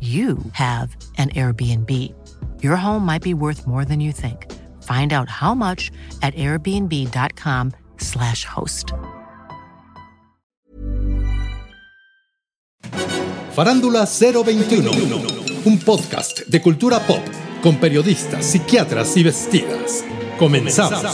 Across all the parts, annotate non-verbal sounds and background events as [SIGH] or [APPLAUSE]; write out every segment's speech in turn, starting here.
you have an Airbnb. Your home might be worth more than you think. Find out how much at airbnb.com/slash host. Farándula 021, un podcast de cultura pop con periodistas, psiquiatras y vestidas. Comenzamos.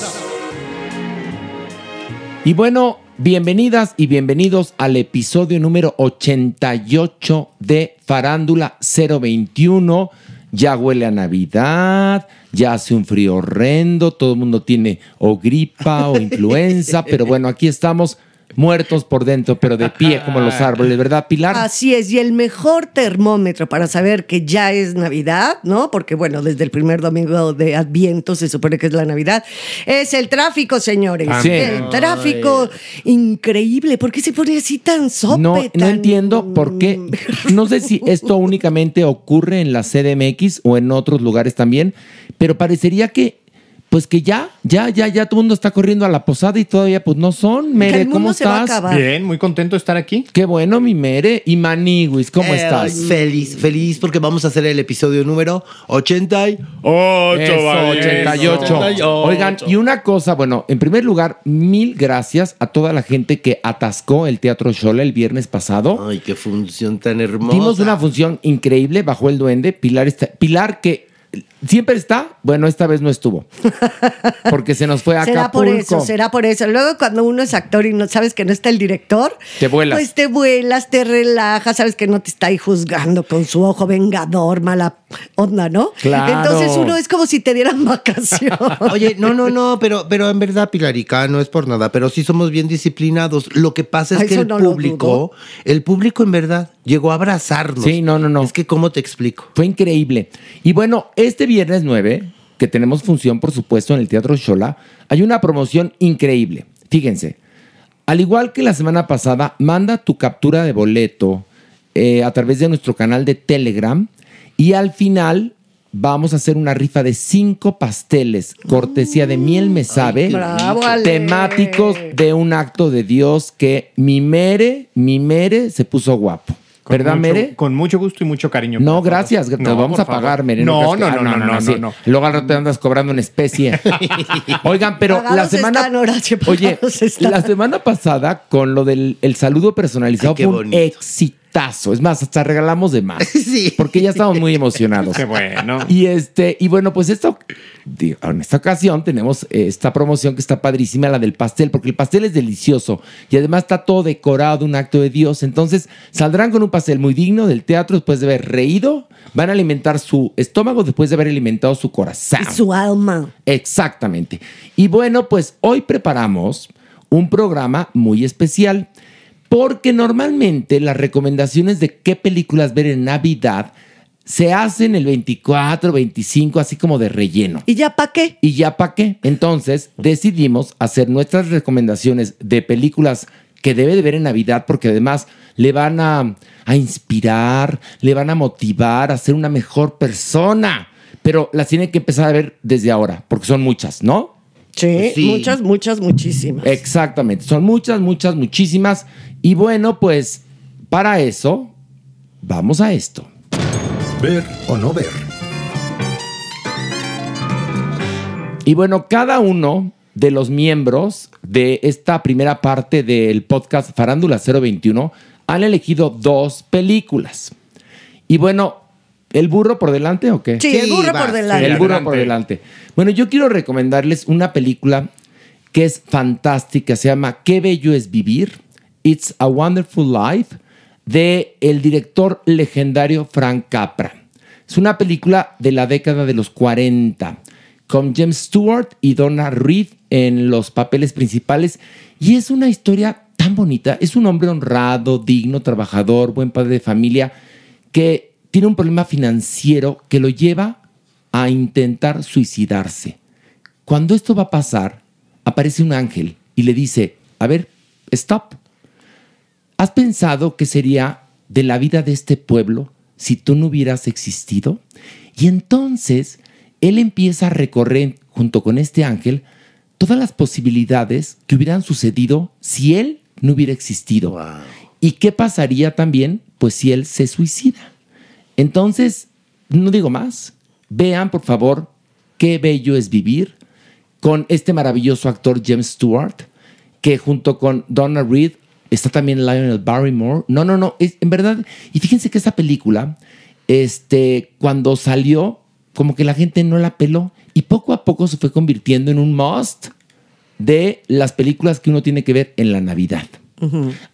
Y bueno, bienvenidas y bienvenidos al episodio número 88 de Farándula 021. Ya huele a Navidad, ya hace un frío horrendo, todo el mundo tiene o gripa o [LAUGHS] influenza, pero bueno, aquí estamos muertos por dentro, pero de pie como los árboles, ¿verdad, Pilar? Así es, y el mejor termómetro para saber que ya es Navidad, ¿no? Porque bueno, desde el primer domingo de Adviento se supone que es la Navidad, es el tráfico, señores. Sí. El tráfico increíble. ¿Por qué se pone así tan sope? No, entiendo por qué. [LAUGHS] No sé si esto únicamente ocurre en la CDMX o en otros lugares también, pero parecería que, pues que ya, ya, ya, ya todo el mundo está corriendo a la posada y todavía pues no son. Mere, el ¿cómo va a estás? acabar. Bien, muy contento de estar aquí. Qué bueno, mi Mere. Y Maniwis, ¿cómo Eh, estás? Feliz, feliz porque vamos a hacer el episodio número 80 y... Eso, 88. Oigan, y una cosa, bueno, en primer lugar, mil gracias a toda la gente que atascó el Teatro Shola el viernes pasado. Ay, qué función tan hermosa. Dimos una función increíble bajo el duende. Pilar está, Pilar que siempre está, bueno, esta vez no estuvo. [LAUGHS] Porque se nos fue a Será por eso, será por eso. Luego cuando uno es actor y no sabes que no está el director, Te vuelas. Pues te vuelas, te relajas, sabes que no te está ahí juzgando con su ojo vengador, mala onda, ¿no? Claro. Entonces uno es como si te dieran vacación. [LAUGHS] Oye, no, no, no, pero, pero en verdad, Pilarica, no es por nada, pero sí somos bien disciplinados. Lo que pasa es Ay, que el no público, el público en verdad llegó a abrazarnos. Sí, no, no, no. Es que, ¿cómo te explico? Fue increíble. Y bueno, este viernes 9, que tenemos función, por supuesto, en el Teatro Shola, hay una promoción increíble. Fíjense, al igual que la semana pasada, manda tu captura de boleto eh, a través de nuestro canal de Telegram y al final vamos a hacer una rifa de cinco pasteles, cortesía de Miel Me Sabe, Bravo, temáticos de un acto de Dios que mi Mere, mi Mere se puso guapo. Con ¿Verdad, mucho- Mere? Con mucho gusto y mucho cariño. No, gracias, te No, lo vamos a pagar, favor. Mere. No, creas no, no, ah, no, no, sí. no, no. Luego al rato te andas cobrando en especie. [LAUGHS] Oigan, pero la semana. están, Horacio, pagados Oye, están. la semana pasada, con lo del el saludo personalizado, Ay, qué fue un bonito. Exitazo. Es más, hasta regalamos de más. [LAUGHS] Sí. Porque ya estamos muy emocionados. Qué bueno. Y este, y bueno, pues esto, digo, en esta ocasión tenemos eh, esta promoción que está padrísima, la del pastel, porque el pastel es delicioso y además está todo decorado, un acto de Dios. Entonces saldrán con un pastel muy digno del teatro después de haber reído, van a alimentar su estómago después de haber alimentado su corazón. Y su alma. Exactamente. Y bueno, pues hoy preparamos un programa muy especial porque normalmente las recomendaciones de qué películas ver en Navidad se hacen el 24, 25, así como de relleno. ¿Y ya para qué? ¿Y ya para qué? Entonces decidimos hacer nuestras recomendaciones de películas que debe de ver en Navidad porque además le van a, a inspirar, le van a motivar a ser una mejor persona. Pero las tiene que empezar a ver desde ahora porque son muchas, ¿no? Sí, Sí. muchas, muchas, muchísimas. Exactamente, son muchas, muchas, muchísimas. Y bueno, pues para eso, vamos a esto. Ver o no ver. Y bueno, cada uno de los miembros de esta primera parte del podcast Farándula 021 han elegido dos películas. Y bueno, ¿el burro por delante o qué? Sí, el burro por delante. El burro adelante. por delante. Bueno, yo quiero recomendarles una película que es fantástica, se llama Qué bello es vivir, It's a Wonderful Life, de el director legendario Frank Capra. Es una película de la década de los 40, con James Stewart y Donna Reed en los papeles principales, y es una historia tan bonita, es un hombre honrado, digno, trabajador, buen padre de familia, que tiene un problema financiero que lo lleva a intentar suicidarse. Cuando esto va a pasar, aparece un ángel y le dice, a ver, stop. ¿Has pensado qué sería de la vida de este pueblo si tú no hubieras existido? Y entonces él empieza a recorrer junto con este ángel todas las posibilidades que hubieran sucedido si él no hubiera existido. ¿Y qué pasaría también? Pues si él se suicida. Entonces, no digo más. Vean, por favor, qué bello es vivir con este maravilloso actor James Stewart, que junto con Donna Reed está también Lionel Barrymore. No, no, no, es, en verdad. Y fíjense que esta película, este, cuando salió, como que la gente no la peló y poco a poco se fue convirtiendo en un must de las películas que uno tiene que ver en la Navidad.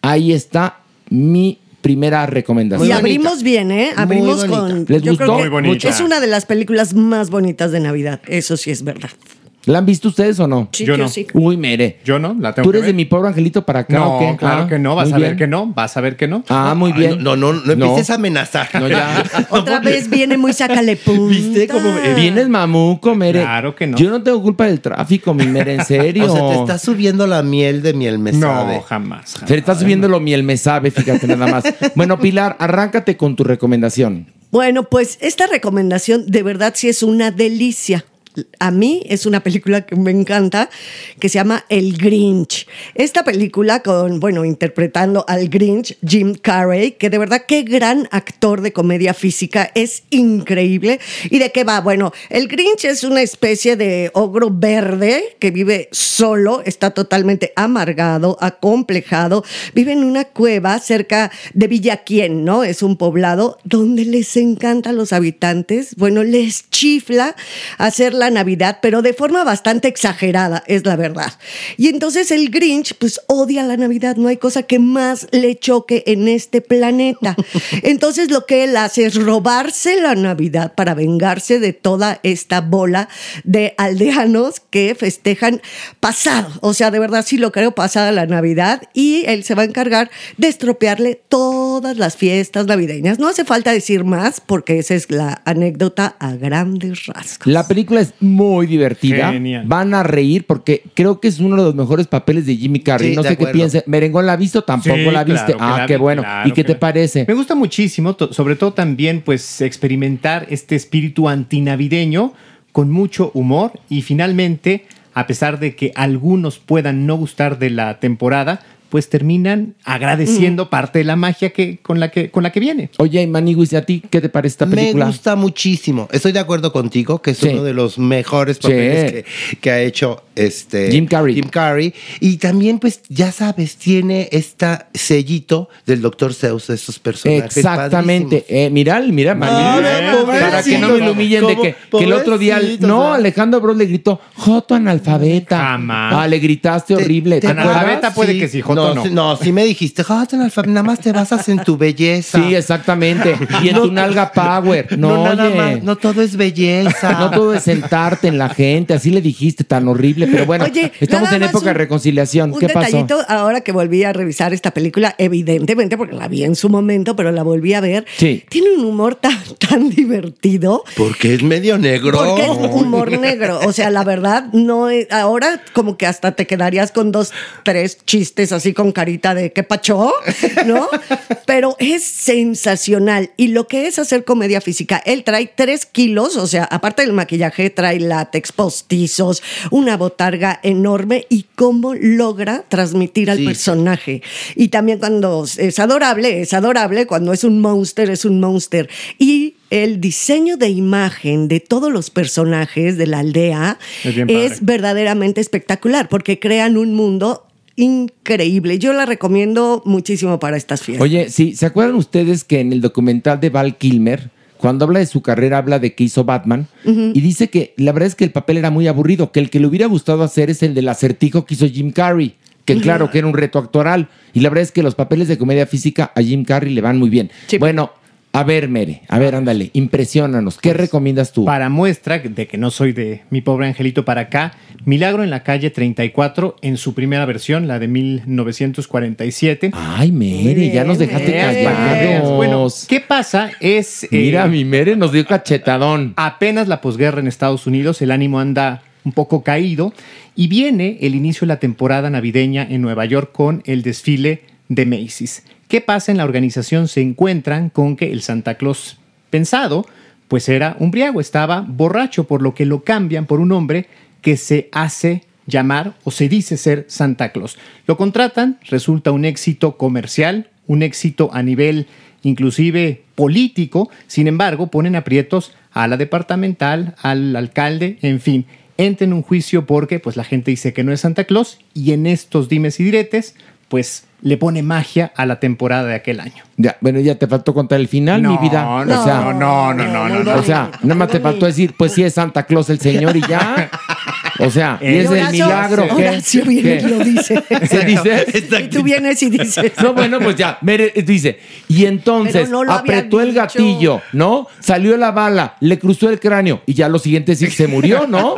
Ahí está mi primera recomendación. y abrimos bien, ¿eh? Abrimos con. ¿Les yo gustó? creo que Muy bonita. Es una de las películas más bonitas de Navidad. Eso sí es verdad. ¿La han visto ustedes o no? Sí, Yo yo no. sí. Uy, mere. Yo no, la tengo ¿Tú que eres de mi pobre angelito para acá No, o qué? claro Ah, que no, vas muy a ver bien. que no, vas a ver que no. Ah, muy Ay, bien. No, no, no, no empieces a amenazar. No, ya. [LAUGHS] Otra vez viene muy sácale [LAUGHS] punta. ¿Viste cómo Vienes mamuco, mere. Claro que no. Yo no tengo culpa del tráfico, mi mere, en serio. [LAUGHS] O sea, te está subiendo la miel de miel me No, sabe. jamás. jamás. Se le está subiendo lo miel, me sabe, fíjate nada más. Bueno, Pilar, arráncate con tu recomendación. Bueno, pues esta recomendación de verdad sí es una delicia. A mí es una película que me encanta, que se llama El Grinch. Esta película con, bueno, interpretando al Grinch, Jim Carrey, que de verdad qué gran actor de comedia física, es increíble. ¿Y de qué va? Bueno, el Grinch es una especie de ogro verde que vive solo, está totalmente amargado, acomplejado, vive en una cueva cerca de Villaquién, ¿no? Es un poblado donde les encanta a los habitantes, bueno, les chifla hacer la Navidad, pero de forma bastante exagerada, es la verdad. Y entonces el Grinch, pues odia la Navidad, no hay cosa que más le choque en este planeta. [LAUGHS] Entonces lo que él hace es robarse la Navidad para vengarse de toda esta bola de aldeanos que festejan pasado, o sea, de verdad sí lo creo pasada la Navidad y él se va a encargar de estropearle todas las fiestas navideñas. No hace falta decir más porque esa es la anécdota a grandes rasgos. La película es muy divertida. Genial. Van a reír porque creo que es uno de los mejores papeles de Jimmy Carrey. Sí, no sé qué piense. ¿Merengón la ha visto? Tampoco Sí, la viste. claro ah, la qué vi, bueno. claro ¿Y qué te parece? Me gusta muchísimo, sobre todo también pues experimentar este espíritu antinavideño con mucho humor y finalmente, a pesar de que algunos puedan no gustar de la temporada, pues terminan agradeciendo parte de la magia que, con, la que, con la que viene. Oye, Maniguis, ¿y a ti qué te parece esta Me película? gusta muchísimo. Estoy de acuerdo contigo que es Sí. uno de los mejores Sí. papeles que, que ha hecho este Jim Carrey. Jim Carrey. Y también, pues, ya sabes, tiene esta sellito del Dr. Zeus de estos personajes. Exactamente. Eh, mira, no, para que no me lo humillen de que, que el otro día. No. Alejandro Bros le gritó, Joto analfabeta. Jamás. Ah, le gritaste Te- horrible. ¿Te? Analfabeta puede que sí, Joto no. sí, no, sí me dijiste, "Joto, analfabeta, nada más te basas en tu belleza. Sí, exactamente. Y en No- tu nalga power. No, No, nada oye. más, no todo es belleza. No todo es sentarte en la gente, así le dijiste, tan horrible increíble, pero bueno, Oye, estamos en época de reconciliación. Un ¿Qué pasó? detallito ahora que volví a revisar esta película, evidentemente, porque la vi en su momento, pero la volví a ver. Sí. Tiene un humor tan, [LAUGHS] tan divertido. Porque es medio negro. Porque es humor negro. O sea, la verdad, no es- ahora como que hasta te quedarías con dos, tres chistes así con carita de qué pacho, ¿no? Pero es sensacional. Y lo que es hacer comedia física, él trae tres kilos, o sea, aparte del maquillaje, trae látex, postizos, una botarga enorme y cómo logra transmitir al Sí, sí. personaje. Y también cuando es adorable, es adorable, cuando es un monster, es un monster. Y el diseño de imagen de todos los personajes de la aldea Es es verdaderamente espectacular porque crean un mundo increíble. Yo la recomiendo muchísimo para estas fiestas. Oye, sí, ¿se acuerdan ustedes que en el documental de Val Kilmer, cuando habla de su carrera, habla de que hizo Batman y dice que la verdad es que el papel era muy aburrido, que el que le hubiera gustado hacer es el del acertijo que hizo Jim Carrey, que claro que era un reto actoral. Y la verdad es que los papeles de comedia física a Jim Carrey le van muy bien. Sí. Bueno, a ver, Mere, a ver, ándale, impresionanos. ¿Qué recomiendas tú? Para muestra de que no soy de mi pobre angelito para acá, Milagro en la calle 34 en su primera versión, la de 1947. Ay, Mere, ya nos dejaste bien. callados. Bueno, ¿qué pasa? Es. eh, Mira, mi Mere nos dio cachetadón. apenas la posguerra en Estados Unidos, el ánimo anda un poco caído y viene el inicio de la temporada navideña en Nueva York con el desfile de Macy's. ¿Qué pasa? En la organización se encuentran con que el Santa Claus pensado pues era un briago, estaba borracho, por lo que lo cambian por un hombre que se hace llamar o se dice ser Santa Claus. Lo contratan, resulta un éxito comercial, un éxito a nivel inclusive político, sin embargo ponen aprietos a la departamental, al alcalde, en fin, entra en un juicio porque pues la gente dice que no es Santa Claus y en estos dimes y diretes pues le pone magia a la temporada de aquel año. Ya, bueno, ya te faltó contar el final, mi vida. no, o sea, no, no, no, no, no, no. O sea, nada más te faltó decir, pues sí es Santa Claus el señor y ya. O sea, [LAUGHS] y es el milagro. ¿qué? Horacio viene ¿Qué? y lo dice. [LAUGHS] ¿Se dice? Y tú vienes y dices. No, bueno, pues ya, Mere, dice, y entonces no apretó el gatillo, ¿no? Salió la bala, le cruzó el cráneo y ya lo siguiente sí se murió, ¿no?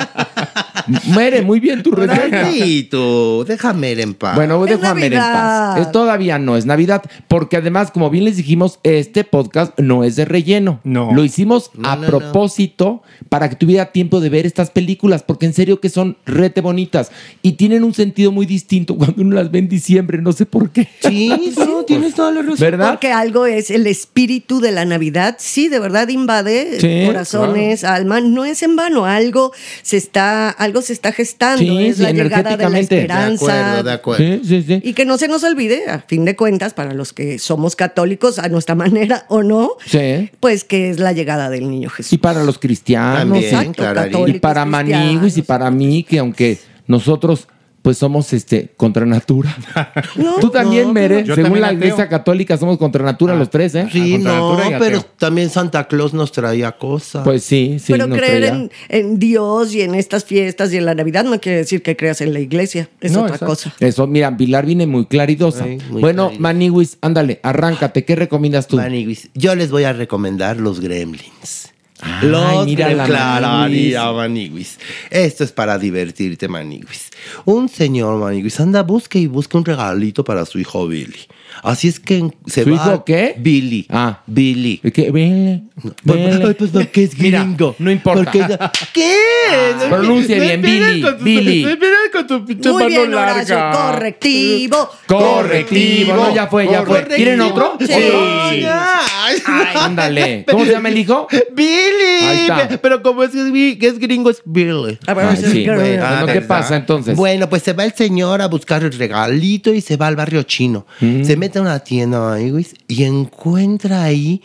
Mere, muy bien tu reseña. tú, déjame ir en paz. Bueno, Es dejo a Mere en paz. Es- todavía no es Navidad, porque además, como bien les dijimos, este podcast no es de relleno. No. Lo hicimos No, a no, no. propósito para que tuviera tiempo de ver estas películas, porque en serio que son rete bonitas y tienen un sentido muy distinto cuando uno las ve en diciembre, no sé por qué. sí, [LAUGHS] no, tienes toda la razón. ¿Verdad? Porque algo es el espíritu de la Navidad, sí, de verdad invade Sí, corazones, alma, no es en vano, algo se está, algo se está gestando, Sí, es sí, la llegada de la energéticamente. De esperanza. acuerdo, de acuerdo. Sí, sí, sí. Y que no se nos olvide, a fin de cuentas, para los que somos católicos, a nuestra [LAUGHS] manera o no, Sí. pues que es la llegada del niño Jesús. Y para los cristianos, También, y- Exacto, para cristianos. Maniguis y para mí, que aunque nosotros pues somos este contra natura. [LAUGHS] No, Tú también, no, Mere, según también la iglesia católica somos contra natura los tres, ¿eh? Sí, contra no, pero también Santa Claus nos traía cosas. Pues sí, sí. Pero nos creer traía. en, en Dios y en estas fiestas y en la Navidad no quiere decir que creas en la iglesia, es No, otra exacto. cosa. Eso, mira, Pilar viene muy claridosa. Ay, muy bueno, claridosa. Maniwis, ándale, arráncate. ¿Qué recomiendas tú? Maniguis. Yo les voy a recomendar los gremlins. Los mira la Maniguis. Esto es para divertirte, Maniguis. Un señor Maniguis anda, busque y busca un regalito para su hijo Billy. Así es que se ¿Su va. hijo qué? Billy. Ah. Billy. ¿Qué? Vele. Ay, pues porque es Mira, gringo. no importa. Porque ¿Qué? Ah, pronuncia bien, Billy, Billy. con tu pinche Muy mano bien, Horacio, larga. correctivo. Correctivo, no, ya fue, ya fue. ¿Quieren otro? Sí. ¿Otro? Sí. Ay, Ándale. ¿Cómo se llama el hijo? Billy. Ahí está. Pero como es, que es gringo, es Billy. A ver, Ay, ese es sí. el- Bueno, Ah, ¿qué ¿verdad? pasa entonces? Bueno, pues se va el señor a buscar el regalito y se va al barrio chino. Mm. Se mete a una tienda y encuentra ahí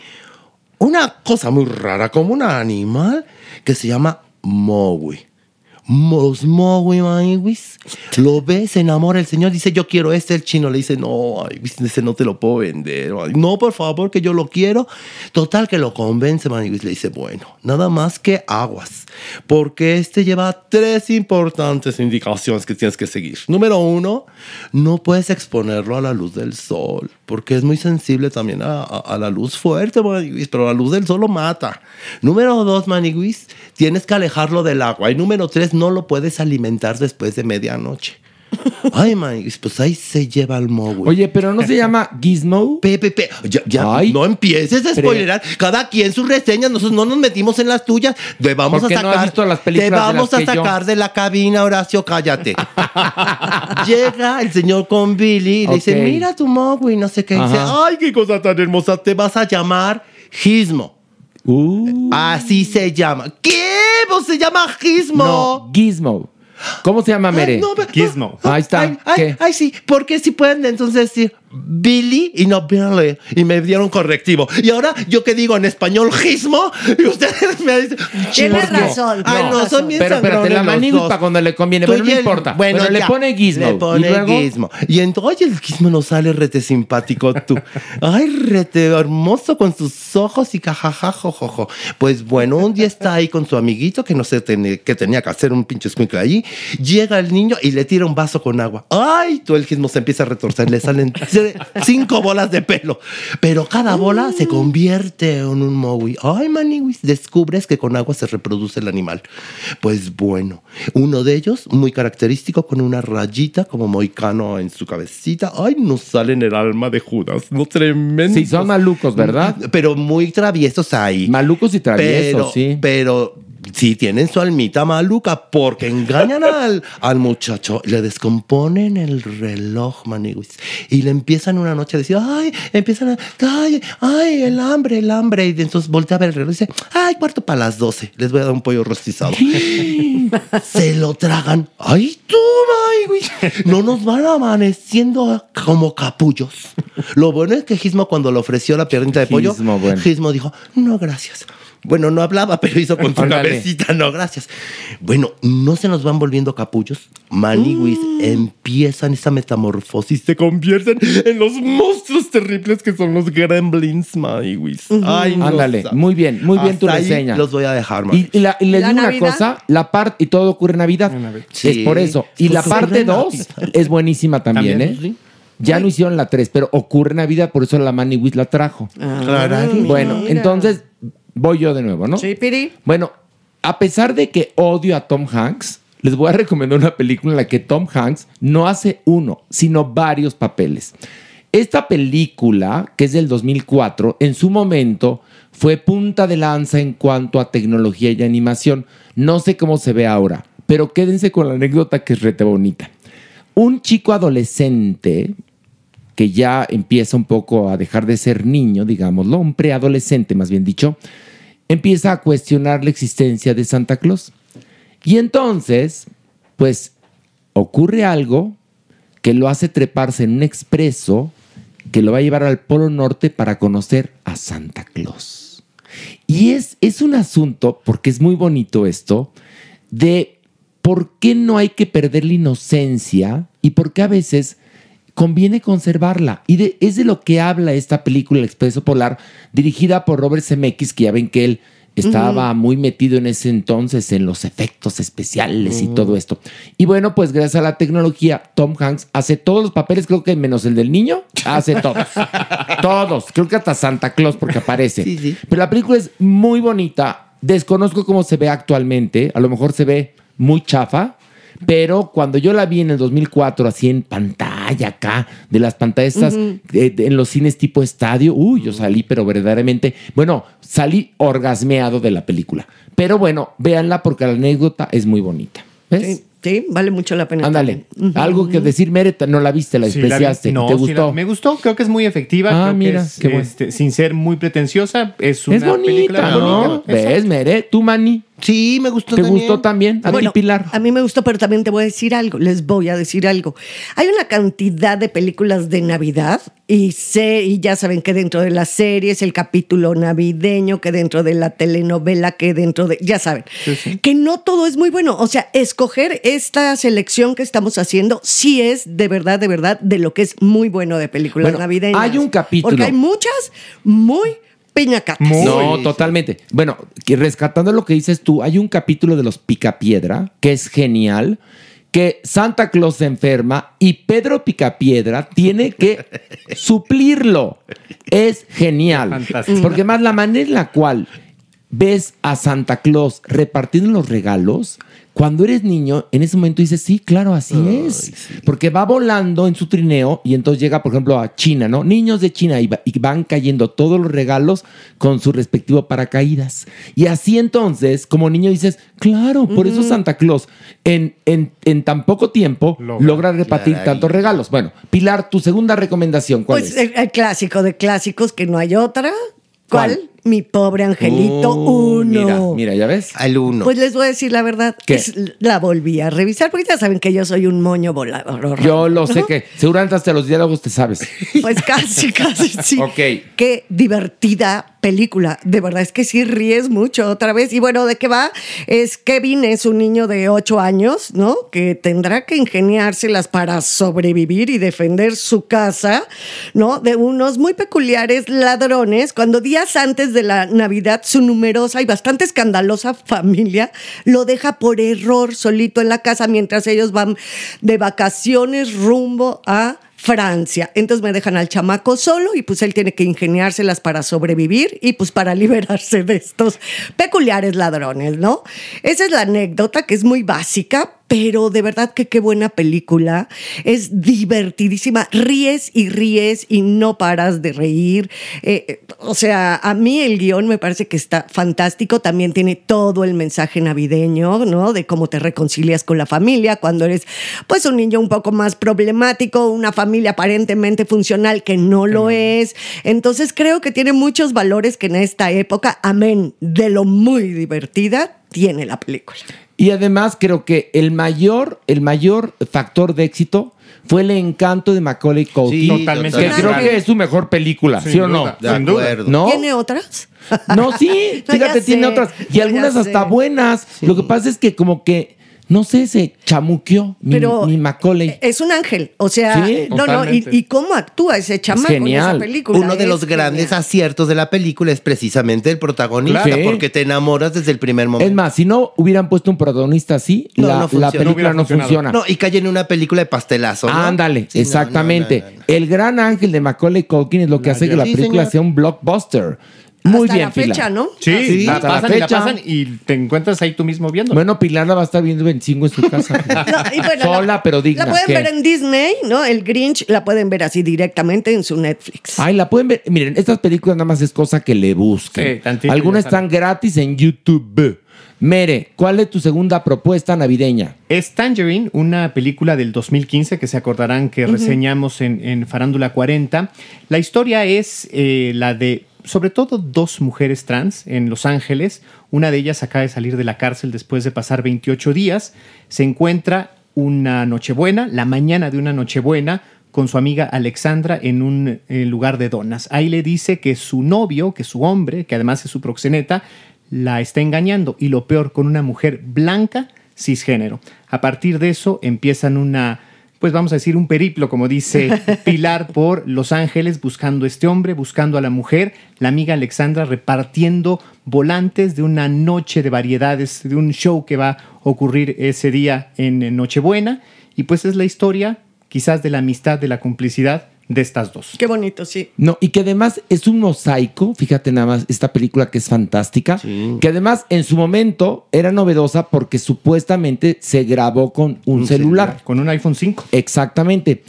una cosa muy rara, como un animal que se llama Mowi. Los güey. Lo ve, se enamora el señor, dice, yo quiero este. El chino le dice, no, ese no te lo puedo vender. No, por favor, que yo lo quiero. Total, que lo convence, man, y le dice, bueno, nada más que aguas. Porque este lleva tres importantes indicaciones que tienes que seguir. Número uno, no puedes exponerlo a la luz del sol, porque es muy sensible también a, la luz fuerte, maniguis, pero la luz del sol lo mata. Número dos, maniguis, tienes que alejarlo del agua. Y número tres, no lo puedes alimentar después de medianoche. [LAUGHS] Ay, Maniguis, pues ahí se lleva el Mogui. Oye, pero no se llama Gizmo. Pepe, pe, ya, ya, Ay. no empieces a spoilerar. Cada quien sus reseñas, nosotros no nos metimos en las tuyas. Te vamos a no has sacar. visto las te películas de vamos las a yo. sacar de la cabina, Horacio, cállate. [LAUGHS] Llega el señor con Billy y le dice. Mira tu Mogui, no sé qué. Y Dice. Ay, qué cosa tan hermosa. Te vas a llamar Gizmo. Uh, Así se llama. ¿Qué? Pues se llama Gizmo. no, Gizmo. ¿Cómo se llama, Mere? Ay, no, pero- Gizmo. Ahí está. Ay, ay, ¿Qué? ay, sí, porque si pueden entonces decir Billy y no Billy. Y me dieron correctivo. Y ahora yo que digo en español Gizmo y ustedes me dicen. Tienes ¿por qué? razón, Ay, no, razón. son bien Pero espérate, sangrones la para cuando le conviene. Bueno, no el- importa. Bueno, Pero le pone Gizmo. Le pone y luego, Gizmo. Y entonces el Gizmo nos sale rete simpático tú. [LAUGHS] Ay, rete hermoso con sus ojos y cajaja, jojojo. Pues bueno, un día está ahí con su amiguito que no sé que tenía que hacer un pinche escuincle allí. Llega el niño y le tira un vaso con agua. Ay, tú el Gizmo se empieza a retorcer. Le salen [LAUGHS] cinco bolas de pelo. Pero cada bola se convierte en un Mowi. Ay, maniwis, descubres que con agua se reproduce el animal. Pues bueno, uno de ellos, muy característico, con una rayita como moicano en su cabecita. Ay, nos sale en el alma de Judas. No tremendo. Sí, son malucos, ¿verdad? Pero muy traviesos ahí. Malucos y traviesos, pero, sí. Pero sí tienen su almita maluca porque engañan al, [LAUGHS] al muchacho, le descomponen el reloj, maniguis. Y le empiezan una noche a decir, ay, empiezan a, ay, ay, el hambre, el hambre. Y entonces voltea a ver el reloj y dice, ay, cuarto para las 12, les voy a dar un pollo rostizado. [LAUGHS] Se lo tragan. Ay, tú, maniguis. No nos van amaneciendo como capullos. Lo bueno es que Gizmo cuando le ofreció la piernita de pollo, Gizmo, bueno. Gizmo dijo, no, gracias. Bueno, no hablaba, [LAUGHS] pero hizo con su cabecita, no, gracias. Bueno, no se nos van volviendo capullos. Maniwis Mm. empiezan esa metamorfosis, se convierten en los monstruos terribles que son los gremlins, Maniwis. Ay, no Ándale, muy bien, muy bien tu Hasta ahí reseña. Los voy a dejar, Y, Maniwis. y la- y les ¿La digo una cosa, la parte y todo ocurre en Navidad. Sí. Es por eso. Y la parte en 2 Navidad. es buenísima también, También, ¿eh? sí. Ya no hicieron la 3, pero ocurre en Navidad, por eso la Maniwis la trajo. Claro. Bueno, mira. entonces voy yo de nuevo, ¿no? Sí, Piri. Bueno, a pesar de que odio a Tom Hanks, les voy a [LAUGHS] recomendar una película en la que Tom Hanks no hace uno, sino varios papeles. Esta película, que es del 2004, en su momento fue punta de lanza en cuanto a tecnología y animación. No sé cómo se ve ahora, pero quédense con la anécdota que es rete bonita. Un chico adolescente que ya empieza un poco a dejar de ser niño, digámoslo, un preadolescente más bien dicho, empieza a cuestionar la existencia de Santa Claus. Y entonces, pues, ocurre algo que lo hace treparse en un expreso que lo va a llevar al Polo Norte para conocer a Santa Claus. Y es, es un asunto, porque es muy bonito esto, de por qué no hay que perder la inocencia y por qué a veces conviene conservarla. Y de- es de lo que habla esta película, El Expreso Polar, dirigida por Robert Zemeckis, que ya ven que él estaba muy metido en ese entonces en los efectos especiales y todo esto. Y bueno, pues gracias a la tecnología, Tom Hanks hace todos los papeles, creo que menos el del niño, hace todos. [LAUGHS] todos. Creo que hasta Santa Claus porque aparece. Sí, sí. Pero la película es muy bonita. Desconozco cómo se ve actualmente. A lo mejor se ve muy chafa. Pero cuando yo la vi en el 2004, así en pantalla acá, de las pantallas en los cines tipo estadio, uy, yo salí, pero verdaderamente, bueno, salí orgasmeado de la película. Pero bueno, véanla porque la anécdota es muy bonita. ¿Ves? Sí, sí, vale mucho la pena. Ándale. Algo que decir, Mereta, no la viste, la Sí, la vi. despreciaste. No, ¿Te sí gustó? la- me gustó, creo que es muy efectiva. Ah, creo que mira, es, qué bueno. este, sin ser muy pretenciosa, es una es bonita, película ¿no? bonita. ¿Ves, Mere? ¿Tú, Mani? Sí, me gustó ¿Te también. gustó también? A Bueno, ti, Pilar. A mí me gustó, pero también te voy a decir algo. Les voy a decir algo. Hay una cantidad de películas de Navidad y sé, y ya saben que dentro de las series, el capítulo navideño, que dentro de la telenovela, que dentro de. Ya saben. Que no todo es muy bueno. O sea, escoger esta selección que estamos haciendo sí es de verdad, de verdad, de lo que es muy bueno de películas Bueno, navideñas. hay un capítulo. Porque hay muchas muy piñacatas. No, totalmente. Bueno, que rescatando lo que dices tú, hay un capítulo de los Picapiedra que es genial, que Santa Claus se enferma y Pedro Picapiedra tiene que [LAUGHS] suplirlo. Es genial. Fantástico. Porque más la manera en la cual ves a Santa Claus repartiendo los regalos, cuando eres niño, en ese momento dices, sí, claro, así es. Porque va volando en su trineo y entonces llega, por ejemplo, a China, ¿no? Niños de China y, va- y van cayendo todos los regalos con su respectivo paracaídas. Y así entonces, como niño dices, claro, por eso Santa Claus en, en, en tan poco tiempo logra, repartir Claro, tantos regalos. Bueno, Pilar, tu segunda recomendación, ¿cuál Pues es? el, el clásico de clásicos, que no hay otra. ¿Cuál? Mi pobre angelito Uh, uno. Mira, mira, ¿ya ves? Al uno. Pues les voy a decir la verdad. ¿Qué? es- la volví a revisar porque ya saben que yo soy un moño volador. Yo lo sé que seguramente hasta los diálogos te sabes. Pues casi, casi sí. [LAUGHS] Ok. Qué divertida película. De verdad es que sí ríes mucho otra vez. Y bueno, ¿de qué va? Es Kevin es un niño de 8 años, ¿no? Que tendrá que ingeniárselas para sobrevivir y defender su casa, ¿no? De unos muy peculiares ladrones cuando días antes de la Navidad su numerosa y bastante escandalosa familia lo deja por error solito en la casa mientras ellos van de vacaciones rumbo a Francia. Entonces me dejan al chamaco solo y pues él tiene que ingeniárselas para sobrevivir y pues para [LAUGHS] liberarse de estos peculiares ladrones, ¿no? Esa es la anécdota que es muy básica, pero de verdad que qué buena película. Es divertidísima. Ríes y ríes y no paras de reír. Eh, o sea, a mí el guion me parece que está fantástico. También tiene todo el mensaje navideño, ¿no? De cómo te reconcilias con la familia cuando eres, pues, un niño un poco más problemático, una familia aparentemente funcional que no lo es. Entonces creo que tiene muchos valores que en esta época, amén, de lo muy divertida, tiene la película. Y además creo que el mayor, el mayor factor de éxito fue el encanto de Macaulay Culkin. Sí, Totalmente. Que creo que es su mejor película, Sin ¿sí o no? duda. De Sin duda. ¿No? ¿Tiene otras? No, sí, [LAUGHS] No, fíjate, tiene sé, otras. Y algunas sé. hasta buenas. Lo que pasa es que como que, no sé, se chamuqueó mi, Pero mi Macaulay. es un ángel, o sea, Sí, no, no, y, y cómo actúa ese chamaco en genial. esa película. Uno de es los grandes aciertos de la película es precisamente el protagonista, Claro. Porque te enamoras desde el primer momento. Es más, si no hubieran puesto un protagonista así, No, la, no la funciona. película No funciona. No, y cae en una película de pastelazo. ¿no? Ándale, Sí, exactamente. no, no, no, no. El gran ángel de Macaulay Culkin es lo que La hace que la película sea un blockbuster. Muy Hasta bien, la fecha, Pilar. ¿no? Sí, Sí, la hasta la pasan y la fecha. pasan y te encuentras ahí tú mismo viendo. Bueno, Pilar la va a estar viendo 25 en su casa. [LAUGHS] No, y bueno, Sola, la- pero digna. La pueden ¿Qué? ver en Disney, ¿no? El Grinch la pueden ver así directamente en su Netflix. Ay, la pueden ver. Miren, estas películas nada más es cosa que le busquen. Sí, tantito Algunas están gratis en YouTube. Mere, ¿cuál es tu segunda propuesta navideña? Es Tangerine, una película del 2015 que se acordarán que reseñamos en, en Farándula 40. La historia es eh, la de, sobre todo, dos mujeres trans en Los Ángeles. Una de ellas acaba de salir de la cárcel después de pasar 28 días. Se encuentra una Nochebuena, la mañana de una Nochebuena, con su amiga Alexandra en un eh, lugar de donas. Ahí le dice que su novio, que su hombre, que además es su proxeneta, la está engañando y lo peor con una mujer blanca cisgénero. A partir de eso empiezan una, pues vamos a decir, un periplo, como dice [LAUGHS] Pilar, por Los Ángeles buscando a este hombre, buscando a la mujer, la amiga Alexandra repartiendo volantes de una noche de variedades, de un show que va a ocurrir ese día en Nochebuena. Y pues es la historia quizás de la amistad, de la complicidad de estas dos. Qué bonito, sí. No, y que además es un mosaico, fíjate nada más, esta película que es fantástica, que además en su momento era novedosa porque supuestamente se grabó con un, celular. Con un iPhone 5. Exactamente.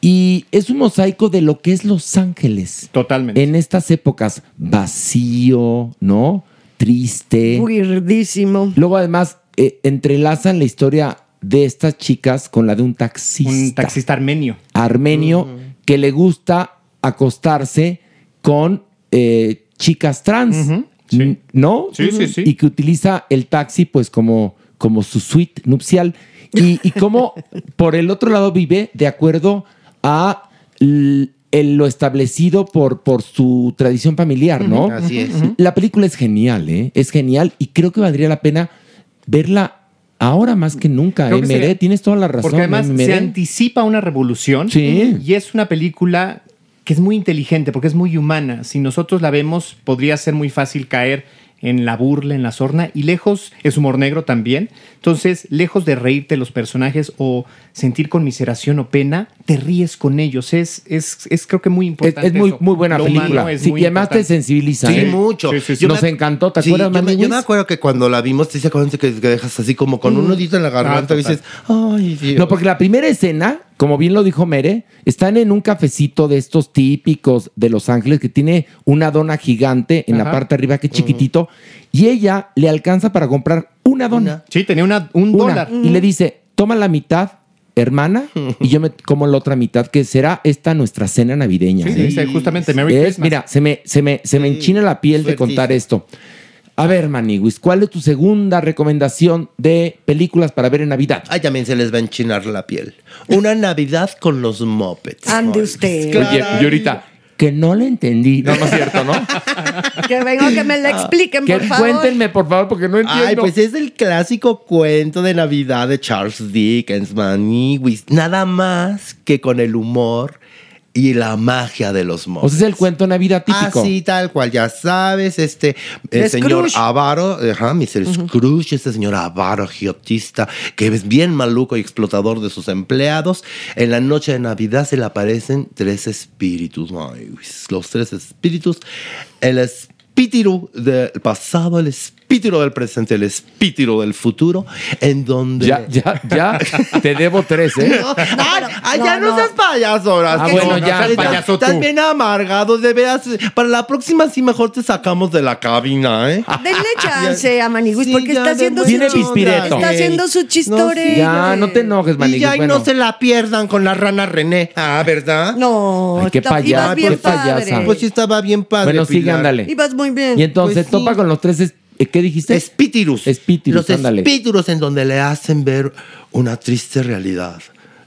Y es un mosaico de lo que es Los Ángeles. Totalmente. En estas épocas, vacío, ¿no? Triste. Weirdísimo. Luego además eh, entrelazan la historia de estas chicas con la de un taxista. Un taxista armenio. armenio que le gusta acostarse con eh, chicas trans, sí. ¿no? Sí, sí, sí. Y que utiliza el taxi pues como, como su suite nupcial. Y, y cómo por el otro lado vive de acuerdo a lo establecido por, por su tradición familiar, ¿no? Así es. La película es genial, ¿eh? Es genial y creo que valdría la pena verla ahora más que nunca, ¿eh? que Mere? sería- Tienes toda la razón. Porque además ¿eh, se anticipa una revolución Sí. y es una película que es muy inteligente porque es muy humana. Si nosotros la vemos, podría ser muy fácil caer en la burla, en la sorna, y lejos, es humor negro también. Entonces, lejos de reírte los personajes o sentir conmiseración o pena, te ríes con ellos. Es, es, es creo que muy importante. es muy, eso. muy buena Lo película. es Sí, muy y además te sensibiliza. Sí, ¿eh? mucho. Sí, sí, sí. Yo Nos me- encantó, ¿te Sí, acuerdas, yo me, yo me acuerdo que cuando la vimos, te acuerdas que, que dejas así como con un nudito en la garganta Ah, total. dices, ay, Dios. No, porque la primera escena, como bien lo dijo Mere, están en un cafecito de estos típicos de Los Ángeles que tiene una dona gigante en la parte de arriba que es chiquitito y ella le alcanza para comprar una dona. Sí, tenía una, un Una. dólar. Y le dice, toma la mitad, hermana, y yo me como la otra mitad, que será esta nuestra cena navideña. Sí, ¿eh? sí, justamente, Merry Es- Christmas. mira, se me, se me, se me enchina la piel de contar esto. A ver, Maniwis, ¿cuál es tu segunda recomendación de películas para ver en Navidad? Ay, también se les va a enchinar la piel. Una Navidad con los Muppets. Ande usted. Oye, y ahorita, que no le entendí. No, no es cierto, ¿no? [LAUGHS] Que vengo que me la expliquen, que por favor. cuéntenme, por favor, porque no entiendo. Ay, pues es el clásico cuento de Navidad de Charles Dickens, Maniwis. Nada más que con el humor y la magia de los o Muppets. sea, es el cuento de Navidad típico. Así, tal cual, ya sabes, este, el señor Scrooge. Avaro, ajá, Mr. Scrooge, este señor Avaro, agiotista, que es bien maluco y explotador de sus empleados. En la noche de Navidad se le aparecen tres espíritus, ay, los tres espíritus, el espíritu del pasado, el espíritu del presente, el espíritu del futuro, en donde... Ya, ya, ya, [LAUGHS] te debo tres, ¿eh? Ay, ay, no, ya no, no. seas payaso, ahora. Ah, sí. bueno, No, ya, estás- payaso Estás tú. bien amargado, de veras. Para la próxima sí mejor te sacamos de la cabina, ¿eh? Denle [LAUGHS] chance a Maniguis Sí, porque ya está haciendo su. Está haciendo su No, chistore. sí. Ya, no te enojes, Y Maniguis. ya y bueno. no se la pierdan con la rana René. Ah, ¿verdad? No, Ay, qué payasa, ibas bien qué payasa. padre. Pues sí estaba bien padre. Bueno, sigue, ándale. Ibas muy bien. Y entonces Pues sí. topa con los tres. Eh, ¿Qué dijiste? Espíritus. Espíritus, Los ándale. espíritus en donde le hacen ver una triste realidad.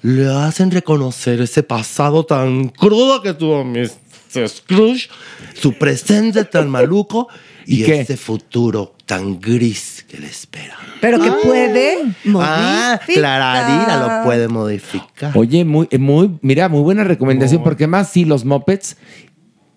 Le hacen reconocer ese pasado tan crudo que tuvo Mr. Scrooge, su presente tan maluco ¿Y ese futuro tan gris que le espera. Pero que puede Ah, modificar. Clararira lo puede modificar. Oye, muy, eh, muy, mira, muy buena recomendación, porque más sí, los mopeds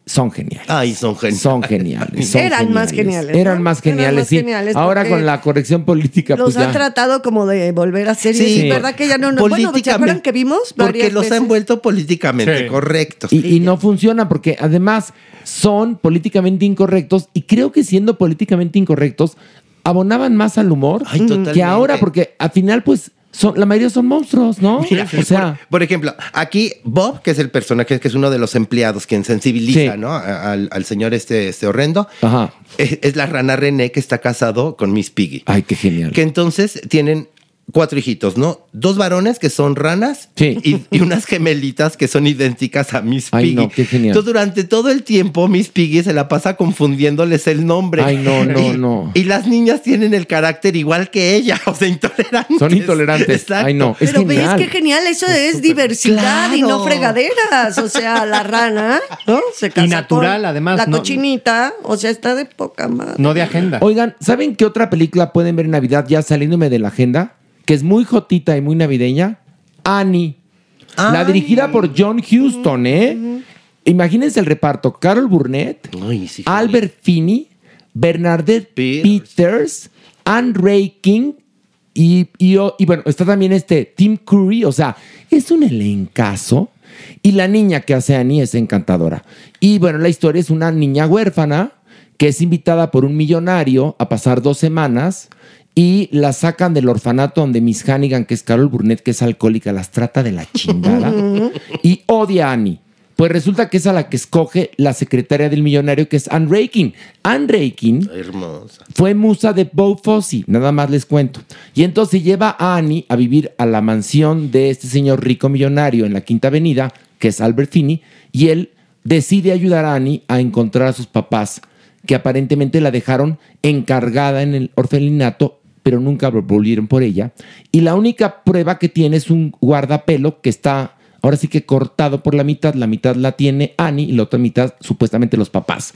son geniales. Ay, son geniales. Son geniales. son Eran más geniales, Eran ¿no? más Eran geniales, más sí. geniales Ahora con la corrección política, Los pues han ya. tratado como de volver a series. Sí. Es verdad que ya no. no bueno, ¿se acuerdan que vimos? Porque los veces? han vuelto políticamente Sí. correctos. Y, y no funciona porque además son políticamente incorrectos y creo que siendo políticamente incorrectos abonaban más al humor Ay, que ahora porque al final pues son, la mayoría son monstruos, ¿no? Mira, o sea, por, por ejemplo, aquí Bob, que es el personaje, que es uno de los empleados, quien sensibiliza Sí. ¿no? Al señor este, este horrendo, ajá. es, es la rana René que está casado con Miss Piggy. Ay, qué genial. Que entonces tienen cuatro hijitos, ¿no? Dos varones que son ranas Sí. y, y unas gemelitas que son idénticas a Miss Ay, Piggy. no, qué genial. Entonces, durante todo el tiempo, Miss Piggy se la pasa confundiéndoles el nombre. Ay, no, no, Y- no. Y las niñas tienen el carácter igual que ella, [LAUGHS] o sea, intolerantes. Son intolerantes. Exacto. Ay, no. Es Pero genial. qué genial, eso es diversidad y no fregaderas. O sea, la rana, [LAUGHS] ¿no? Se casa Y natural, con además, La no- cochinita, o sea, está de poca madre. No de agenda. Oigan, ¿saben qué otra película pueden ver en Navidad ya saliéndome de la agenda? Que es muy jotita y muy navideña. Annie. La dirigida por John Huston, ¿eh? Imagínense el reparto. Carol Burnett, Ay, sí, Albert Finney, Bernadette Peters. Peters, Anne King y, y, y bueno, está también este Tim Curry. O sea, es un elencazo. Y la niña que hace Annie es encantadora. Y bueno, la historia es una niña huérfana que es invitada por un millonario a pasar dos semanas y la sacan del orfanato donde Miss Hannigan, que es Carol Burnett, que es alcohólica, las trata de la chingada y odia a Annie. Pues resulta que es a la que escoge la secretaria del millonario, que es Anne Raking. Anne Raking Hermosa. fue musa de Bo Fosse, nada más les cuento. Y entonces lleva a Annie a vivir a la mansión de este señor rico millonario en la Quinta Avenida, que es Albert Finney, y él decide ayudar a Annie a encontrar a sus papás, que aparentemente la dejaron encargada en el orfelinato, pero nunca volvieron por ella. Y la única prueba que tiene es un guardapelo que está ahora sí que cortado por la mitad, la mitad la tiene Annie y la otra mitad supuestamente los papás.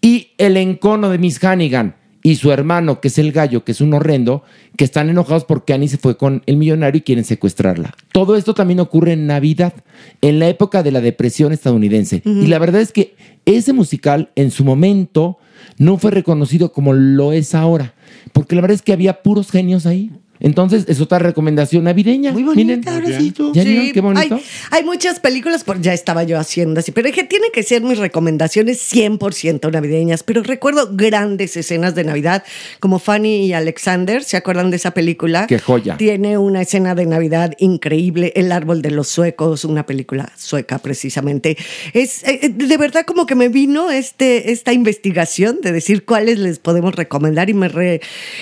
Y el encono de Miss Hannigan y su hermano, que es el gallo, que es un horrendo, que están enojados porque Annie se fue con el millonario y quieren secuestrarla. Todo esto también ocurre en Navidad, en la época de la depresión estadounidense. Y la verdad es que ese musical en su momento no fue reconocido como lo es ahora. Porque la verdad es que había puros genios ahí. Entonces, es otra recomendación navideña. Muy bonita, ahora sí tú. ¿Ya vieron qué bonito? Hay, hay muchas películas, por, ya estaba yo haciendo así, pero es que tienen que ser mis recomendaciones 100% navideñas. Pero recuerdo grandes escenas de Navidad, como Fanny y Alexander, ¿se acuerdan de esa película? Qué joya. Tiene una escena de Navidad increíble, El árbol de los suecos, una película sueca precisamente. Es eh, de verdad como que me vino este, esta investigación de decir cuáles les podemos recomendar y me, re-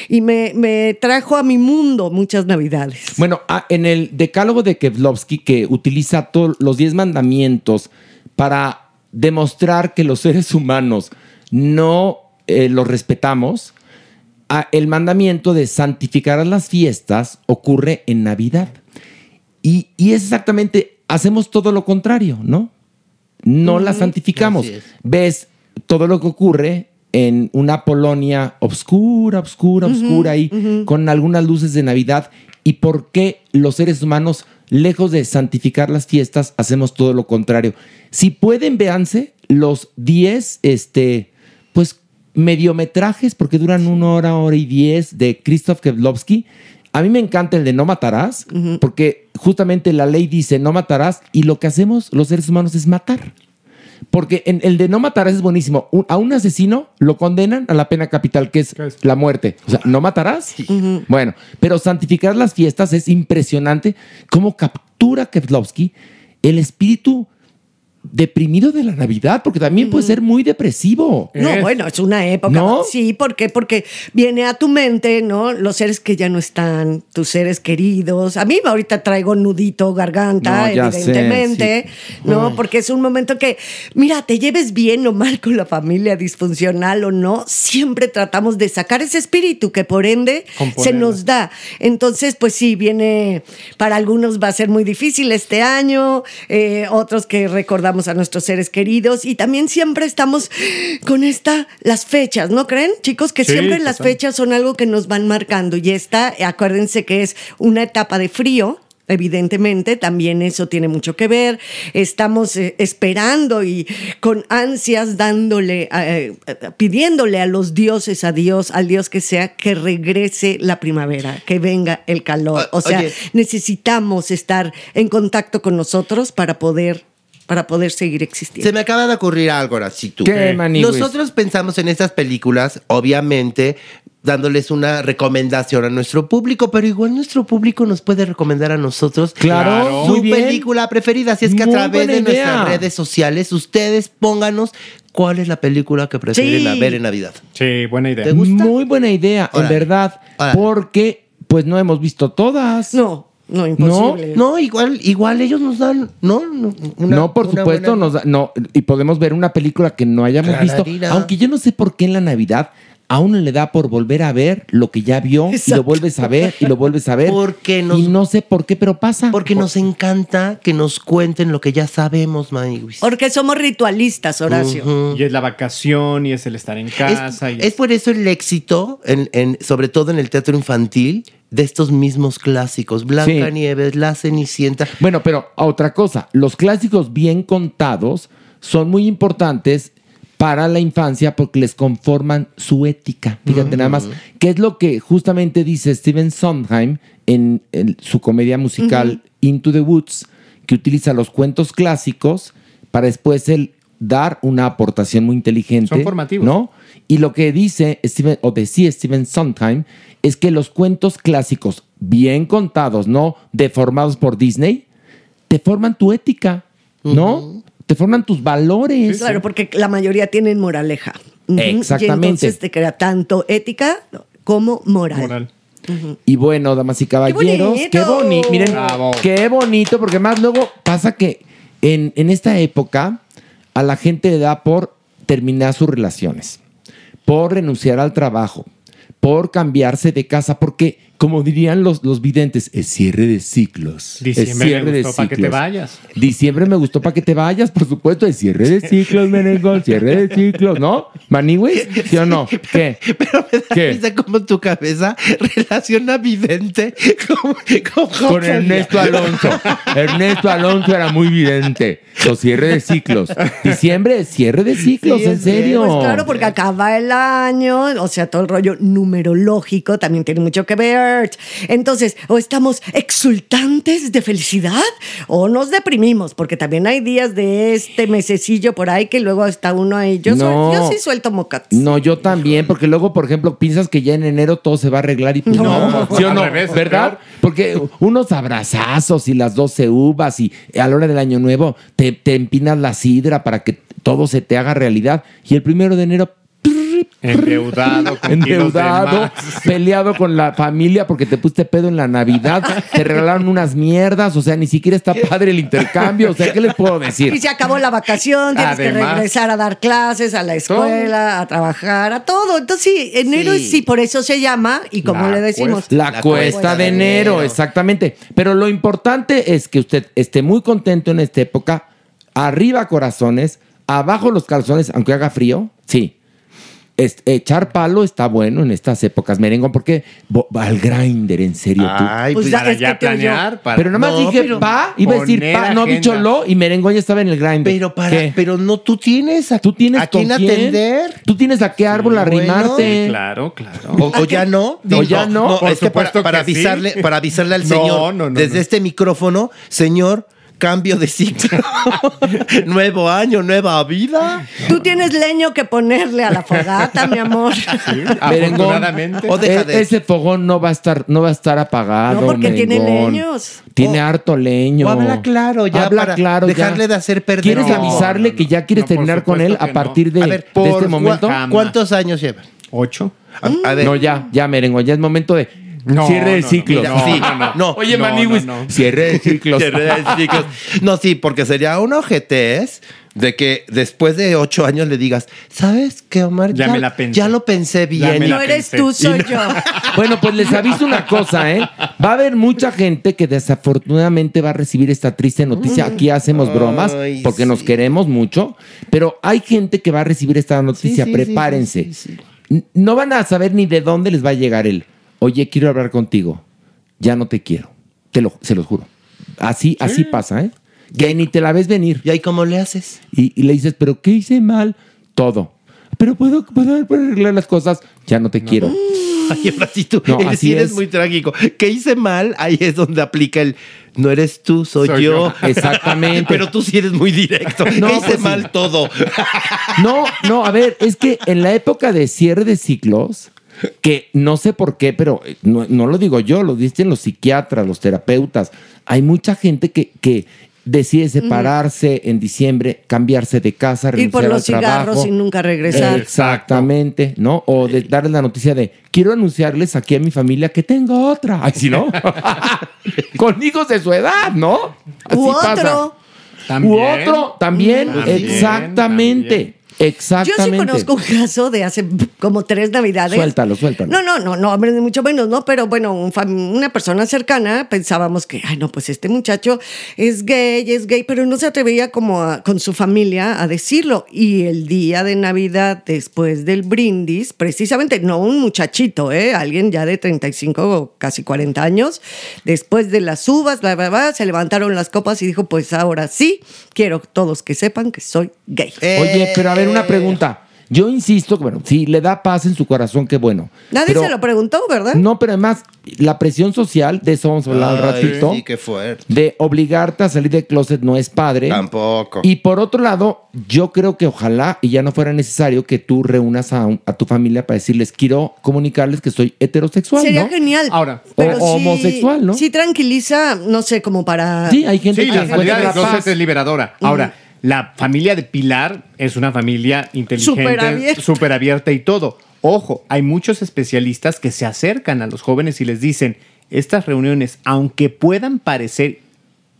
y me, me trajo a mi mundo muchas Navidades. Bueno, ah, en el decálogo de Kevlovsky, que utiliza todos los 10 mandamientos para demostrar que los seres humanos no eh, los respetamos, ah, el mandamiento de santificar las fiestas ocurre en Navidad. Y, y es exactamente, hacemos todo lo contrario, ¿no? No la santificamos. Ves todo lo que ocurre en una Polonia obscura, obscura, obscura ahí, con algunas luces de Navidad. ¿Y por qué los seres humanos, lejos de santificar las fiestas, hacemos todo lo contrario? Si pueden, véanse los 10, este, pues, mediometrajes, porque duran una hora, hora y diez, de Krzysztof Kevlovsky. A mí me encanta el de No matarás, porque justamente la ley dice no matarás y lo que hacemos los seres humanos es matar. Porque en el de no matarás es buenísimo. Un- a un asesino lo condenan a la pena capital, que es la muerte. O sea, no matarás. Bueno, pero santificar las fiestas es impresionante. Cómo captura Kevlovsky el espíritu deprimido de la Navidad, porque también puede ser muy depresivo. No, bueno, es una época. ¿No? Sí, ¿por qué? Porque viene a tu mente, ¿no? Los seres que ya no están, tus seres queridos. A mí ahorita traigo nudito, garganta, No, ya sé, evidentemente, ¿no? Porque es un momento que, mira, te lleves bien o mal con la familia, disfuncional o no, siempre tratamos de sacar ese espíritu que por ende se nos da. Entonces, pues sí, viene, para algunos va a ser muy difícil este año, eh, otros que recordamos a nuestros seres queridos y también siempre estamos con esta, las fechas, ¿no creen? Chicos, que Sí, siempre las fechas son algo que nos van marcando y esta, acuérdense que es una etapa de frío. Evidentemente, también eso tiene mucho que ver. Estamos eh, esperando y con ansias dándole, eh, eh, pidiéndole a los dioses, a Dios, al Dios que sea, que regrese la primavera, que venga el calor. O- O sea, oye. necesitamos estar en contacto con nosotros para poder, para poder seguir existiendo. Se me acaba de ocurrir algo, Horacito. ¿Qué, maniguis? Nosotros pensamos en estas películas, obviamente, dándoles una recomendación a nuestro público, pero igual nuestro público nos puede recomendar a nosotros Claro, su muy bien. película preferida. Así es que a través de idea. nuestras redes sociales, ustedes pónganos cuál es la película que prefieren Sí. a ver en Navidad. Sí, buena idea. ¿Te gusta? Muy buena idea, en verdad. Porque, pues no hemos visto todas. No, no, imposible. No, igual, igual ellos nos dan, ¿no? Una- no, por una supuesto, buena- nos da- no, y podemos ver una película que no hayamos visto. Aunque yo no sé por qué en la Navidad a uno le da por volver a ver lo que ya vio y lo vuelves a ver y lo vuelves a ver. Porque nos- y no sé por qué, pero pasa. Porque nos encanta que nos cuenten lo que ya sabemos, Maniguis. Porque somos ritualistas, Horacio. Y es la vacación y es el estar en casa. Es, y es por eso el éxito, en, en- sobre todo en el teatro infantil, de estos mismos clásicos. Blancanieves, La Cenicienta. Bueno, pero otra cosa, los clásicos bien contados son muy importantes para la infancia porque les conforman su ética. Fíjate nada más, que es lo que justamente dice Steven Sondheim en, en su comedia musical Into the Woods, que utiliza los cuentos clásicos para después él dar una aportación muy inteligente. Son formativos. ¿no? Y lo que dice Steven, o decía Steven Sondheim, es que los cuentos clásicos, bien contados, no deformados por Disney, te forman tu ética, ¿no? Te forman tus valores. Claro, porque la mayoría tienen moraleja. Exactamente. Y entonces te crea tanto ética como moral. moral. Y bueno, damas y caballeros, bonito! qué bonito. Miren, Bravo. qué bonito, porque más luego pasa que en, en esta época a la gente le da por terminar sus relaciones, por renunciar al trabajo, por cambiarse de casa, porque como dirían los, los videntes, es cierre de ciclos. Diciembre me gustó pa' que te vayas. Diciembre me gustó para que te vayas, por supuesto, es cierre de [LAUGHS] ciclos, merengón, cierre de ciclos, ¿no? Maniwis, ¿sí o no? ¿Qué? [LAUGHS] Pero me da ¿Qué? risa como tu cabeza relaciona vidente con, con, Con Ernesto Alonso. Ernesto Alonso era muy vidente. Los cierre de ciclos. Diciembre es cierre de ciclos, en serio. Pues claro, porque acaba el año, o sea, todo el rollo numerológico también tiene mucho que ver. Entonces, o estamos exultantes de felicidad o nos deprimimos, porque también hay días de este mesecillo por ahí que luego está uno ahí. Yo, soy- No. yo sí suelto mocates. No, yo también, porque luego, por ejemplo, piensas que ya en enero todo se va a arreglar y pues no, No, [LAUGHS] ¿sí o al no? revés, ¿Verdad? Porque unos abrazazos y las 12 uvas y a la hora del año nuevo te, te empinas la sidra para que todo se te haga realidad y el primero de enero [LAUGHS] Endeudado, con endeudado, [LAUGHS] peleado con la familia porque te pusiste pedo en la Navidad, te regalaron unas mierdas, o sea, ni siquiera está padre el intercambio, o sea, ¿qué les puedo decir? Y se acabó la vacación, tienes que regresar a dar clases, a la escuela, a trabajar, a todo. Entonces, sí, enero Sí. sí, por eso se llama, y como La le decimos, La, La cuesta, cuesta de de enero, enero. exactamente. Pero lo importante es que usted esté muy contento en esta época. Arriba corazones, abajo los calzones, aunque haga frío. Sí. Es- echar palo está bueno en estas épocas, merengón, porque bo- va al grinder, en serio. tú. Ay, Pues pues, ya- Para es ya que planear. Para... pero nada más no, dije pero pa, iba a decir pa, no dicho lo, y merengón ya estaba en el grinder. pero para, ¿Qué? pero no, tú tienes a, ¿Tú tienes a quién atender. ¿Tú tienes a qué árbol Sí, arrimarte? Sí, claro, claro. O, o ya no. O ya no. Por es que para, supuesto para que sí. avisarle, para avisarle al [LAUGHS] No, señor no, no, desde no. este micrófono, señor, cambio de ciclo. [LAUGHS] Nuevo año, nueva vida. tú tienes leño que ponerle a la fogata, mi amor. Merengón, Afortunadamente. O deja e- de- ese fogón no va a estar, no va a estar apagado. No, porque tiene merengón. leños. Tiene O- harto leño. o habla claro, ya, Habla para claro, ya. dejarle de hacer perder ¿Quieres avisarle No, no, que ya quieres terminar con él a partir de, A ver, de por este momento? Jamás. ¿Cuántos años llevan? ¿Ocho? A, a ver. No, ya, ya, merengo, ya es momento de No, cierre de no, no, ciclos. mira, sí, no, Oye, no, Maniwis, no, no. cierre de ciclos. Cierre de ciclos. No, sí, porque sería una ojetez de que después de ocho años le digas, ¿sabes qué, Omar? Ya me la pensé. Ya lo pensé Ya bien. me la No eres pensé. tú, soy yo. [LAUGHS] Bueno, pues les aviso una cosa, ¿eh? Va a haber mucha gente que desafortunadamente va a recibir esta triste noticia. Aquí hacemos bromas Ay, porque nos queremos mucho, pero hay gente que va a recibir esta noticia. sí, sí, Prepárense. sí, sí, sí. N- No van a saber ni de dónde les va a llegar el, oye, quiero hablar contigo. Ya no te quiero. Te lo, se los juro. Así, así pasa, ¿eh? Que ni te la ves venir. ¿Y ahí cómo le haces? Y, y le dices, ¿pero qué hice mal? Todo. Pero puedo, puedo arreglar las cosas. Ya no te quiero. [LAUGHS] Ay, ahora sí tú No, eres, así sí eres es. muy trágico. ¿Qué hice mal? Ahí es donde aplica el no eres tú, soy, Soy yo. yo. [LAUGHS] Exactamente. [LAUGHS] Pero tú sí eres muy directo. No, ¿Qué hice pues sí. mal todo? No, no, a ver, es que en la época de cierre de ciclos, que no sé por qué, pero eh, no, no lo digo yo, lo dicen los psiquiatras, los terapeutas. Hay mucha gente que, que decide separarse en diciembre, cambiarse de casa, Ir por renunciar los al trabajo. cigarros y nunca regresar. Exactamente, ¿no? O de darles la noticia de, quiero anunciarles aquí a mi familia que tengo otra. Ay, si no, [LAUGHS] [LAUGHS] con hijos de su edad, ¿no? Así U pasa. otro. También. U otro, también, También, exactamente. también. Yo Exactamente. sí conozco un caso de hace como tres navidades. Suéltalo, suéltalo. No, no, no, no, hombre, ni mucho menos, ¿no? Pero bueno, un una persona cercana pensábamos que, ay, no, pues este muchacho es gay, es gay, pero no se atrevía como a- con su familia a decirlo. Y el día de Navidad, después del brindis, precisamente, no un muchachito, ¿eh? Alguien ya de 35 o casi 40 años, después de las uvas, bla, bla, bla, se levantaron las copas y dijo, pues ahora sí, quiero todos que sepan que soy gay. Oye, pero a ver, una pregunta. Yo insisto que, bueno, si le da paz en su corazón, qué bueno. Nadie Pero- se lo preguntó, ¿verdad? No, pero además, la presión social, de eso vamos a hablar al Ay, ratito, Sí, qué fuerte. de obligarte a salir del closet no es padre. Tampoco. Y por otro lado, yo creo que ojalá y ya no fuera necesario que tú reúnas a, un- a tu familia para decirles, quiero comunicarles que soy heterosexual, Sería ¿no? genial. Ahora, pero o- homosexual, ¿no? Sí tranquiliza, no sé, como para... Sí, hay gente Sí, que la salida del closet es liberadora. Ahora, la familia de Pilar es una familia Súper inteligente, abierta. súper abierta y todo. Ojo, hay muchos especialistas que se acercan a los jóvenes y les dicen, estas reuniones, aunque puedan parecer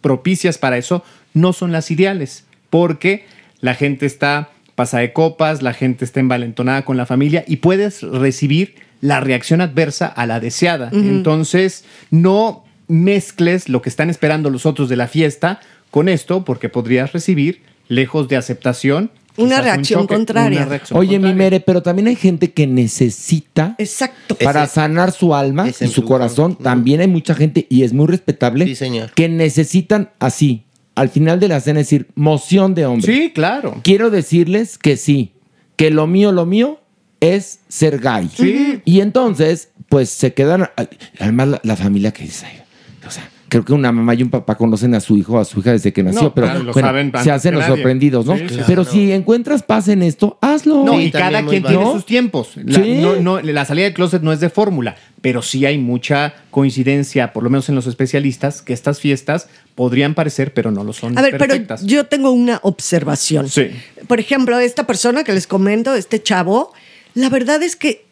propicias para eso, no son las ideales, porque la gente está pasada de copas, la gente está envalentonada con la familia y puedes recibir la reacción adversa a la deseada. Entonces, no mezcles lo que están esperando los otros de la fiesta con esto, porque podrías recibir, lejos de aceptación, Una un reacción choque, contraria. una reacción Oye, mi mere, pero también hay gente que necesita Exacto. para Ese- sanar su alma y su corazón. También hay mucha gente, y es muy respetable, Sí, señor. que necesitan así, al final de la cena, decir, moción de hombre. Sí, claro. Quiero decirles que sí, que lo mío, lo mío es ser gay. Sí. Y entonces, pues se quedan, además la, la familia que dice, "Ay, o sea, creo que una mamá y un papá conocen a su hijo o a su hija desde que nació, No, pero claro, lo bueno, saben se hacen que los nadie. sorprendidos, ¿no? Sí, pero si encuentras paz en esto, hazlo. No, Sí, y cada quien tiene ¿No? sus tiempos. La, Sí. no, no, la salida del closet no es de fórmula, pero sí hay mucha coincidencia, por lo menos en los especialistas, que estas fiestas podrían parecer, pero no lo son A ver, perfectas. pero yo tengo una observación. Sí. Por ejemplo, esta persona que les comento, este chavo, la verdad es que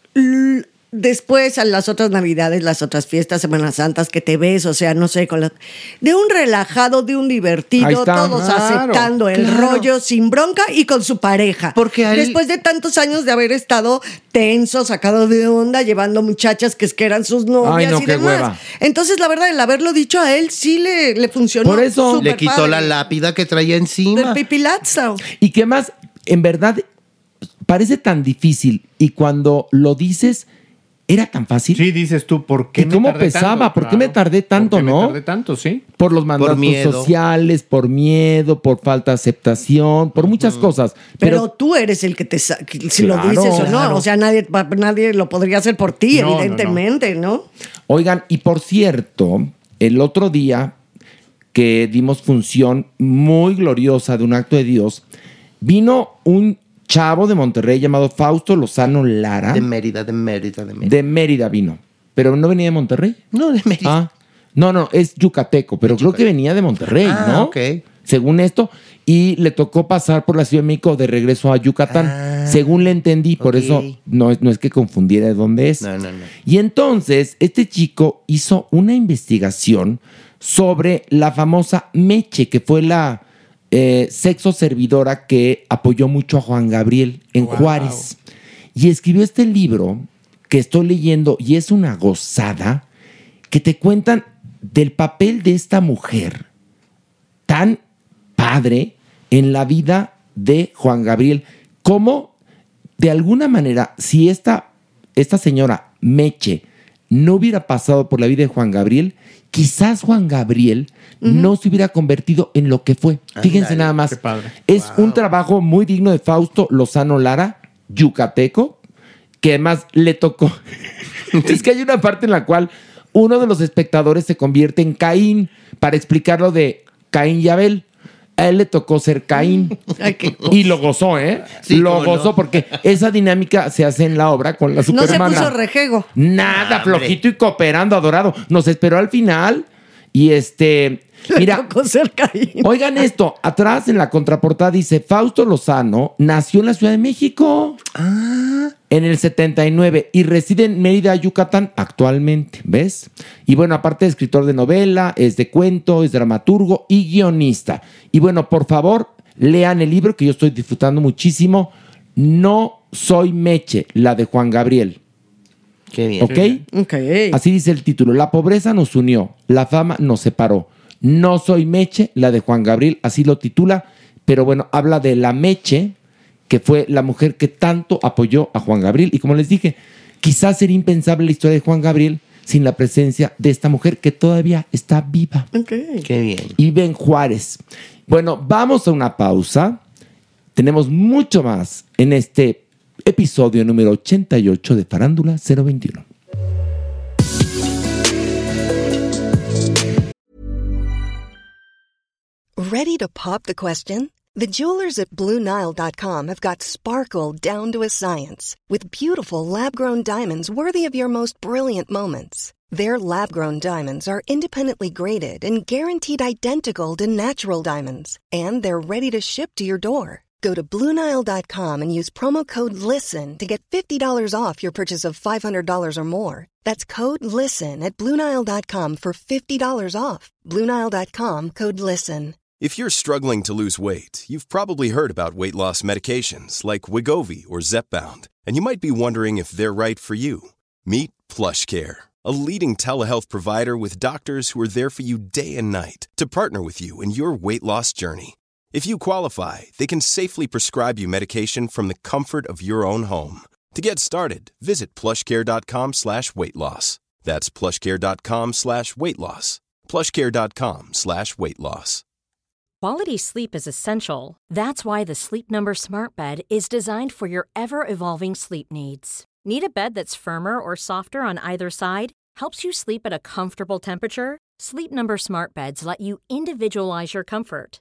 después a las otras navidades, las otras fiestas, Semanas Santas que te ves, o sea, no sé, con la, de un relajado, de un divertido, está. todos Claro, aceptando el claro. rollo sin bronca y con su pareja. Porque a él- después de tantos años de haber estado tenso, sacado de onda, llevando muchachas que es que eran sus novias Ay, no, y qué demás. hueva. Entonces, la verdad, el haberlo dicho a él sí le, le funcionó. Por eso- Le quitó padre. la lápida que traía Del encima. pipilazo. Y que más, en verdad, parece tan difícil y cuando lo dices, era tan fácil. Sí, dices tú, ¿por qué ¿Y cómo tardé pesaba? tanto? ¿Por qué me tardé tanto, ¿Por qué no? me tardé tanto, sí. Por los mandatos sociales, por miedo, por falta de aceptación, por muchas cosas. Pero, Pero, tú eres el que te si Claro, lo dices o no. claro. O sea, nadie, nadie lo podría hacer por ti, No, no, no. evidentemente, ¿no? oigan, y por cierto, el otro día que dimos función muy gloriosa de un acto de Dios, vino un chavo de Monterrey llamado Fausto Lozano Lara. De Mérida, de Mérida, de Mérida. De Mérida vino. Pero no venía de Monterrey. No, de Mérida. Ah, no, no, es yucateco, pero creo que venía de Monterrey, Ah, ¿no? ok. Según esto, y le tocó pasar por la Ciudad de México de regreso a Yucatán. Ah, según le entendí, por eso no, no es que confundiera de dónde es. No, no, no. Y entonces, este chico hizo una investigación sobre la famosa Meche, que fue la eh, sexo servidora que apoyó mucho a Juan Gabriel en Juárez. Y escribió este libro que estoy leyendo y es una gozada que te cuentan del papel de esta mujer tan padre en la vida de Juan Gabriel. Cómo, de alguna manera, si esta, esta señora Meche no hubiera pasado por la vida de Juan Gabriel, quizás Juan Gabriel no se hubiera convertido en lo que fue. Fíjense nada más. qué padre. Es un trabajo muy digno de Fausto Lozano Lara, yucateco, que además le tocó. [LAUGHS] es que hay una parte en la cual uno de los espectadores se convierte en Caín para explicar lo de Caín y Abel. A él le tocó ser Caín. [LAUGHS] Y lo gozó, ¿eh? Sí, lo no. gozó porque esa dinámica se hace en la obra con la No se supermana. puso rejego. Nada, Ah, flojito y cooperando, adorado. Nos esperó al final y este... Mira. Oigan esto, atrás en la contraportada dice Fausto Lozano nació en la Ciudad de México en el 79 y reside en Mérida, Yucatán actualmente, ¿ves? Y bueno, aparte de escritor de novela, es de cuento, es dramaturgo y guionista. Y bueno, por favor, lean el libro que yo estoy disfrutando muchísimo. No soy Meche, la de Juan Gabriel. Qué bien. ¿Ok? Ok. Así dice el título. La pobreza nos unió, la fama nos separó. No soy Meche, la de Juan Gabriel, así lo titula. Pero bueno, habla de la Meche, que fue la mujer que tanto apoyó a Juan Gabriel. Y como les dije, quizás sería impensable la historia de Juan Gabriel sin la presencia de esta mujer que todavía está viva. Ok. Qué bien. Y Ben Juárez. Bueno, vamos a una pausa. Tenemos mucho más en este episodio número 88 de Farándula 021. Ready to pop the question? The jewelers at BlueNile.com have got sparkle down to a science with beautiful lab grown diamonds worthy of your most brilliant moments. Their lab grown diamonds are independently graded and guaranteed identical to natural diamonds, and they're ready to ship to your door. Go to BlueNile.com and use promo code LISTEN to get $50 off your purchase of $500 or more. That's code LISTEN at BlueNile.com for $50 off. BlueNile.com code LISTEN. If you're struggling to lose weight, you've probably heard about weight loss medications like Wigovi or Zepbound, and you might be wondering if they're right for you. Meet PlushCare, a leading telehealth provider with doctors who are there for you day and night to partner with you in your weight loss journey. If you qualify, they can safely prescribe you medication from the comfort of your own home. To get started, visit plushcare.com slash weight loss. That's plushcare.com slash weight loss. plushcare.com slash weight loss. Quality sleep is essential. That's why the Sleep Number Smart Bed is designed for your ever evolving sleep needs. Need a bed that's firmer or softer on either side? Helps you sleep at a comfortable temperature? Sleep Number Smart Beds let you individualize your comfort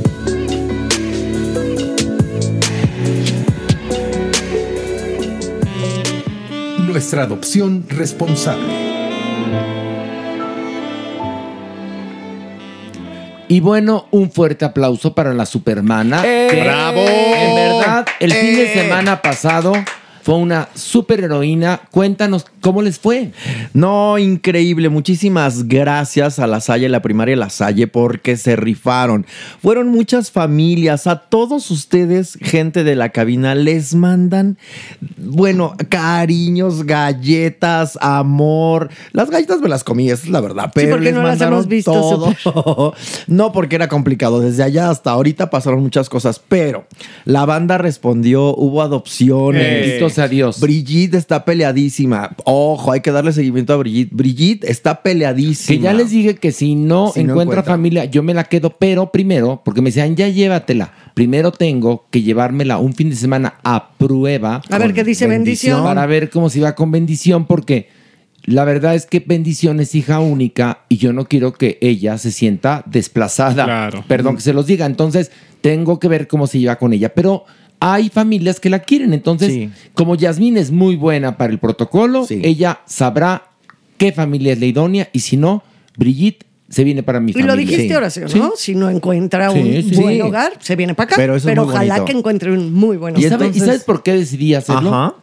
Nuestra adopción responsable. Y bueno, un fuerte aplauso para la Supermana. que, ¡Bravo! En verdad, el fin de semana pasado fue una superheroína. Cuéntanos cómo les fue. No, increíble. Muchísimas gracias a La Salle, la primaria La Salle, porque se rifaron. Fueron muchas familias. A todos ustedes, gente de la cabina, les mandan, bueno, cariños, galletas, amor. Las galletas me las comí, esa es la verdad. Pero porque les no las hemos visto, todo. [LAUGHS] no, porque era complicado. Desde allá hasta ahorita pasaron muchas cosas. Pero la banda respondió, hubo adopciones. Bendito sea Dios. Brigitte está peleadísima. Ojo, hay que darle seguimiento a Brigitte. Brigitte está peleadísima. Que ya les dije que si no, Si no encuentra, encuentra. familia, yo me la quedo, pero primero, porque me decían, ya llévatela. Primero tengo que llevármela un fin de semana a prueba. A ver qué dice bendición. Para ver cómo se va con bendición, porque la verdad es que bendición es hija única y yo no quiero que ella se sienta desplazada. Claro. Perdón que se los diga. Entonces, tengo que ver cómo se lleva con ella. Pero hay familias que la quieren. Entonces, Sí. como Yasmín es muy buena para el protocolo, Sí. ella sabrá qué familia es la idónea y si no, Brigitte se viene para mi Y familia. lo dijiste, Sí. Sí. ¿no? Si no encuentra Sí, un sí. buen Sí. hogar, se viene para acá. Pero eso es muy ojalá bonito. que encuentre un muy buen ¿Y, hogar. y entonces- sabes por qué decidí hacerlo? Ajá.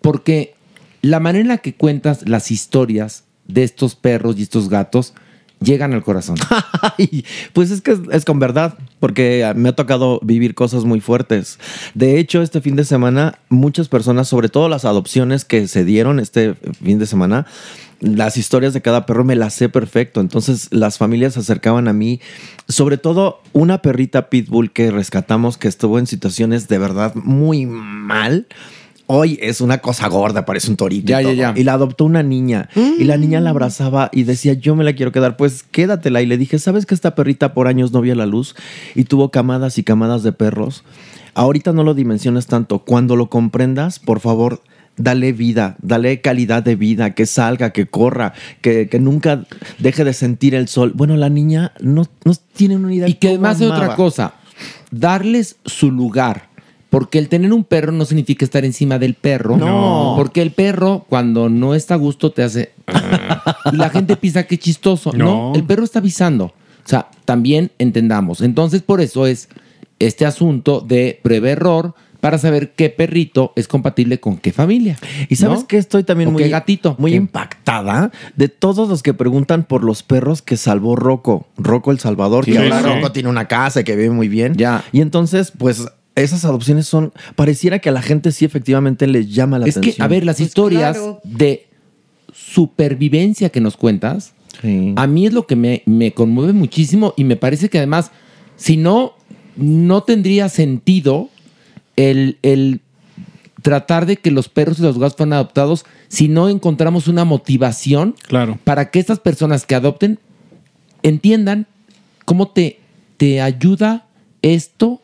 Porque la manera en la que cuentas las historias de estos perros y estos gatos llegan al corazón. [LAUGHS] Pues es que es, es con verdad, porque me ha tocado vivir cosas muy fuertes. De hecho, este fin de semana, muchas personas, sobre todo las adopciones que se dieron este fin de semana, las historias de cada perro me las sé perfecto. Entonces, las familias se acercaban a mí, sobre todo una perrita pitbull que rescatamos que estuvo en situaciones de verdad muy mal. Hoy es una cosa gorda, parece un torito. Ya, y, ya, ya. y la adoptó una niña. Y la niña la abrazaba y decía, yo me la quiero quedar. Pues quédatela. Y le dije, ¿sabes que esta perrita por años no vio la luz? Y tuvo camadas y camadas de perros. Ahorita no lo dimensiones tanto. Cuando lo comprendas, por favor, dale vida, dale calidad de vida, que salga, que corra, que, que nunca deje de sentir el sol. Bueno, la niña no, no tiene una idea. y que además de otra cosa, darles su lugar. Porque el tener un perro no significa estar encima del perro. No. Porque el perro, cuando no está a gusto, te hace. [LAUGHS] y la gente piensa que chistoso. No. No. el perro está avisando. O sea, también entendamos. Entonces, por eso es este asunto de prueba-error para saber qué perrito es compatible con qué familia. Y sabes ¿no? que estoy también ¿O muy qué gatito? muy ¿Qué? impactada de todos los que preguntan por los perros que salvó Rocco, Rocco el Salvador, Sí, que ahora sí. Rocco tiene una casa y que vive muy bien. Ya. Y entonces, pues esas adopciones son pareciera que a la gente sí efectivamente les llama la Es atención. que, a ver, las Pues historias claro. de supervivencia que nos cuentas, Sí. a mí es lo que me, me conmueve muchísimo y me parece que además, si no, no tendría sentido el, el tratar de que los perros y los gatos fueran adoptados si no encontramos una motivación Claro. para que estas personas que adopten entiendan cómo te, te ayuda esto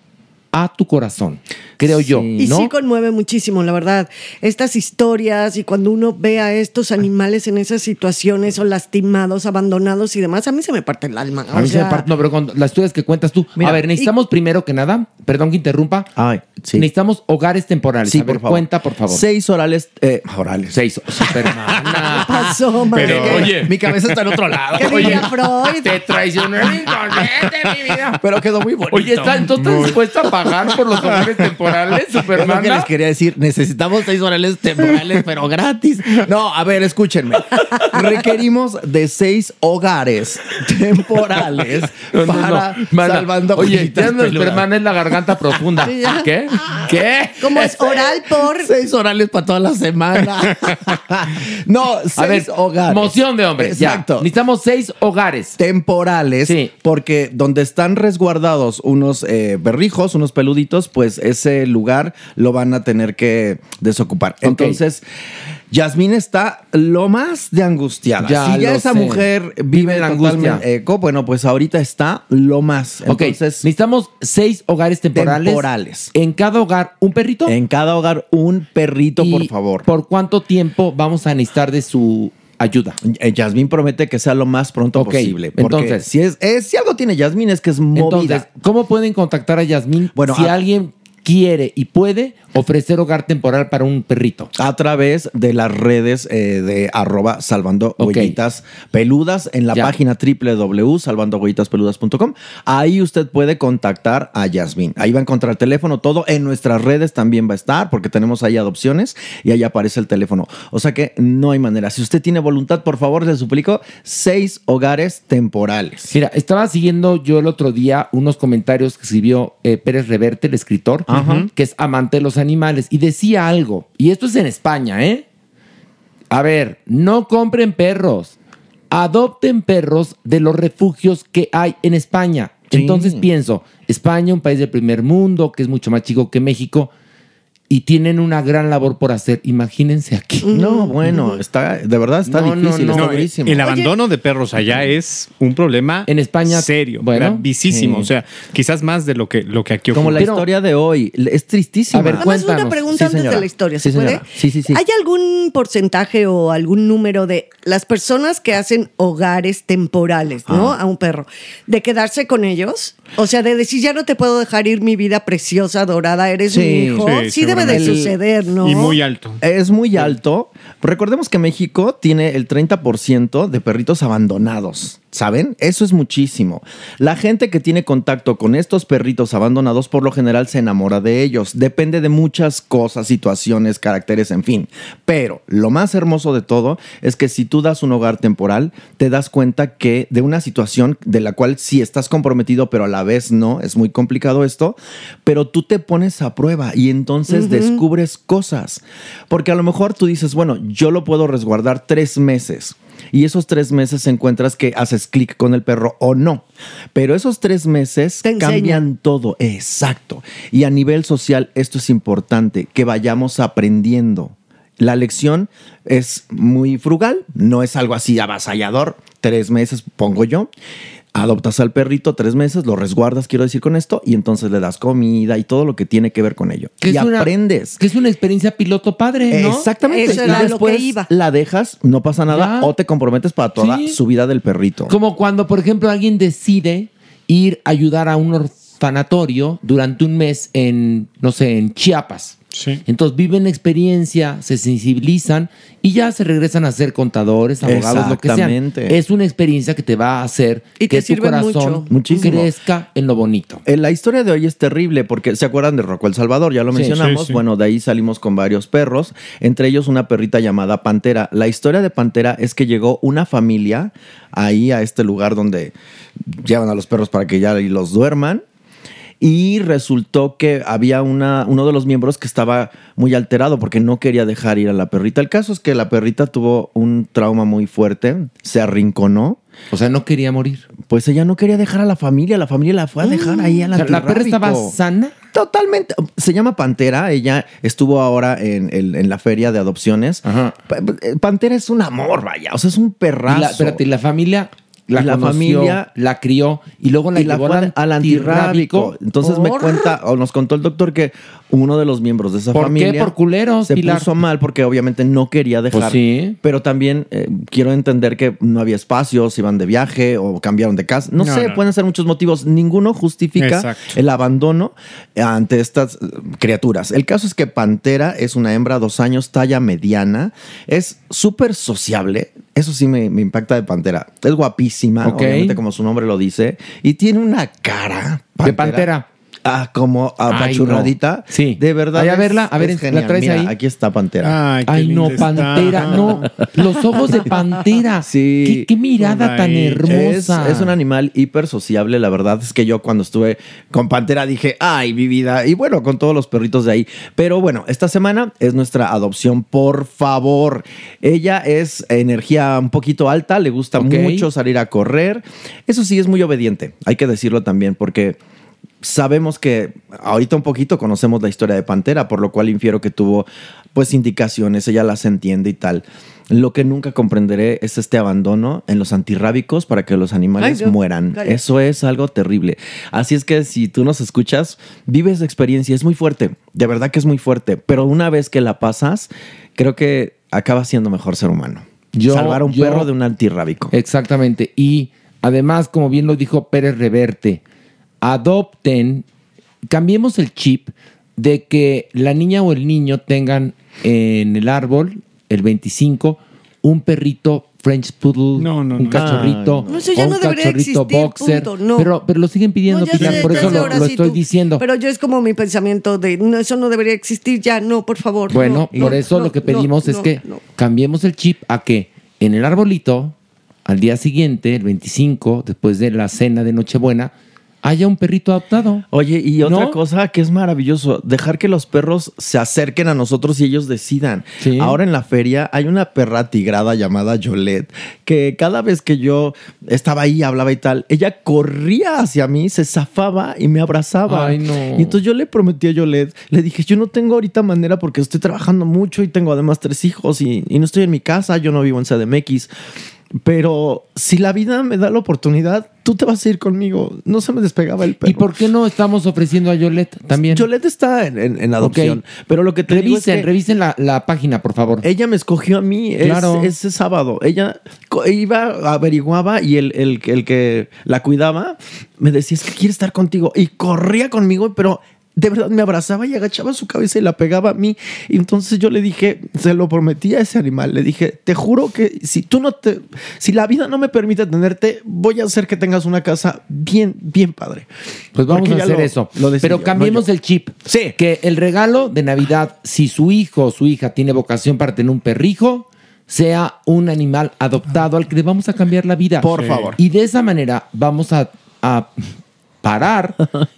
a tu corazón, creo yo. Y ¿no? sí conmueve muchísimo, la verdad. Estas historias y cuando uno ve a estos animales en esas situaciones o lastimados, abandonados y demás, a mí se me parte el alma. A mí o se me sea, parte- no, pero con las historias que cuentas tú. Mira, a ver, necesitamos primero que nada, perdón que interrumpa, Ay, sí. necesitamos hogares temporales. Sí, a ver, por favor. cuenta, por favor. Seis orales. eh, orales. Seis. Supermana. [LAUGHS] ¿Qué pasó, Pero, Manuel? oye, Mi cabeza está en otro lado. ¿Qué diría Freud? te inconsciente, mi vida. Pero quedó muy bonito. Oye, ¿está, entonces estás dispuesta a pagar por los [LAUGHS] hogares temporales, [LAUGHS] Es lo que les quería decir. Necesitamos seis orales temporales, pero gratis. No, a ver, escúchenme. Requerimos de seis hogares temporales [LAUGHS] No, no, no. para salvando Oye, ya no. Superman es la garganta profunda. ¿Qué? ¿Qué? Como es oral por... Seis orales para toda la semana. [LAUGHS] no, seis A ver, hogares. moción de hombres. Ya. Exacto. Necesitamos seis hogares. temporales, Sí. porque donde están resguardados unos eh, berrijos, unos peluditos, pues ese lugar lo van a tener que desocupar. Entonces, Yasmín está lo más de angustiada. Ya si ya esa sé. mujer Vive en angustia. eco, bueno, pues ahorita está lo más. Entonces, necesitamos seis hogares temporales. Temporales. En cada hogar, un perrito. en cada hogar un perrito, Y por favor. ¿Por cuánto tiempo vamos a necesitar de su ayuda? Eh, Yasmín promete que sea lo más pronto posible. Porque entonces- si, es, es- si algo tiene Yasmín es que es movida. Entonces, ¿cómo pueden contactar a Yasmín Bueno, si a- alguien quiere y puede ofrecer hogar temporal para un perrito? a través de las redes eh, de arroba salvando Ok. huellitas peludas en la Ya. página www.salvandohuellitaspeludas.com. Ahí usted puede contactar a Yasmín. Ahí va a encontrar el teléfono, todo en nuestras redes también va a estar porque tenemos ahí adopciones y ahí aparece el teléfono. O sea que no hay manera. Si usted tiene voluntad, por favor, le suplico seis hogares temporales. Mira, estaba siguiendo yo el otro día unos comentarios que escribió eh, Pérez Reverte, el escritor, que es amante de los animales, y decía algo, y esto es en España, ¿eh? A ver, no compren perros, adopten perros de los refugios que hay en España. Sí. Entonces pienso, España, un país del primer mundo, que es mucho más chico que México, y tienen una gran labor por hacer. Imagínense aquí. No, bueno, está, de verdad está No, difícil, no. está No, el, durísimo. el abandono de perros allá es un problema En España, serio, bueno, gravísimo. sí. O sea, quizás más de lo que, lo que aquí Como ocurre. la Pero- historia de hoy, es tristísima. A ver, Nada más una Cuéntanos. pregunta Sí, antes señora. de la historia, Sí, ¿se puede? señora. Sí, sí, sí. ¿Hay algún porcentaje o algún número de las personas que hacen hogares temporales, ¿no? Ah. A un perro, de quedarse con ellos? O sea, de decir, ya no te puedo dejar ir mi vida preciosa, dorada, eres Sí, mi hijo. Sí, sí, debe de seguramente. suceder, ¿no? Y muy alto. Es muy alto. Recordemos que México tiene el 30% de perritos abandonados. ¿Saben? Eso es muchísimo. La gente que tiene contacto con estos perritos abandonados por lo general se enamora de ellos. Depende de muchas cosas, situaciones, caracteres, en fin. Pero lo más hermoso de todo es que si tú das un hogar temporal, te das cuenta que de una situación de la cual sí estás comprometido, pero a la vez no, es muy complicado esto, pero tú te pones a prueba y entonces descubres cosas. Porque a lo mejor tú dices, bueno, yo lo puedo resguardar tres meses. Y esos tres meses encuentras que haces clic con el perro o no. Pero esos tres meses cambian todo. Exacto. Y a nivel social esto es importante, que vayamos aprendiendo. La lección es muy frugal, no es algo así avasallador. Tres meses pongo yo. Adoptas al perrito tres meses, lo resguardas, quiero decir con esto, y entonces le das comida y todo lo que tiene que ver con ello. Que y es una- aprendes. Que es una experiencia piloto padre, ¿no? Exactamente. Eso Y era lo que después iba. La dejas, no pasa nada, Ya. o te comprometes para toda Sí. su vida del perrito. Como cuando, por ejemplo, alguien decide ir a ayudar a un orfanatorio durante un mes en, no sé, en Chiapas. Sí. Entonces viven experiencia, se sensibilizan y ya se regresan a ser contadores, abogados, lo que sean. Exactamente. Es una experiencia que te va a hacer Y que tu sirve corazón mucho. Muchísimo. crezca en lo bonito. Eh, La historia de hoy es terrible porque se acuerdan de Rocco El Salvador, ya lo Sí, mencionamos. sí, sí. Bueno, de ahí salimos con varios perros, entre ellos una perrita llamada Pantera. La historia de Pantera es que llegó una familia ahí a este lugar donde llevan a los perros para que ya los duerman. Y resultó que había una, uno de los miembros que estaba muy alterado porque no quería dejar ir a la perrita. El caso es que la perrita tuvo un trauma muy fuerte, se arrinconó. O sea, no quería morir. Pues ella no quería dejar a la familia, la familia la fue a dejar ahí a O la sea, la perra estaba sana. Totalmente. Se llama Pantera. Ella estuvo ahora en, en la feria de adopciones. Ajá. Eh, Pantera es un amor, vaya. O sea, es un perrazo. la, espérate, ¿y la familia la, Y la conoció, familia- la crió y luego la y la llevó fue al antirrábico. Entonces me cuenta, o nos contó el doctor que uno de los miembros de esa ¿Por qué? familia Por culeros, se Pilar. puso mal porque obviamente no quería dejar. Pues sí. Pero también eh, quiero entender que no había espacios, iban de viaje o cambiaron de casa. No, No, sé, no. pueden ser muchos motivos. Ninguno justifica Exacto. el abandono ante estas eh, criaturas. El caso es que Pantera es una hembra, dos años, talla mediana, es súper sociable. Eso sí me, me impacta de Pantera. Es guapísima, obviamente como su nombre lo dice, y tiene una cara. De Pantera. Ah, como apachurradita. Ay, no. Sí. De verdad. Vaya a verla, a ver, ¿la traes Mira, ahí? Aquí está Pantera. Ay, qué Ay, no, está. Pantera, no. Los ojos de Pantera. [LAUGHS] Sí. Qué, qué mirada tan Ay, Es, hermosa. es un animal hiper sociable. La verdad es que yo cuando estuve con Pantera dije, ay, mi vida. Y bueno, con todos los perritos de ahí. Pero bueno, esta semana es nuestra adopción, por favor. Ella es energía un poquito alta, le gusta mucho salir a correr. Eso sí, es muy obediente. Hay que decirlo también porque sabemos que ahorita un poquito conocemos la historia de Pantera, por lo cual infiero que tuvo pues indicaciones, ella las entiende y tal. Lo que nunca comprenderé es este abandono en los antirrábicos para que los animales Ay, no. mueran. Eso es algo terrible. Así es que si tú nos escuchas, vives la experiencia, es muy fuerte, de verdad que es muy fuerte, pero una vez que la pasas, creo que acaba siendo mejor ser humano. Yo- Salvar a un yo- perro de un antirrábico. Exactamente. Y además, como bien lo dijo Pérez Reverte, adopten, cambiemos el chip de que la niña o el niño tengan en el árbol, el 25, un perrito French Poodle, No, no, un no. cachorrito, No, eso ya o un no debería cachorrito existir, boxer. punto. Pero, pero lo siguen pidiendo, No, ya Pilar, sé, por eso lo, estoy tú. diciendo. Pero yo es como mi pensamiento de no, eso no debería existir ya, no, por favor. Bueno, no, por no, eso no, lo que no, pedimos es no, que no. cambiemos el chip a que en el arbolito, al día siguiente, el 25, después de la cena de Nochebuena, haya un perrito adoptado. Oye, y otra ¿No? cosa que es maravilloso, dejar que los perros se acerquen a nosotros y ellos decidan. Sí. Ahora en la feria hay una perra tigrada llamada Yolette, que cada vez que yo estaba ahí, hablaba y tal, ella corría hacia mí, se zafaba y me abrazaba. Ay, no. Y entonces yo le prometí a Yolette, le dije, yo no tengo ahorita manera porque estoy trabajando mucho y tengo además tres hijos y, y no estoy en mi casa, yo no vivo en CDMX. Pero si la vida me da la oportunidad, tú te vas a ir conmigo. No se me despegaba el perro. ¿Y por qué no estamos ofreciendo a Yolette también? Yolette está en, en- en adopción. Pero lo que te digo es Revisen, que revisen la, la página, por favor. ella me escogió a mí es- ese sábado. Ella iba, averiguaba y el, el, el que la cuidaba me decía, es que quiere estar contigo. Y corría conmigo, pero de verdad me abrazaba y agachaba su cabeza y la pegaba a mí. Y entonces yo le dije, se lo prometí a ese animal. Le dije, te juro que si tú no te, si la vida no me permite tenerte, voy a hacer que tengas una casa bien, bien padre. Pues vamos Porque a hacer lo- eso. lo decidió, Pero cambiemos no el chip. Sí. Que el regalo de Navidad, si su hijo o su hija tiene vocación para tener un perrijo, sea un animal adoptado al que le vamos a cambiar la vida. Por Sí. favor. Y de esa manera vamos a, a parar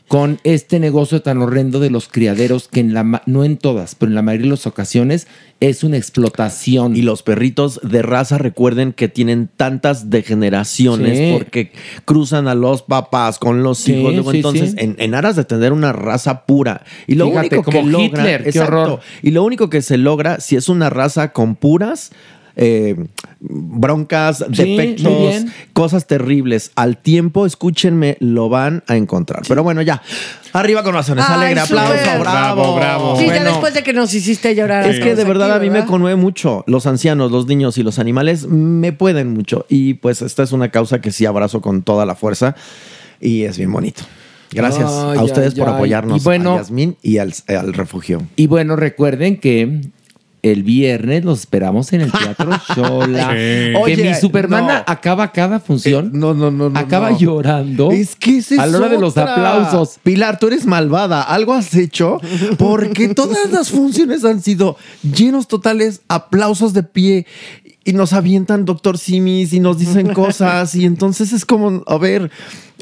con este negocio tan horrendo de los criaderos que en la no en todas, pero en la mayoría de las ocasiones es una explotación. Y los perritos de raza, recuerden que tienen tantas degeneraciones Sí. porque cruzan a los papás con los Sí, hijos. Luego, sí, entonces. En, en aras de tener una raza pura. Y lo Fíjate, único que como logra. Hitler, qué horror. Y lo único que se logra, si es una raza con puras. Eh, broncas, Sí, defectos, cosas terribles. Al tiempo, escúchenme, lo van a encontrar. Pero bueno, ya. Arriba con razones. Ay, Alegre, aplauso, bravo. Bravo, bravo. Sí, ya Bueno. después de que nos hiciste llorar. Es que de verdad aquí, a mí me conmueve mucho. Los ancianos, los niños y los animales me pueden mucho. Y pues esta es una causa que sí abrazo con toda la fuerza y es bien bonito. Gracias Ay, a ustedes ay, por apoyarnos, Y bueno- a Yasmín y al, al refugio. Y bueno, recuerden que el viernes los esperamos en el Teatro [LAUGHS] Shola. Sí. Que Oye, mi Supermana no. acaba cada función. no, no, no, no. acaba no. llorando. Es que esa es a la hora de los aplausos. Pilar, tú eres malvada. Algo has hecho porque todas las funciones han sido llenos totales, aplausos de pie y nos avientan Doctor Simis y nos dicen [LAUGHS] cosas y entonces es como, a ver,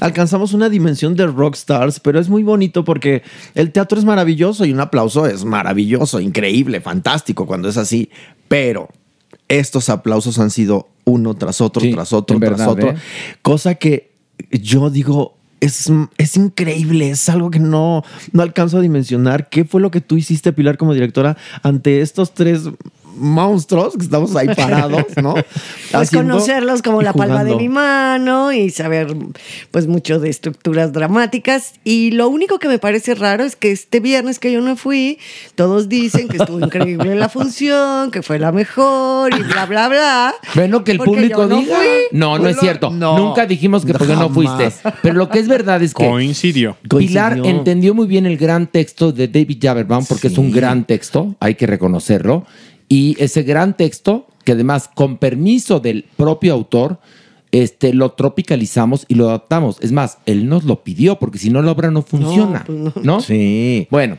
alcanzamos una dimensión de rockstars, pero es muy bonito porque el teatro es maravilloso y un aplauso es maravilloso, increíble, fantástico cuando es así, pero estos aplausos han sido uno tras otro, Sí, tras otro, tras verdad, otro. ¿eh? Cosa que yo digo, es, es increíble, es algo que no, no alcanzo a dimensionar. ¿Qué fue lo que tú hiciste, Pilar, como directora, ante estos tres monstruos que estamos ahí parados, [LAUGHS] ¿no? Pues Haciendo conocerlos como la palma de mi mano y saber pues mucho de estructuras dramáticas. Y lo único que me parece raro es que este viernes que yo no fui, todos dicen que estuvo increíble la función, que fue la mejor y bla, bla, bla. Bueno, que el público no diga. fui. No, no es Bueno, cierto. no. Nunca dijimos que porque no fuiste. Pero lo que es verdad es que Coincidió. Pilar Coincidió. entendió muy bien el gran texto de David Jaberbaum, porque es un gran texto, hay que reconocerlo. Y ese gran texto, que además con permiso del propio autor, este, lo tropicalizamos y lo adaptamos. Es más, él nos lo pidió, porque si no la obra no funciona. pues no. Sí. Bueno,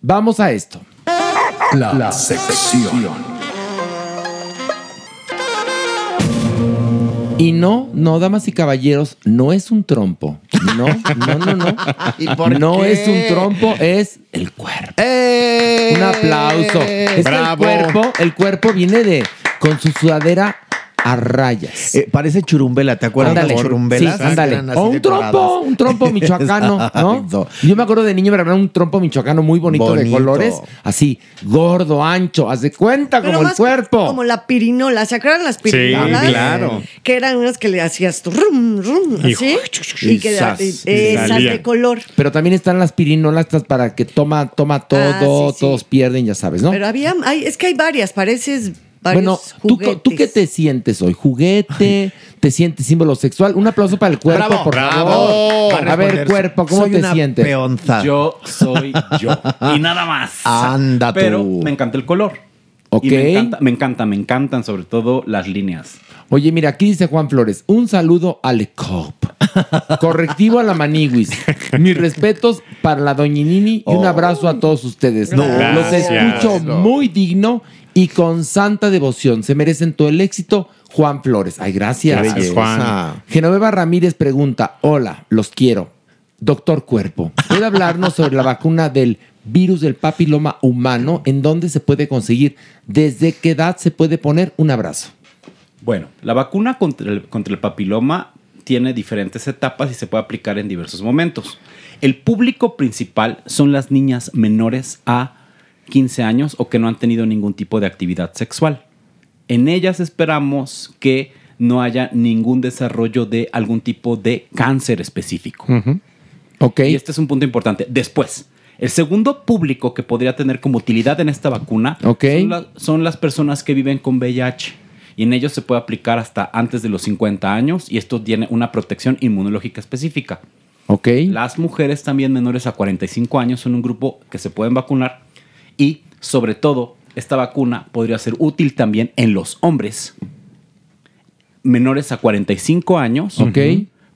vamos a esto. La, la sección. Y no, no, damas y caballeros, no es un trompo. No, no, no, no. [LAUGHS] ¿Y por no qué? es un trompo, es el cuerpo. ¡Eh! Un aplauso. Es que el Bravo. cuerpo, el cuerpo viene de con su sudadera a rayas. Eh, parece churumbela, ¿te acuerdas Ándale, churumbelas? sí, ándale. Así O un decoradas. trompo, un trompo michoacano, [LAUGHS] ¿no? Yo me acuerdo de niño me regalaron un trompo michoacano muy bonito, de colores, así, gordo, ancho, haz de cuenta, Pero como el cuerpo. Como la pirinola, ¿se acuerdan las pirinolas? claro. Que eran unas que le hacías rum, rum, así. y Y, que esas salía. de color. Pero también están las pirinolas estas para que toma, toma todo, Ah, sí, sí. todos pierden, ya sabes, ¿no? Pero había, hay, es que hay varias, pareces Bueno, ¿tú, co- ¿tú qué te sientes hoy? ¿Juguete? ¿Te sientes símbolo sexual? Un aplauso para el cuerpo, Bravo, por bravo. favor. A A ver, cuerpo, ¿cómo soy te una sientes? peonza. Yo soy yo. y nada más. Anda tú. Pero me encanta el color. Ok. Y me encanta, me encanta, me encantan sobre todo las líneas. Oye, mira, aquí dice Juan Flores, un saludo a Lecop. Correctivo a la Maniguis. Mis respetos para la Doñinini y un abrazo a todos ustedes. No, Los escucho muy digno y con santa devoción. Se merecen todo el éxito. Juan Flores. Ay, gracias. Belleza. Juan. Genoveva Ramírez pregunta, hola, los quiero. Doctor Cuerpo, ¿puede hablarnos sobre la vacuna del virus del papiloma humano? ¿En dónde se puede conseguir? ¿Desde qué edad se puede poner? Un abrazo. Bueno, la vacuna contra el, contra el papiloma tiene diferentes etapas y se puede aplicar en diversos momentos. El público principal son las niñas menores a 15 años o que no han tenido ningún tipo de actividad sexual. En ellas esperamos que no haya ningún desarrollo de algún tipo de cáncer específico. Ok. Y este es un punto importante. Después, el segundo público que podría tener como utilidad en esta vacuna son, la- son las personas que viven con VIH. Y en ellos se puede aplicar hasta antes de los 50 años y esto tiene una protección inmunológica específica. Ok. Las mujeres también menores a 45 años son un grupo que se pueden vacunar y sobre todo esta vacuna podría ser útil también en los hombres menores a 45 años. Ok.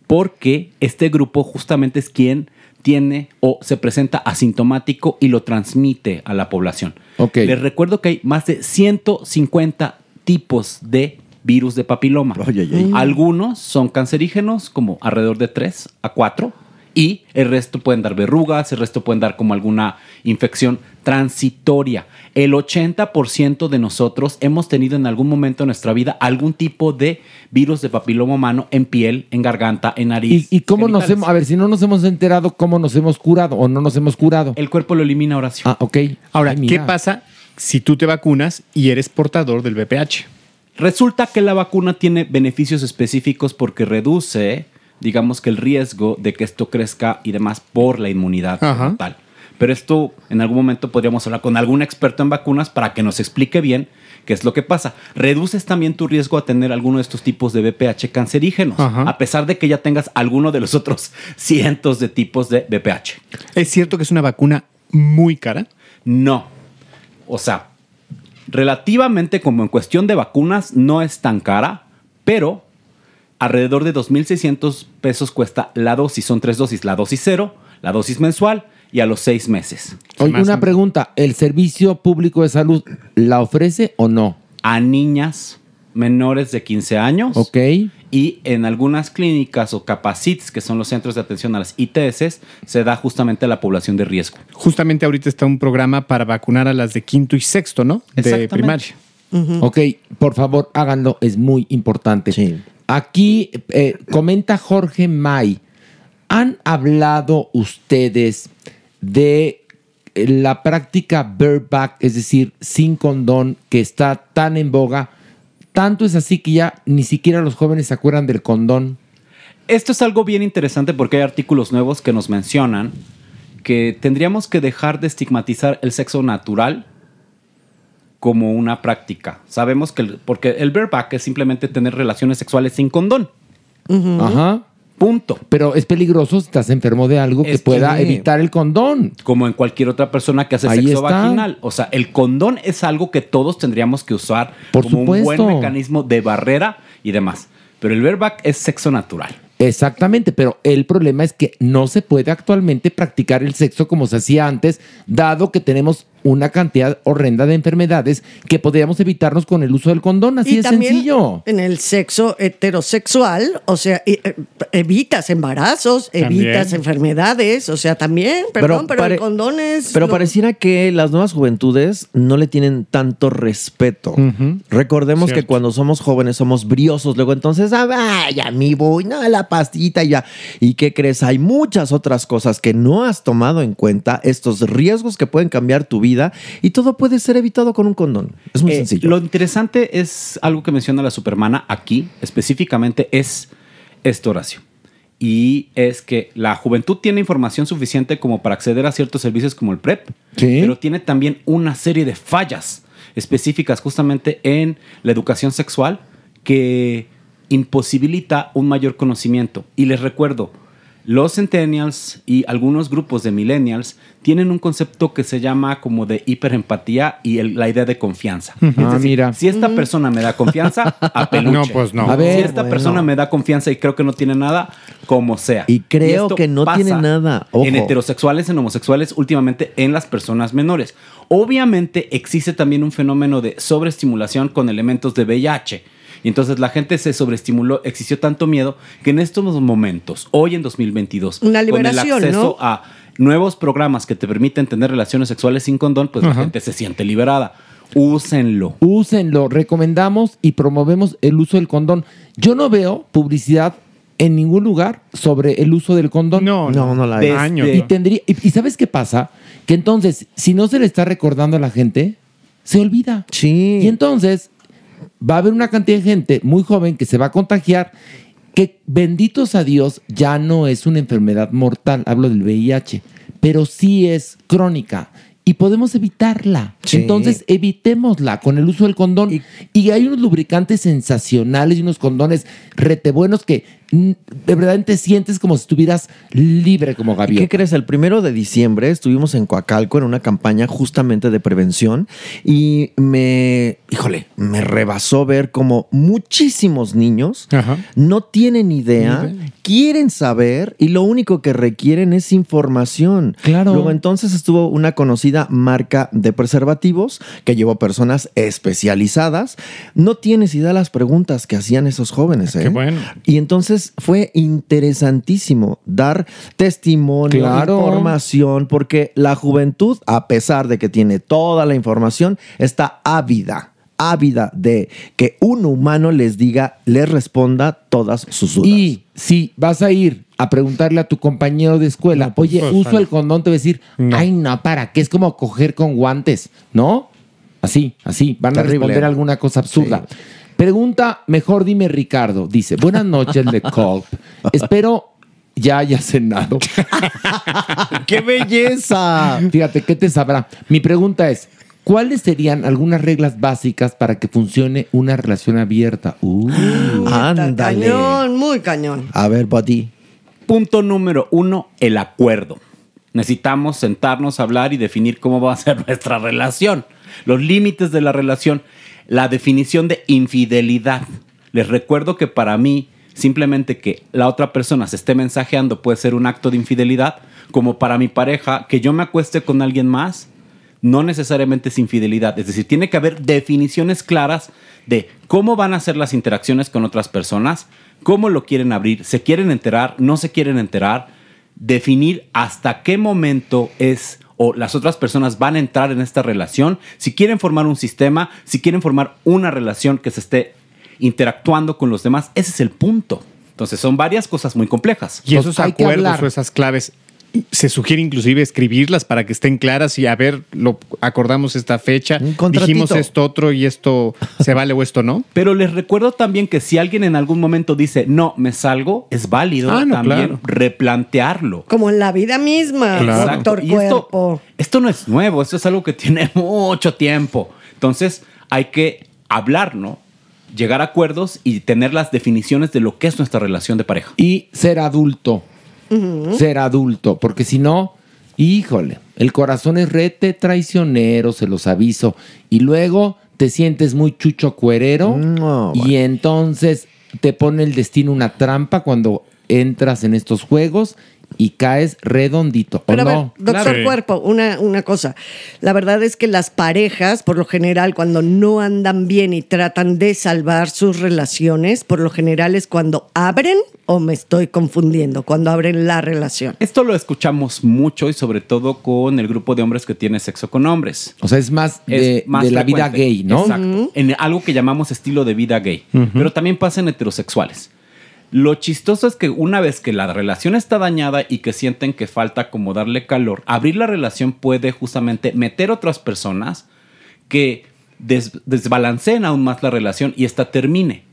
Porque este grupo justamente es quien tiene o se presenta asintomático y lo transmite a la población. Les recuerdo que hay más de 150 tipos de virus de papiloma. Oye, oye, oye. Algunos son cancerígenos, como alrededor de 3 a 4, y el resto pueden dar verrugas, el resto pueden dar como alguna infección transitoria. El 80% de nosotros hemos tenido en algún momento de nuestra vida algún tipo de virus de papiloma humano en piel, en garganta, en ¿Y, nariz. y cómo nos hemos, a ver, si no nos hemos enterado, cómo nos hemos curado o no nos hemos curado? El cuerpo lo elimina, Horacio. Ah, ok. Ahora, Ay, ¿qué pasa si tú te vacunas y eres portador del VPH? Resulta que la vacuna tiene beneficios específicos porque reduce, digamos que el riesgo de que esto crezca y demás por la inmunidad Ajá. tal. Pero esto en algún momento podríamos hablar con algún experto en vacunas para que nos explique bien qué es lo que pasa. Reduces también tu riesgo a tener alguno de estos tipos de VPH cancerígenos, Ajá. a pesar de que ya tengas alguno de los otros [LAUGHS] cientos de tipos de VPH. ¿Es cierto que es una vacuna muy cara? No. O sea, relativamente como en cuestión de vacunas no es tan cara, pero alrededor de 2.600 pesos cuesta la dosis. Son tres dosis, la dosis cero, la dosis mensual y a los seis meses. Oye, una pregunta, ¿el Servicio Público de Salud la ofrece o no? A niñas menores de 15 años. Ok. Y en algunas clínicas o capacits, que son los centros de atención a las ITS, se da justamente a la población de riesgo. Justamente ahorita está un programa para vacunar a las de quinto y sexto, ¿no? De primaria. Ok, por favor, háganlo, es muy importante. Sí. Aquí eh, comenta Jorge May, ¿han hablado ustedes de la práctica bareback, es decir, sin condón, que está tan en boga, tanto es así que ya ni siquiera los jóvenes se acuerdan del condón. Esto es algo bien interesante porque hay artículos nuevos que nos mencionan que tendríamos que dejar de estigmatizar el sexo natural como una práctica. Sabemos que, el- porque el bareback es simplemente tener relaciones sexuales sin condón. Ajá. Punto. Pero es peligroso si estás enfermo de algo que pueda que- evitar el condón. Como en cualquier otra persona que hace Ahí sexo está. vaginal. O sea, el condón es algo que todos tendríamos que usar Por como un buen mecanismo de barrera y demás. Pero el bareback es sexo natural. Exactamente, pero el problema es que no se puede actualmente practicar el sexo como se hacía antes, dado que tenemos una cantidad horrenda de enfermedades que podríamos evitarnos con el uso del condón. Así y es también sencillo. en el sexo heterosexual, o sea, e- e- evitas embarazos, También. evitas enfermedades, o sea, también, perdón, pero, el condón es... Pero lo- pareciera que las nuevas juventudes no le tienen tanto respeto. Recordemos que cuando somos jóvenes somos briosos, luego entonces, ah, vaya, mi voy, no, la pastita y ya. ¿Y qué crees? Hay muchas otras cosas que no has tomado en cuenta, estos riesgos que pueden cambiar tu vida y todo puede ser evitado con un condón. Es muy Eh, sencillo. Lo interesante es algo que menciona la supermana aquí, específicamente, es esto, Horacio. Y es que la juventud tiene información suficiente como para acceder a ciertos servicios como el PrEP, pero tiene también una serie de fallas específicas justamente en la educación sexual que imposibilita un mayor conocimiento. Y les recuerdo, los centennials y algunos grupos de millennials tienen un concepto que se llama como de hiperempatía y el- la idea de confianza. Ujú. Es Ah, decir, mira. Si esta persona me da confianza, a [LAUGHS] peluche. No, pues no. A ver, si esta bueno. persona me da confianza y creo que no tiene nada, como sea. Y creo que no pasa tiene nada. Ojo. En heterosexuales, en homosexuales, últimamente en las personas menores. Obviamente existe también un fenómeno de sobreestimulación con elementos de VIH. Y entonces la gente se sobreestimuló, existió tanto miedo que en estos momentos, hoy en 2022, Una con el liberación, acceso ¿no? a nuevos programas que te permiten tener relaciones sexuales sin condón, pues la gente se siente liberada. Úsenlo. Úsenlo, recomendamos y promovemos el uso del condón. Yo no veo publicidad en ningún lugar sobre el uso del condón. No, no, no la hay. Desde- Años. Y, tendría, y, y ¿sabes qué pasa? Que entonces, si no se le está recordando a la gente, se olvida. Sí. Y entonces va a haber una cantidad de gente muy joven que se va a contagiar, que benditos a Dios ya no es una enfermedad mortal, hablo del VIH, pero sí es crónica. Y podemos evitarla. Sí. Entonces, evitémosla con el uso del condón. Y, hay unos lubricantes sensacionales y unos condones rete buenos que de verdad te sientes como si estuvieras libre como ¿Y gaviota. ¿Qué crees? El primero de diciembre estuvimos en Coacalco en una campaña justamente de prevención y me, híjole, me rebasó ver como muchísimos niños no tienen idea, quieren saber y lo único que requieren es información. Claro. Luego entonces estuvo una conocida marca de preservativos que llevó personas especializadas. No tienes idea de las preguntas que hacían esos jóvenes. ¿eh? bueno. Y entonces fue interesantísimo dar testimonio, Claro. información, porque la juventud, a pesar de que tiene toda la información, está ávida, ávida de que un humano les diga, les responda todas sus dudas. Y si vas a ir a preguntarle a tu compañero de escuela, oye, pues, uso vale. el condón, te va a decir, ay, no, ¿para qué? Es como coger con guantes, ¿no? Así, así, van a responder alguna cosa absurda. Pregunta, mejor dime Ricardo, dice, buenas noches, Le Colp. Espero ya haya cenado. [LAUGHS] ¡Qué belleza! Fíjate, ¿qué te sabrá? Mi pregunta es, ¿cuáles serían algunas reglas básicas para que funcione una relación abierta? Uh. Ándale. Cañón, muy cañón. A ver, Buddy. Punto número uno, el acuerdo. Necesitamos sentarnos a hablar y definir cómo va a ser [LAUGHS] nuestra relación, los límites de la relación, la definición de infidelidad. Les recuerdo que para mí, simplemente que la otra persona se esté mensajeando puede ser un acto de infidelidad, como para mi pareja, que yo me acueste con alguien más, no necesariamente es infidelidad. Es decir, tiene que haber definiciones claras de cómo van a ser las interacciones con otras personas, cómo lo quieren abrir, se quieren enterar, no se quieren enterar, definir hasta qué momento es o las otras personas van a entrar en esta relación, si quieren formar un sistema, si quieren formar una relación que se esté interactuando con los demás, ese es el punto. Entonces son varias cosas muy complejas. Y esos acuerdos o esas claves se sugiere inclusive escribirlas para que estén claras y a ver, lo acordamos esta fecha, dijimos esto otro y esto se vale o esto no. [LAUGHS] Pero les recuerdo también que si alguien en algún momento dice, no, me salgo, es válido Ah, no, también claro. replantearlo. Como en la vida misma, Exacto. doctor Y esto- Cuerpo. Esto no es nuevo, esto es algo que tiene [LAUGHS] mucho tiempo. Entonces hay que hablar, ¿no? Llegar a acuerdos y tener las definiciones de lo que es nuestra relación de pareja. Y ser adulto. Ser adulto. Porque si no, híjole, el corazón es rete traicionero, se los aviso. Y luego te sientes muy chucho cuerero. Y entonces te pone el destino una trampa cuando entras en estos juegos y caes redondito. ¿O Pero a ver, no? doctor Cuerpo, una, una cosa. La verdad es que las parejas, por lo general, cuando no andan bien y tratan de salvar sus relaciones, por lo general es cuando abren o me estoy confundiendo, cuando abren la relación. Esto lo escuchamos mucho y sobre todo con el grupo de hombres que tiene sexo con hombres. O sea, es más de, más de la vida gay, ¿no? Exacto. En algo que llamamos estilo de vida gay. Pero también pasa en heterosexuales. Lo chistoso es que una vez que la relación está dañada y que sienten que falta como darle calor, abrir la relación puede justamente meter otras personas que des- desbalanceen aún más la relación y esta termine.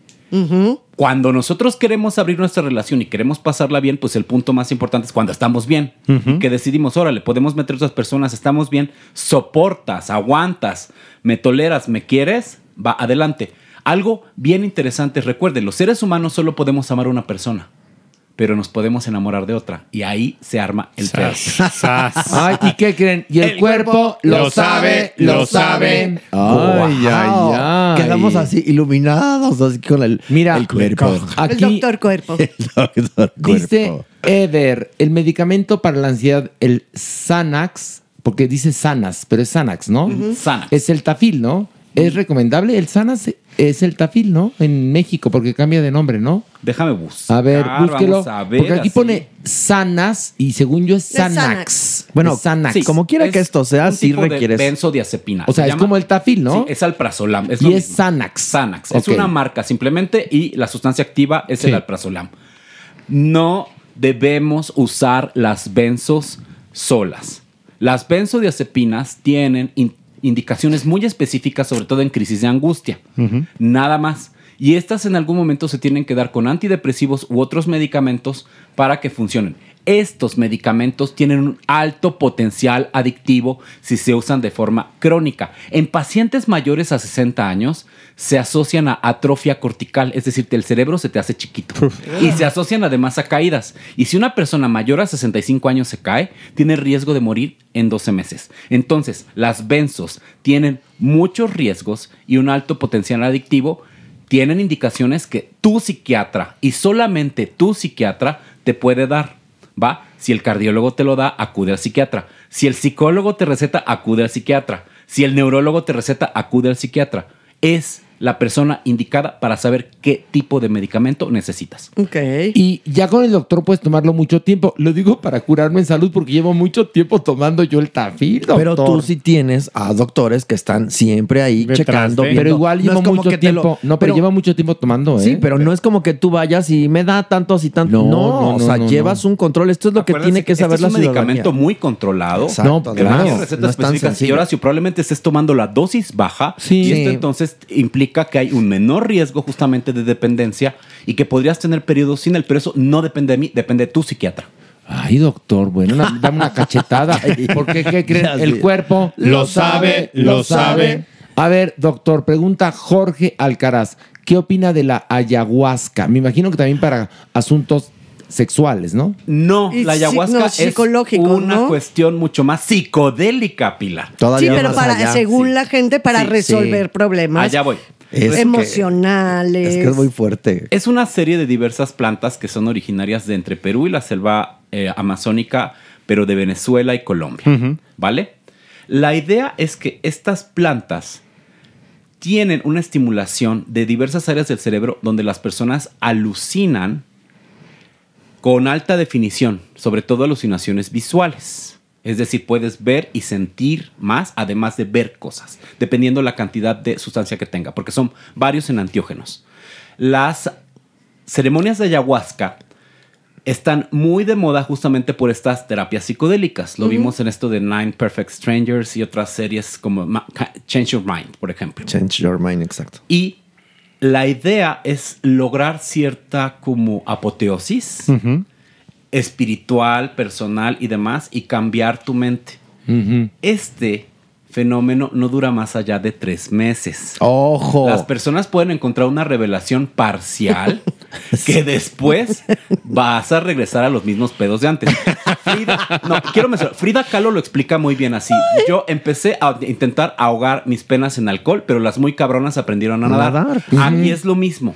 Cuando nosotros queremos abrir nuestra relación y queremos pasarla bien, pues el punto más importante es cuando estamos bien. Que decidimos, órale, podemos meter otras personas, estamos bien, soportas, aguantas, me toleras, me quieres, va adelante. Algo bien interesante, recuerden, los seres humanos solo podemos amar a una persona, pero nos podemos enamorar de otra. Y ahí se arma el pedo. [LAUGHS] Ay, ¿y qué creen? Y el, cuerpo, lo sabe, lo sabe. Ay, ay, ay. Quedamos así iluminados, así con el, Mira, el cuerpo. Aquí el doctor Cuerpo. [LAUGHS] Doctor dice Cuerpo. Ever, el medicamento para la ansiedad, el Xanax, porque dice Sanas, pero es Xanax, ¿no? Xanax. Es el tafil, ¿no? Es recomendable. El Xanax es el tafil, ¿no? En México, porque cambia de nombre, ¿no? Déjame buscar. A ver, búsquelo. vamos a ver, porque aquí así. pone Sanas y según yo es. Xanax. Bueno, Es Xanax. Sí, como quiera que es esto sea, un sí tipo de requieres. benzodiazepina. O sea, Se es llama- como el tafil, ¿no? Sí, es alprazolam. Es y lo es mismo. Xanax. Xanax. Es una marca simplemente y la sustancia activa es Sí. el alprazolam. No debemos usar las benzos solas. Las benzodiazepinas tienen indicaciones muy específicas, sobre todo en crisis de angustia. Nada más. Y estas en algún momento se tienen que dar con antidepresivos u otros medicamentos para que funcionen. Estos medicamentos tienen un alto potencial adictivo si se usan de forma crónica. En pacientes mayores a 60 años se asocian a atrofia cortical, es decir, que el cerebro se te hace chiquito. y se asocian además a caídas. Y si una persona mayor a 65 años se cae, tiene riesgo de morir en 12 meses. Entonces, las benzos tienen muchos riesgos y un alto potencial adictivo. Tienen indicaciones que tu psiquiatra y solamente tu psiquiatra te puede dar. ¿Va? Si el cardiólogo te lo da, acude al psiquiatra. Si el psicólogo te receta, acude al psiquiatra. Si el neurólogo te receta, acude al psiquiatra. Es la persona indicada para saber qué tipo de medicamento necesitas. Ok. Y ya con el doctor puedes tomarlo mucho tiempo. Lo digo para curarme en salud porque llevo mucho tiempo tomando yo el tafil, doctor. Pero tú sí tienes a doctores que están siempre ahí Detrás checando. de- Pero igual No llevo mucho que lo- tiempo. no, pero, lleva mucho tiempo tomando, ¿eh? Sí, pero no es como que tú vayas y me da tantos y tantos. No, No, no, o sea, no, llevas un control. Esto es lo que tiene que saber este la es un ciudadanía. medicamento muy controlado. Exacto, No, que claro. recetas no es tan específicas y ahora si probablemente estés tomando la dosis baja Sí. y esto entonces implica que hay un menor riesgo justamente de dependencia y que podrías tener periodos sin él, pero eso no depende de mí, depende de tu psiquiatra. Ay, doctor, bueno, una- dame una cachetada. [LAUGHS] Porque, ¿qué creen? El cuerpo Lo sabe, lo sabe. A ver, doctor, pregunta Jorge Alcaraz. ¿Qué opina de la ayahuasca? Me imagino que también para asuntos sexuales, ¿no? No, Y la sí- ayahuasca no, es una ¿no? cuestión mucho más psicodélica, Pilar. Sí, Todavía pero más para, allá. según sí. la gente, para Sí, resolver problemas Allá voy. Es que- emocionales. Es que es muy fuerte. Es una serie de diversas plantas que son originarias de entre Perú y la selva eh, amazónica, pero de Venezuela y Colombia. ¿Vale? La idea es que estas plantas tienen una estimulación de diversas áreas del cerebro donde las personas alucinan con alta definición, sobre todo alucinaciones visuales. Es decir, puedes ver y sentir más, además de ver cosas, dependiendo la cantidad de sustancia que tenga, porque son varios enantiógenos. Las ceremonias de ayahuasca están muy de moda justamente por estas terapias psicodélicas. Lo vimos en esto de Nine Perfect Strangers y otras series como Ma- Change Your Mind, por ejemplo. Change your mind, exacto. Y la idea es lograr cierta como apoteosis espiritual, personal y demás y cambiar tu mente. Este fenómeno no dura más allá de tres meses. Ojo. Las personas pueden encontrar una revelación parcial [LAUGHS] que después vas a regresar a los mismos pedos de antes. Frida, no, quiero mencionar, Frida Kahlo lo explica muy bien así. Yo empecé a intentar ahogar mis penas en alcohol, pero las muy cabronas aprendieron a nadar. Nadar. Aquí es lo mismo.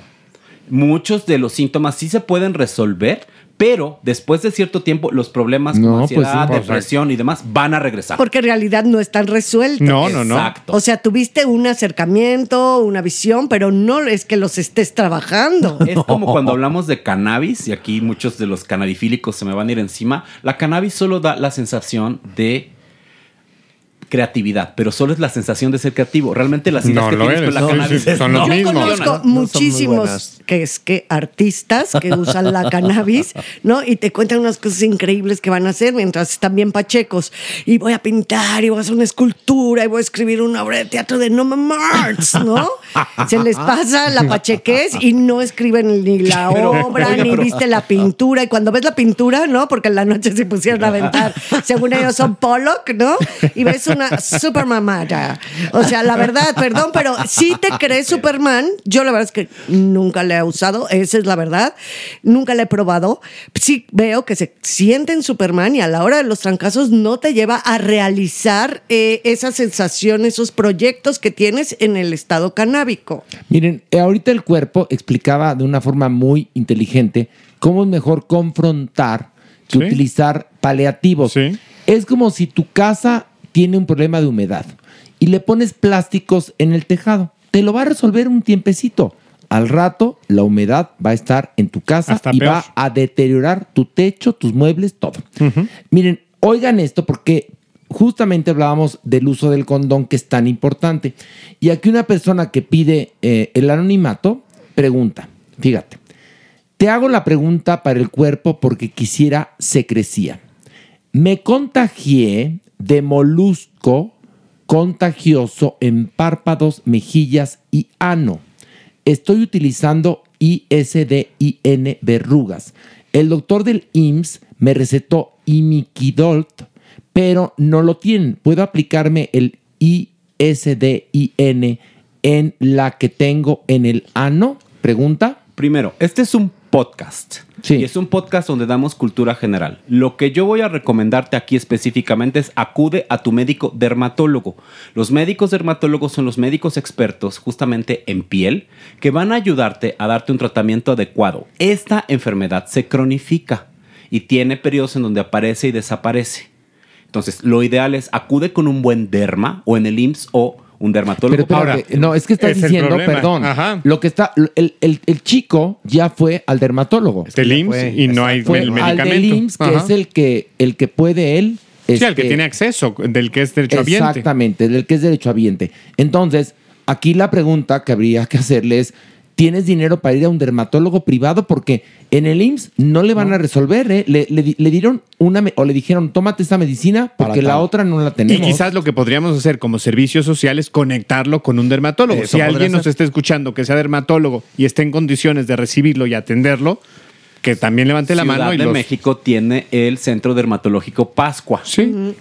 Muchos de los síntomas sí se pueden resolver, pero después de cierto tiempo los problemas como No, pues sí, ansiedad, por depresión y demás van a regresar. Porque en realidad no están resueltos. No, no, no. Exacto. O sea, tuviste un acercamiento, una visión, pero no es que los estés trabajando. [LAUGHS] Es como cuando hablamos de cannabis, y aquí muchos de los cannabifílicos se me van a ir encima. La cannabis solo da la sensación de creatividad, pero solo es la sensación de ser creativo. Realmente las ideas No que lo tienes eres. con la No, cannabis sí, son los no mismos. funcionan. Conozco muchísimos que es que artistas que usan la cannabis, ¿no? Y te cuentan unas cosas increíbles que van a hacer mientras están bien pachecos. Y voy a pintar y voy a hacer una escultura y voy a escribir una obra de teatro de Noma Marx, ¿no? Se les pasa la pachequez y no escriben ni la [LAUGHS] Pero, obra, ni pero- viste la pintura. Y cuando ves la pintura, ¿no? Porque en la noche se pusieron a aventar, según ellos son Pollock, ¿no? Y ves una super mamada. O sea, la verdad, perdón, pero si te crees Superman, yo la verdad es que nunca le he usado, esa es la verdad. Nunca la he probado. Sí veo que se siente en Superman y a la hora de los trancazos no te lleva a realizar eh, esa sensación, esos proyectos que tienes en el estado canábico. Miren, eh, ahorita el cuerpo explicaba de una forma muy inteligente cómo es mejor confrontar que utilizar paliativos. Es como si tu casa tiene un problema de humedad y le pones plásticos en el tejado. Te lo va a resolver un tiempecito. Al rato, la humedad va a estar en tu casa Hasta y peor. va a deteriorar tu techo, tus muebles, todo. Miren, oigan esto porque justamente hablábamos del uso del condón que es tan importante. Y aquí una persona que pide eh, el anonimato pregunta, fíjate, te hago la pregunta para el cuerpo porque quisiera secrecía. Me contagié de molusco contagioso en párpados, mejillas y ano. Estoy utilizando ISDIN verrugas. El doctor del IMSS me recetó imiquidolt, pero no lo tienen. ¿Puedo aplicarme el ISDIN en la que tengo en el ano? Pregunta. Primero, este es un podcast. Y es un podcast donde damos cultura general. Lo que yo voy a recomendarte aquí específicamente es acude a tu médico dermatólogo. Los médicos dermatólogos son los médicos expertos justamente en piel que van a ayudarte a darte un tratamiento adecuado. Esta enfermedad se cronifica y tiene periodos en donde aparece y desaparece. Entonces, lo ideal es acude con un buen derma o en el IMSS o un dermatólogo. Pero espérate, no, es que estás es el diciendo, perdón, Ajá. lo que está, el, el- el chico ya fue al dermatólogo. Del IMSS y no hay Fue el al medicamento. del IMSS, que Ajá. es el que, el que puede él. Sí, al que este, tiene acceso, del que es derechohabiente. Exactamente, del que es derechohabiente. Entonces, aquí la pregunta que habría que hacerle es, ¿tienes dinero para ir a un dermatólogo privado? Porque en el IMSS no le van a resolver, ¿eh? le, le di- le dieron una, o le dijeron, tómate esta medicina porque la otra no la Y tenemos. quizás lo que podríamos hacer como servicio social es conectarlo con un dermatólogo. Eso si alguien nos está escuchando que sea dermatólogo y esté en condiciones de recibirlo y atenderlo, que también levante la Ciudad mano y de los... México tiene el Centro Dermatológico Pascua.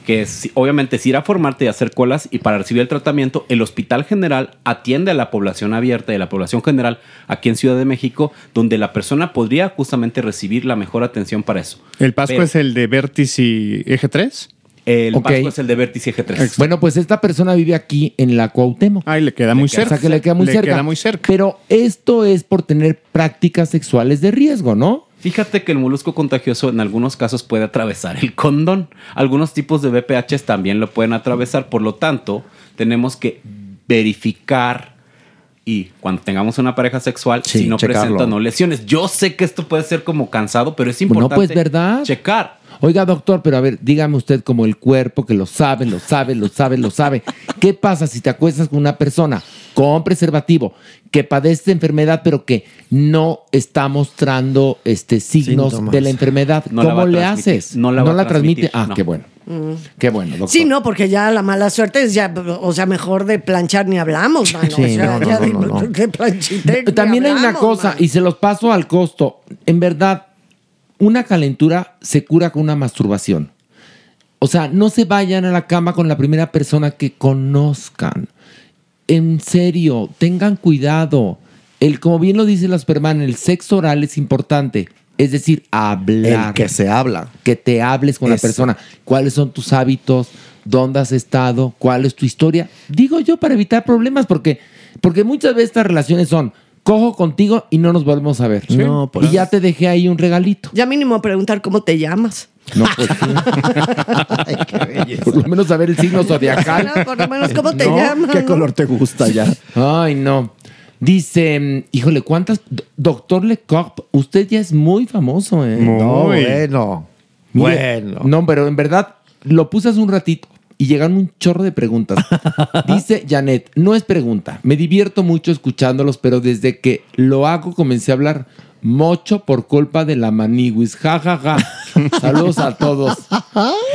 Que es, obviamente es ir a formarte y hacer colas y para recibir el tratamiento, el Hospital General atiende a la población abierta y a la población general aquí en Ciudad de México, donde la persona podría justamente recibir la mejor atención para eso. ¿El Pascua Pero- es el de Vértice y Eje 3? El Ok. Pascua es el de Vértice G3. Bueno, pues esta persona vive aquí en la Cuauhtémoc. Ay, le queda muy O sea, cerca. que le queda muy Le cerca. queda muy cerca. Pero esto es por tener prácticas sexuales de riesgo, ¿no? Fíjate que el molusco contagioso en algunos casos puede atravesar el condón. Algunos tipos de BPHs también lo pueden atravesar. Por lo tanto, tenemos que verificar y cuando tengamos una pareja sexual, Sí, si no checarlo. presenta no lesiones. Yo sé que esto puede ser como cansado, pero es No, importante pues verdad. checar. Oiga, doctor, pero a ver, dígame usted como el cuerpo que lo sabe, lo sabe, lo sabe, lo sabe. ¿Qué pasa si te acuestas con una persona con preservativo, que padece de enfermedad, pero que no está mostrando este, signos Síntomas. de la enfermedad, No ¿cómo le haces? No la va transmite. Ah, no. qué bueno. Mm. Qué bueno, doctor. Sí, no, porque ya la mala suerte es ya, o sea, mejor de planchar ni hablamos, mano. Sí, o sea, ya de, de También hay una cosa, y se los paso al costo. En verdad, una calentura se cura con una masturbación. O sea, no se vayan a la cama con la primera persona que conozcan. En serio, tengan cuidado. El, como bien lo dice la Superman, el sexo oral es importante. Es decir, hablar. El que se habla. Que te hables con la persona. ¿Cuáles son tus hábitos? ¿Dónde has estado? ¿Cuál es tu historia? Digo yo para evitar problemas, porque, porque muchas veces estas relaciones son cojo contigo y no nos volvemos a ver. Sí. No, pues. Y ya te dejé ahí un regalito. Ya mínimo preguntar cómo te llamas. No, [LAUGHS] pues sí. Por lo menos saber el signo zodiacal. No, por lo menos cómo te No, llamas. ¿Qué color te gusta ya? Ay, no. Dice, híjole, ¿cuántas? Do- Doctor Lecoq, usted ya es muy famoso, ¿eh? No, bueno. Mire, Bueno. No, pero en verdad lo puse hace un ratito y llegaron un chorro de preguntas. [LAUGHS] Dice Janet, no es pregunta, me divierto mucho escuchándolos, pero desde que lo hago comencé a hablar mocho por culpa de la maniguis. Ja, ja, ja. [LAUGHS] Saludos a todos.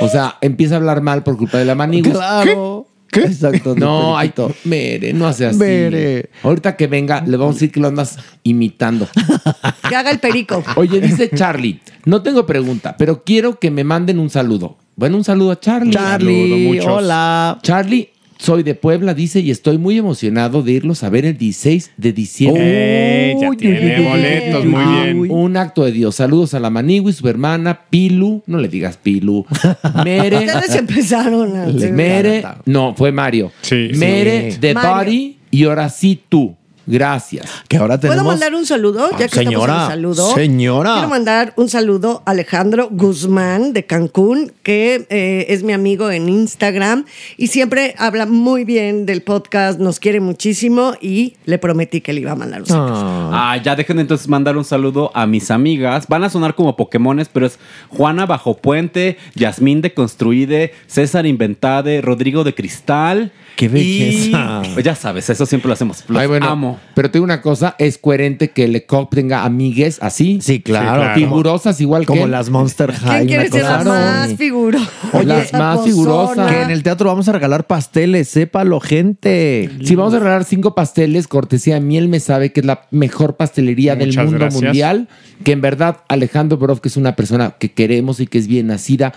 O sea, empieza a hablar mal por culpa de la maniguis. Claro. Exacto. No, ay, Periquito. Mere, no hace así. Mere. Ahorita que venga, le vamos a decir que lo andas imitando. [LAUGHS] Que haga el perico. Oye, dice Charlie, no tengo pregunta, pero quiero que me manden un saludo. Bueno, un saludo a Charlie. Charlie, Saludo, muchos. hola. Charlie, soy de Puebla, dice, y estoy muy emocionado de irlos a ver el 16 de diciembre. Eh, ya Uy, tiene uy, uy, boletos, muy bien. Un acto de Dios. Saludos a la Manigui, su hermana, Pilu. No le digas Pilu. [LAUGHS] Mere. Ustedes empezaron a Mere. No, fue Mario. Sí, sí. Mere, The Mario. Body y ahora sí tú. Gracias. Que ahora ¿Puedo tenemos. mandar un saludo? Ya que señora, estamos en el saludo. señora. Quiero mandar un saludo a Alejandro Guzmán de Cancún, que eh, es mi amigo en Instagram y siempre habla muy bien del podcast, nos quiere muchísimo y le prometí que le iba a mandar un saludo. Ah, ya dejen de entonces mandar un saludo a mis amigas. Van a sonar como Pokémones, pero es Juana Bajo Puente, Yasmín de Construide, César Inventade, Rodrigo de Cristal. ¡Qué belleza! Y, pues ya sabes, eso siempre lo hacemos. Los Ay, bueno, amo. Pero te digo una cosa, es coherente que Lecoq tenga amigues así. Sí, claro. claro. Figurosas igual Como que él. las Monster High. ¿Quién quiere ser la más así. figurosa? Las más figurosas. Que en el teatro vamos a regalar pasteles, sépalo, gente. Si vamos a regalar cinco pasteles, cortesía de Miel me sabe que es la mejor pastelería del mundo gracias. mundial. Que en verdad Alejandro Borov, que es una persona que queremos y que es bien nacida,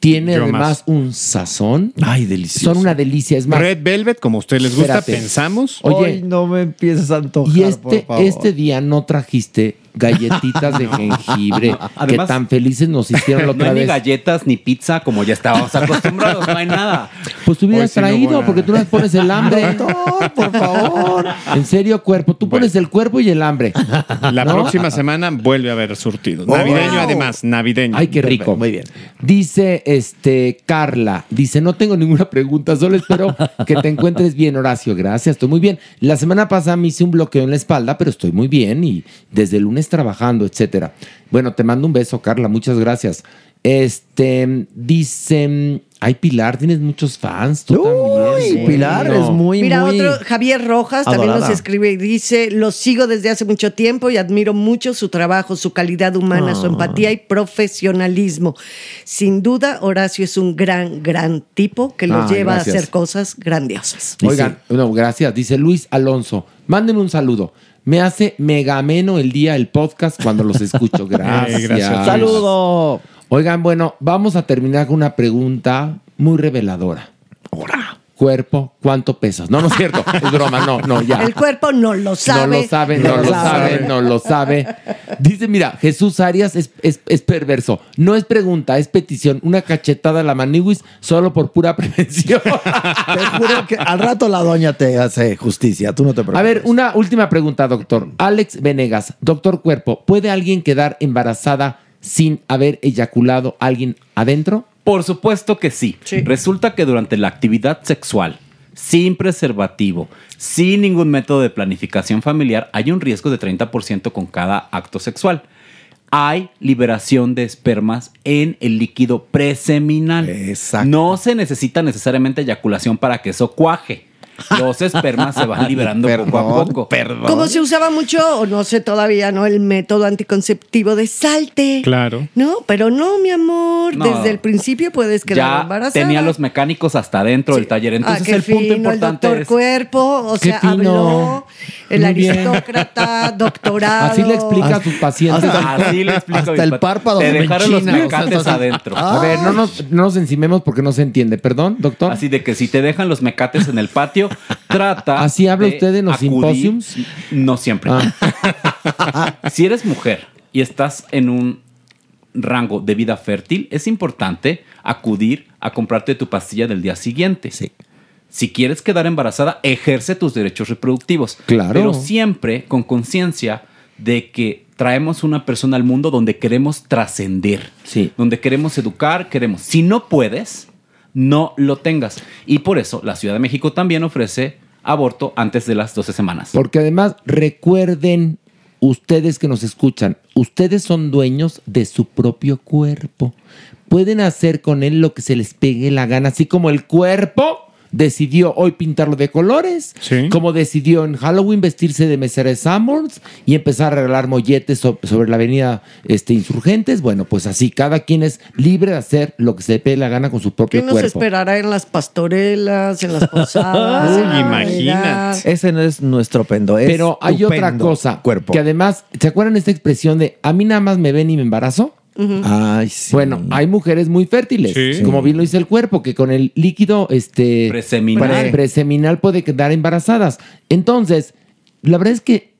tiene Yo además más. un sazón. Ay, delicioso. Son una delicia. Es más, Red Velvet, como a ustedes les gusta, Espérate. pensamos. Oye, Ay, no me empieces a antojar, y por este, favor. este día no trajiste galletitas de [LAUGHS] jengibre Además, que tan felices nos hicieron la No otra hay ni vez. galletas ni pizza como ya estábamos [LAUGHS] acostumbrados, no hay nada. Pues tú hubieras no traído, a- porque tú nos pones el hambre. [LAUGHS] Doctor, por favor. En serio, cuerpo, tú pones el cuerpo y el hambre. La ¿No? próxima semana vuelve a haber surtido. Oh, Navideño, wow. además, navideño. Ay, qué rico. Muy bien. Dice este Carla, dice, no tengo ninguna pregunta, solo espero que te encuentres bien, Horacio. Gracias, estoy muy bien. La semana pasada me hice un bloqueo en la espalda, pero estoy muy bien y desde el lunes trabajando, etcétera. Bueno, te mando un beso, Carla, muchas gracias. Este dice, ay Pilar, tienes muchos fans, tú Uy, también. Pilar Bueno. es muy, Mira, muy... otro, Javier Rojas también nos escribe y dice, lo sigo desde hace mucho tiempo y admiro mucho su trabajo, su calidad humana, su Ah. empatía y profesionalismo. Sin duda, Horacio es un gran, gran tipo que los Ay, lleva gracias. a hacer cosas grandiosas. Oigan, no, gracias. Dice Luis Alonso, mándenme un saludo. Me hace mega ameno el día el podcast cuando los escucho. [LAUGHS] Gracias. gracias. ¡Saludo! Oigan, bueno, vamos a terminar con una pregunta muy reveladora. Ahora. Cuerpo, ¿cuánto pesas? No, no es cierto. [LAUGHS] Es broma, no, no, ya. El cuerpo no lo sabe. No lo sabe, no, No lo sabe, sabe. no lo sabe. Dice, mira, Jesús Arias es, es- es perverso. No es pregunta, es petición. Una cachetada a la maniguis solo por pura [LAUGHS] prevención. Te juro que al rato la doña te hace justicia. Tú no te preocupes. A ver, una última pregunta, doctor. Alex Venegas, doctor Cuerpo, ¿puede alguien quedar embarazada sin haber eyaculado a alguien adentro? Por supuesto que sí. Resulta que durante la actividad sexual, sin preservativo, sin ningún método de planificación familiar, hay un riesgo de 30% con cada acto sexual. Hay liberación de espermas en el líquido preseminal. Exacto. No se necesita necesariamente eyaculación para que eso cuaje. Los espermas se van [LAUGHS] liberando poco a poco. Como se usaba mucho, o no sé todavía, ¿no? El método anticonceptivo de salte. Claro. No, pero no, mi amor. No. Desde el principio puedes quedar Ya embarazada. tenía los mecánicos hasta dentro del taller. Entonces ah, qué el punto fino, el importante doctor es cuerpo, o Qué sea, fino. habló el Muy bien. aristócrata, [LAUGHS] doctorado. Así le explica a sus pacientes. Así le explico a mis pa- Te dejaron los mecates adentro. A ver, no nos, no nos encimemos porque no se entiende. Perdón, doctor. Así de que si te dejan los mecates en el patio, trata. [LAUGHS] ¿Así habla usted en los simposiums? No siempre. [LAUGHS] si eres mujer y estás en un rango de vida fértil, es importante acudir a comprarte tu pastilla del día siguiente. Si quieres quedar embarazada, ejerce tus derechos reproductivos. Claro. Pero siempre con conciencia de que traemos una persona al mundo donde queremos trascender. Donde queremos educar, queremos. Si no puedes, no lo tengas. Y por eso la Ciudad de México también ofrece aborto antes de las 12 semanas. Porque además, recuerden, ustedes que nos escuchan, ustedes son dueños de su propio cuerpo. Pueden hacer con él lo que se les pegue la gana, así como el cuerpo decidió hoy pintarlo de colores, como decidió en Halloween vestirse de mesera de y empezar a regalar molletes so- sobre la avenida este, Insurgentes. Bueno, pues así, cada quien es libre de hacer lo que se le pegue la gana con su propio ¿Qué nos cuerpo. esperará en las pastorelas, en las [LAUGHS] posadas? en la Navidad? Ese no es nuestro pendo. es Pero hay otra cosa, Cuerpo. que además, ¿se acuerdan esta expresión de a mí nada más me ven y me embarazo? Ay, sí. Bueno, hay mujeres muy fértiles, Sí. como bien lo dice el cuerpo, que con el líquido este, Preseminal. pre- preseminal puede quedar embarazadas. Entonces, la verdad es que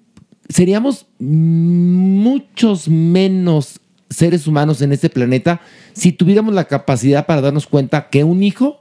seríamos muchos menos seres humanos en este planeta si tuviéramos la capacidad para darnos cuenta que un hijo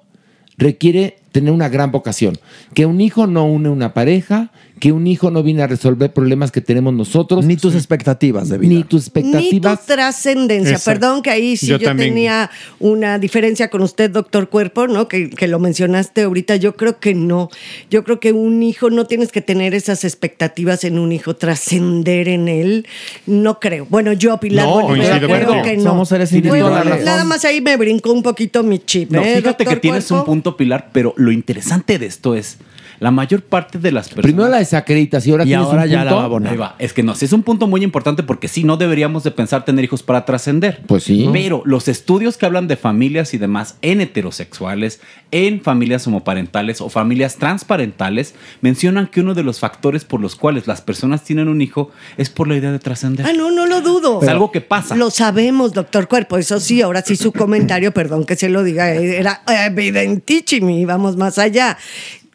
requiere tener una gran vocación, que un hijo no une una pareja, que un hijo no viene a resolver problemas que tenemos nosotros. Ni tus expectativas de vida. Ni tus Ni tu expectativas. trascendencia. Exacto. Perdón que ahí sí Yo tenía una diferencia con usted, doctor Cuerpo, ¿no? Que, que lo mencionaste ahorita. Yo creo que no. Yo creo que un hijo no tienes que tener esas expectativas en un hijo, trascender en él. No creo. Bueno, yo, Pilar, No, bueno, yo coincido creo contigo. que no. Somos seres Bueno, individuales. Nada más ahí me brincó un poquito mi chip. No, ¿eh, fíjate que tienes Cuerpo? un punto, Pilar, pero lo interesante de esto es la mayor parte de las personas. Primero la desacreditas y ahora tienes un punto. Ahí va. Es que no, sí es un punto muy importante porque sí, no deberíamos de pensar tener hijos para trascender. Pues sí. Pero los estudios que hablan de familias y demás en heterosexuales, en familias homoparentales o familias transparentales, mencionan que uno de los factores por los cuales las personas tienen un hijo es por la idea de trascender. Ah, no, no lo dudo. Es algo que pasa. Lo sabemos, doctor Cuerpo. Eso sí, ahora sí su comentario, perdón que se lo diga, era evidentísimo, vamos más allá.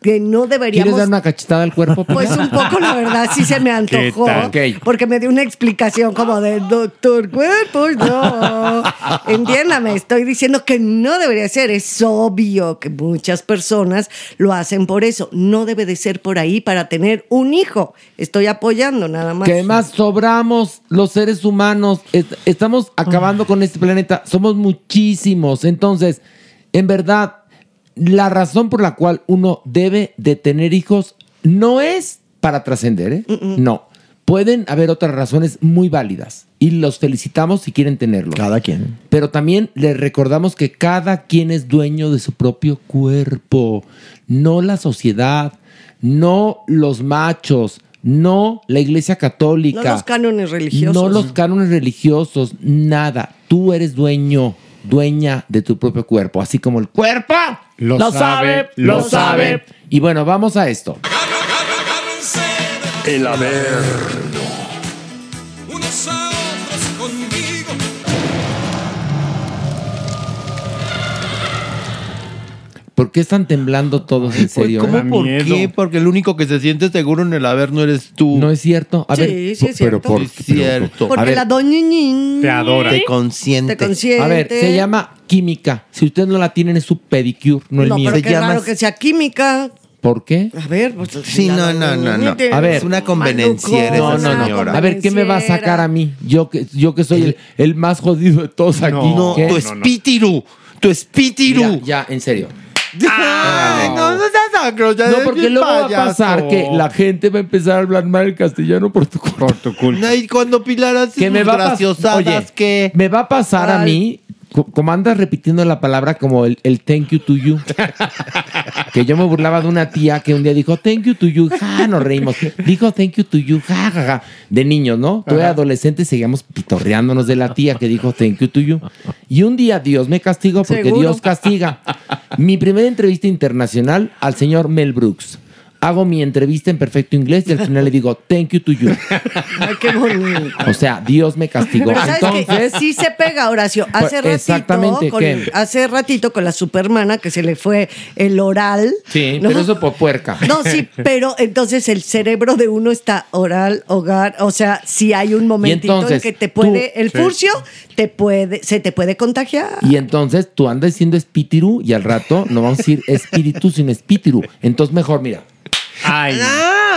Que no ¿Quieres deberíamos dar una cachetada al cuerpo? Pues un [LAUGHS] poco, la verdad, sí se me antojó. Porque me dio una explicación como de doctor cuerpos. No. Entiéndame, estoy diciendo que no debería ser. Es obvio que muchas personas lo hacen por eso. No debe de ser por ahí para tener un hijo. Estoy apoyando nada más. Que además sobramos los seres humanos. Est- estamos acabando con este planeta. Somos muchísimos. Entonces, en verdad, la razón por la cual uno debe de tener hijos no es para trascender, ¿eh? No. Pueden haber otras razones muy válidas y los felicitamos si quieren tenerlos. Cada quien. Pero también les recordamos que cada quien es dueño de su propio cuerpo, no la sociedad, no los machos, no la iglesia católica. No los cánones religiosos. No los cánones religiosos, nada. Tú eres dueño, dueña de tu propio cuerpo, así como el cuerpo Lo sabe, lo sabe. Y bueno, vamos a esto. El Averno. ¿Por qué están temblando todos en serio? ¿Cómo por qué? Porque el único que se siente seguro en el haber no eres tú. No es cierto. A Sí, ver, sí es pero cierto. por Es cierto. Porque ver. la doña Te adora. Te consiente. Te consiente. A ver, se llama química. Si ustedes no la tienen, es su pedicure, no el No, mío. pero qué raro que sea química. ¿Por qué? A ver, pues, Sí, no, no, no, no. A ver. Es una convenenciera No, esa no, no. señora. A ver, ¿qué me va a sacar a mí? Yo que, yo que soy el, el más jodido de todos aquí. No, ¿Qué? tu espíritu. Tu espíritu. Ya, ya, en serio. [LAUGHS] Ay, no, no seas ya No, eres porque bien luego va a payaso. pasar que la gente va a empezar a hablar mal el castellano por tu culpa. Por tu culpa. Y cuando Pilar hace Que me va a pasar. graciosadas, Oye, que... me va a pasar a Ay. mí como andas repitiendo la palabra como el, el thank you to you. [LAUGHS] que yo me burlaba de una tía que un día dijo thank you to you, ja, nos reímos. Dijo thank you to you, ja, ja, ja. De niños, ¿no? Ajá. adolescentes seguíamos pitorreándonos de la tía que dijo thank you to you. Y un día Dios me castigó porque Seguro. Dios castiga. Mi primera entrevista internacional al señor Mel Brooks. Hago mi entrevista en perfecto inglés y al final le digo thank you to you. [LAUGHS] Ay, qué bonito. O sea, Dios me castigó. Pero ¿sabes qué? Entonces, sí se pega, Horacio. Pues, Hace ratito, exactamente, con, ¿qué? hace ratito con la supermana que se le fue el oral. sí, ¿no? pero eso por puerca. No, sí, [LAUGHS] pero entonces el cerebro de uno está oral, hogar, o sea, si hay un momentito entonces, en que te puede, tú- el Sí. furcio te puede, se te puede contagiar. Y entonces tú andas diciendo espíritu y al rato no vamos a decir espíritu sino espíritu. Entonces mejor, mira. Ay.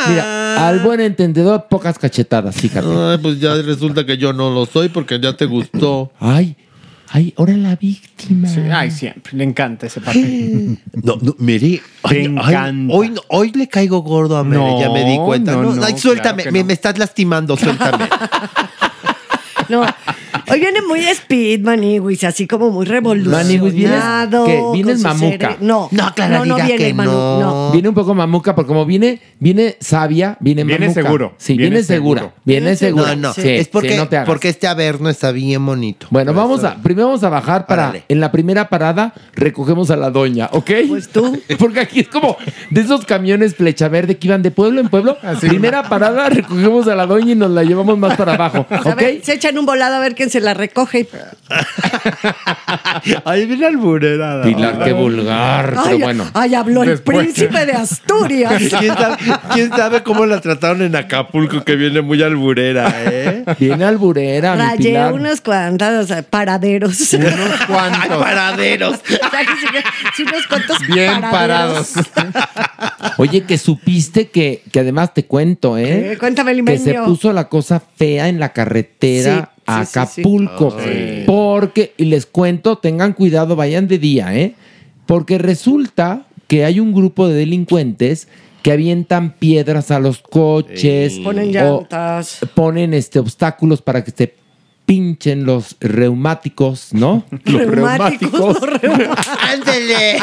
Mira, al buen entendedor, pocas cachetadas, fíjate. Ay, pues ya resulta que yo no lo soy porque ya te gustó. Ay, ay, ahora la víctima. Sí, ay, siempre. Le encanta ese papel. [LAUGHS] No, no, mire. Te ay, ay, encanta. hoy, hoy le caigo gordo a Mere, No, ya me di cuenta. no, No, no, ay, suéltame, claro que me, no. me estás lastimando, suéltame. [LAUGHS] No, hoy viene muy speed, Maniwis, así como muy revolucionado. Vienes, ¿qué? Vienes con su mamuca. cere- No, No, Clara, no, no diga viene que Manu- no. no. Viene un poco mamuca, porque como viene, viene sabia, viene Viene mamuca. seguro, Sí, viene viene, segura. seguro. Viene segura. No, no, Sí, es porque, sí, no te hagas. porque este averno está bien bonito. Bueno, vamos a, primero vamos a bajar para, Órale. en la primera parada, recogemos a la doña, ¿ok? Pues tú. [LAUGHS] Porque aquí es como de esos camiones flecha verde que iban de pueblo en pueblo. primera parada, recogemos a la doña y nos la llevamos más para abajo, A ¿ok? ver, se echan un volado a ver quién se la recoge. [LAUGHS] Ay, bien alburera. Pilar, qué vulgar, pero Ay, bueno. ay, habló el príncipe de Asturias. [LAUGHS] ¿Quién sabe, quién sabe cómo la trataron en Acapulco, que viene muy alburera, eh? Viene alburera, mi Rayé Pilar. unas cuantas o sea, paraderos. Unos [LAUGHS] Ay, cuantos. paraderos. O sea, unos cuantos Bien paraderos. parados. Oye, que supiste que, que además te cuento, ¿eh? Eh, cuéntame, que se puso la cosa fea en la carretera Sí, a sí, sí, sí. Acapulco. Ay. Porque, y les cuento, tengan cuidado, vayan de día, ¿eh? Porque resulta que hay un grupo de delincuentes que avientan piedras a los coches. Ponen llantas. ponen este, obstáculos para que se pinchen los reumáticos, ¿no? [LAUGHS] Los Reumáticos. [LAUGHS] ¡Ándele!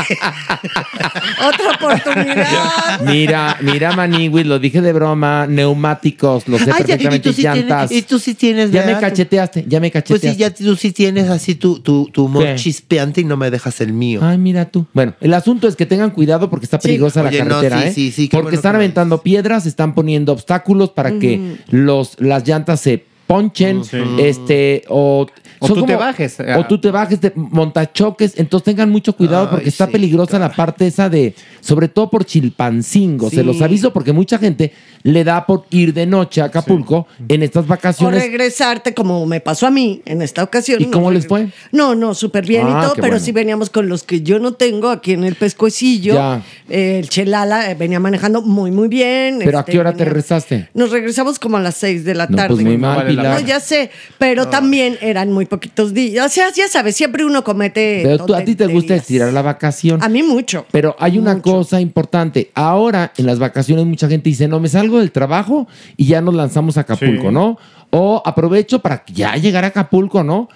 Otra oportunidad. Mira, mira, Maniwis, lo dije de broma, neumáticos, lo sé Ay, ya, y perfectamente, tú sí llantas. tienes, y tú sí tienes, ya me cacheteaste, ya me Pues cacheteaste. sí, ya tú sí tienes así tu, tu, tu humor ¿Qué? chispeante y no me dejas el mío. Ay, mira tú. Bueno, el asunto es que tengan cuidado porque está peligrosa Oye, la no, carretera, sí, ¿eh? sí, sí, qué porque bueno están aventando piedras, están poniendo obstáculos para que los, las llantas se ponchen, este, o... O son tú te bajes. O tú te bajes de montachoques. Entonces tengan mucho cuidado Ay, porque está sí, peligrosa la parte esa de, sobre todo por Chilpancingo. Se los aviso porque mucha gente le da por ir de noche a Acapulco en estas O vacaciones. regresarte como me pasó a mí en esta ocasión. ¿Y cómo les fue? No, no, súper bien Ah, y todo, qué pero bueno. sí veníamos con los que yo no tengo aquí en el pescuecillo. Ya. Eh, el Chelala eh, venía manejando muy, muy bien. ¿Pero a este, qué hora te venía- regresaste? Nos regresamos como a las seis de la No, tarde. pues muy mal, vale la Pilar. No, ya sé, pero también eran muy poquitos días. O sea, ya sabes, siempre uno comete. Pero tú, a ti te gusta estirar la vacación. A mí mucho. Pero hay una cosa importante. Ahora, en las vacaciones, mucha gente dice, no, me salgo del trabajo y ya nos lanzamos a Acapulco, Sí. ¿no? O aprovecho para ya llegar a Acapulco, ¿no?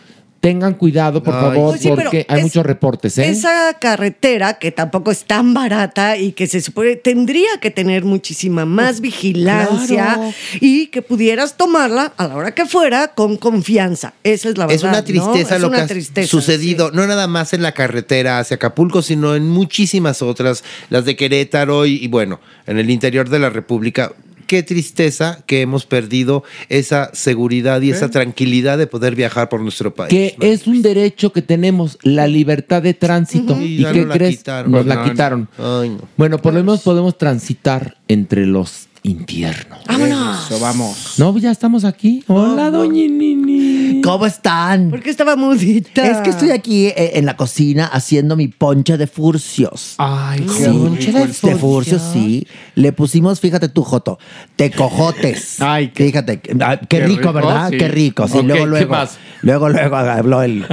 Tengan cuidado, por Ay, favor, Pues porque hay es- muchos reportes, ¿eh? Esa carretera, que tampoco es tan barata y que se supone tendría que tener muchísima más vigilancia Claro. y que pudieras tomarla a la hora que fuera con confianza. Esa es la verdad. Es una ¿no? tristeza Es lo una que ha tristeza, sucedido, no nada más en la carretera hacia Acapulco, sino en muchísimas otras, las de Querétaro y, y bueno, en el interior de la República. Qué tristeza que hemos perdido esa seguridad y esa tranquilidad de poder viajar por nuestro país. que es un derecho que tenemos, la libertad de tránsito. Sí, ¿Y ya qué la crees? quitaron. Nos la no, quitaron. Ay, no. Bueno, por lo menos podemos transitar entre los infiernos. Vámonos. Eso, vamos. No, ya estamos aquí. Hola, doña Nini. ¿Cómo están? ¿Por qué estaba mudita? Es que estoy aquí eh, en la cocina haciendo mi ponche de furcios. Ay, qué Sí, rico el de furcios, sí. Le pusimos, fíjate tú, Joto, tecojotes. [LAUGHS] Ay, qué- fíjate, ah, qué, qué rico, rico, ¿verdad? sí. Qué rico. Sí, Ok, luego, ¿qué luego. más? Luego, luego habló el,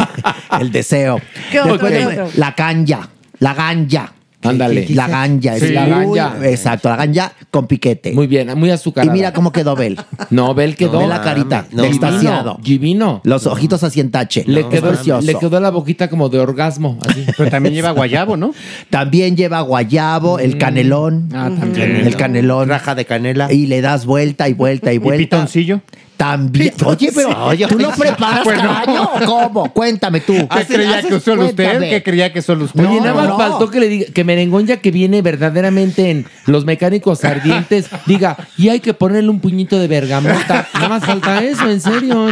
[LAUGHS] el deseo. ¿Qué otro, Después qué de- otro? la canja, la ganja. Ándale. La ganja. es la muy- ganja. Exacto, la ganja con piquete. Muy bien, muy azucarada. Y mira cómo quedó Bel. No, Bel quedó. Ve la carita, No, extasiado. Divino. Los ojitos así en tache. Le, No, quedó, precioso. le quedó la boquita como de orgasmo. Así. [LAUGHS] Pero también lleva guayabo, ¿no? También lleva guayabo, el canelón. Ah, también. El canelón. Raja de canela. Y le das vuelta y vuelta y [LAUGHS] ¿Y vuelta. pitoncillo? También. Oye, pero Oye, ¿tú lo preparas Pues no. cada año o ¿Cómo? Cuéntame tú. ¿Qué creía que solo usted? ¿Qué creía que solo usted? Oye, nada más no. faltó que le diga que Merengón, ya que viene verdaderamente en los mecánicos ardientes, [LAUGHS] diga, y hay que ponerle un puñito de bergamota. Nada más falta eso, en serio.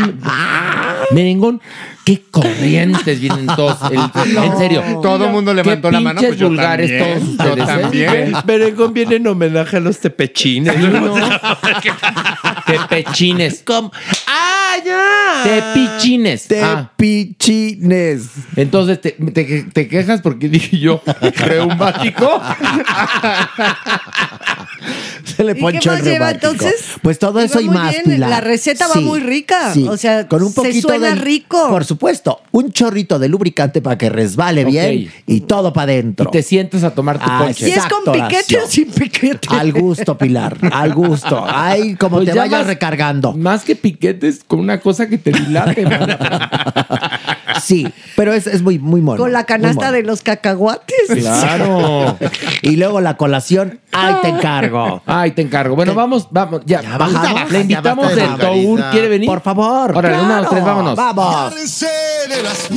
[LAUGHS] Merengón, qué corrientes vienen todos. el- en serio. Todo el mundo levantó la mano. pinches Pues yo vulgares también, todos ustedes, Yo ¿eh? también. Merengón viene en homenaje a los tepechines. [LAUGHS] Tepechines. ¿Cómo? ¡Ah, ya! Tepichines. Ah, Tepichines. entonces te, te- te quejas porque dije yo reumático. Se le ¿Y ponchó qué más el lleva, entonces? Pues todo eso y más, bien. Pilar. La receta va muy rica. O sea, con un se poquito suena de rico. Por supuesto, un chorrito de lubricante para que resbale bien y todo para adentro. Y te sientas a tomar tu Ah, ponche. ¿Y es con Exacto, piquete o sin piquete? Al gusto, Pilar, al gusto. Ay, como Pues te ya vayas más- recargando. Más que piquetes con una cosa que te dilate. [LAUGHS] Sí, pero es, es muy, muy mono. Con la canasta de los cacahuates. Claro. Y luego la colación, ay, te encargo. Ay, te encargo. Bueno, vamos, vamos, ya. bajamos. bajamos. Le invitamos Ya basta del Tour. ¿Quiere venir? Por favor. Órale, una, dos, tres, vámonos. Vamos. Las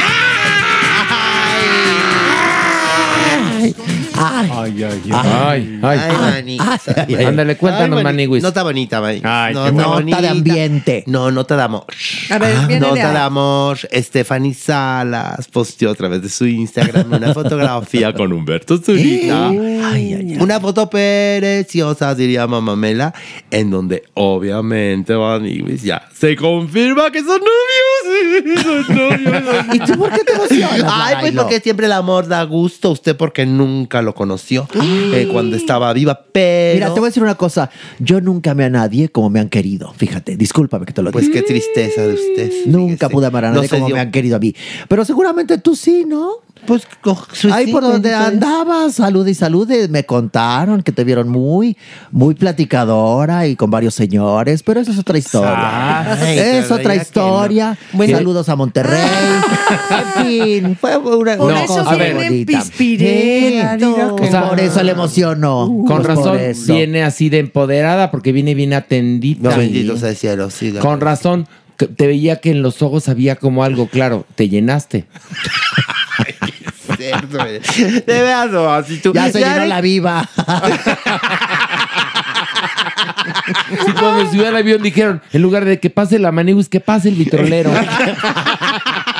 Ay, Ay, ay, ay. Ay, ay. Ay, manita. Ay, ay, Ándale, cuéntanos, Maniwis. Nota bonita, Mani. Ay, qué nota. Nota de ambiente. No, nota de amor. A ver, de Nota de amor. Stephanie Salas posteó a través de su Instagram una fotografía con Humberto Zurita. Una foto preciosa, diría Mamamela, en donde obviamente Maniwis ya se confirma que son novios. [LAUGHS] Son novios. ¿Y tú por qué te emocionas? Ay, pues porque siempre el amor da gusto. Usted porque nunca lo conoció eh, cuando estaba viva, pero... Mira, te voy a decir una cosa. Yo nunca amé a nadie como me han querido. Fíjate, discúlpame que te lo Pues diga. qué tristeza de usted. Nunca fíjese. pude amar a nadie como dio. me han querido a mí. Pero seguramente tú sí, ¿no? Pues su- Ahí por donde andabas, salud y salud, eh, me contaron que te vieron muy, muy platicadora y con varios señores, pero eso es otra historia. Ay, es otra historia. no. Bueno. Saludos a Monterrey. [LAUGHS] en fin, fue una, Por una eso cosa bonita. O sea, por eso le emocionó. Con Pues razón por eso. viene así de empoderada porque viene bien atendida. No, bendito sea el cielo, sí. Con razón te veía que en los ojos había como algo, claro, te llenaste. Cierto, eh. [LAUGHS] De veras, no, así tú. Ya se llenó la viva. [LAUGHS] Si cuando subí al avión dijeron, en lugar de que pase la Maniwis, que pase el vitrolero. [LAUGHS]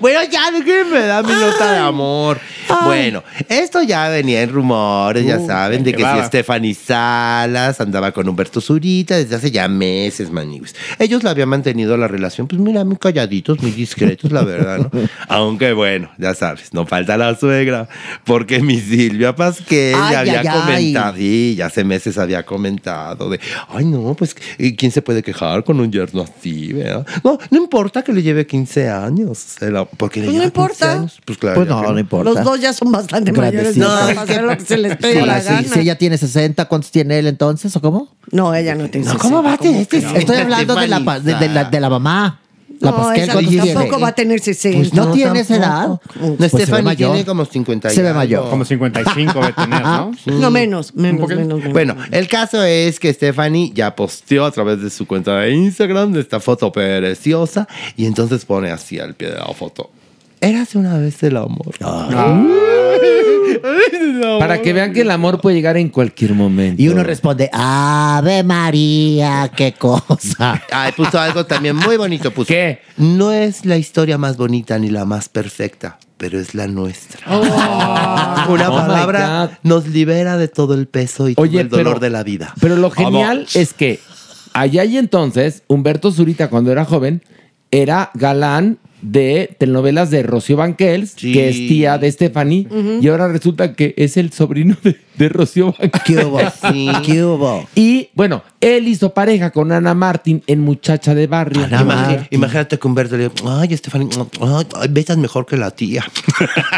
Bueno, ya, déjenme dar mi nota de amor. Bueno, esto ya venía en rumores, ya saben, de que si. Stephanie Salas andaba con Humberto Zurita desde hace ya meses, maniguis. Ellos la habían mantenido la relación, pues mira, muy calladitos, muy discretos, la verdad, ¿no? [LAUGHS] Aunque bueno, ya sabes, no falta la suegra, porque mi Silvia Pasquel Ay, ya había ay, comentado, sí, ya hace meses había comentado de, ay, no, pues, ¿y ¿quién se puede quejar con un yerno así, verdad? No, no importa que le lleve 15 años, se la- porque le Pues no lleva 15 importa. años. Pues claro. Pues no, que no importa. Los dos ya son bastante mayores. Grandecitos. No, No, para hacer lo que se les pegue Sí, la sí, gana. si ella tiene 60, ¿cuántos tiene él entonces o cómo? No, ella no tiene No, 60, ¿cómo va a tener que 60? Estoy hablando de la, de, de la, de la mamá. La No, Pasquel, esa ¿cuántos tiene? tampoco va a tener 60. Pues no, tiene esa edad. No, Pues se ve Stephanie mayor. tiene como 50 y Se ve algo. mayor. Como 55 de tener, ¿no? No, menos, menos, menos, menos. Bueno, el caso es que Stephanie ya posteó a través de su cuenta de Instagram esta foto preciosa y entonces pone así al pie de la foto. Érase una vez el amor. [LAUGHS] Para que vean que el amor puede llegar en cualquier momento. Y uno responde, Ave María, qué cosa. Ay, puso algo también muy bonito. Puso. ¿Qué? No es la historia más bonita ni la más perfecta, pero es la nuestra. [LAUGHS] Una Oh palabra nos libera de todo el peso y Oye, todo el dolor pero- de la vida. Pero lo genial Vamos. es que allá y entonces, Humberto Zurita, cuando era joven, era galán de telenovelas de Rocío Banquels, que es tía de Stephanie, y ahora resulta que es el sobrino de, de Rocío Banquels. ¿Qué hubo? ¿Qué hubo? Y bueno, él hizo pareja con Ana Martín en Muchacha de Barrio. Imagi- imagínate que Humberto le diga, ay, Estefany, ay, ay, besas mejor que la tía. [LAUGHS]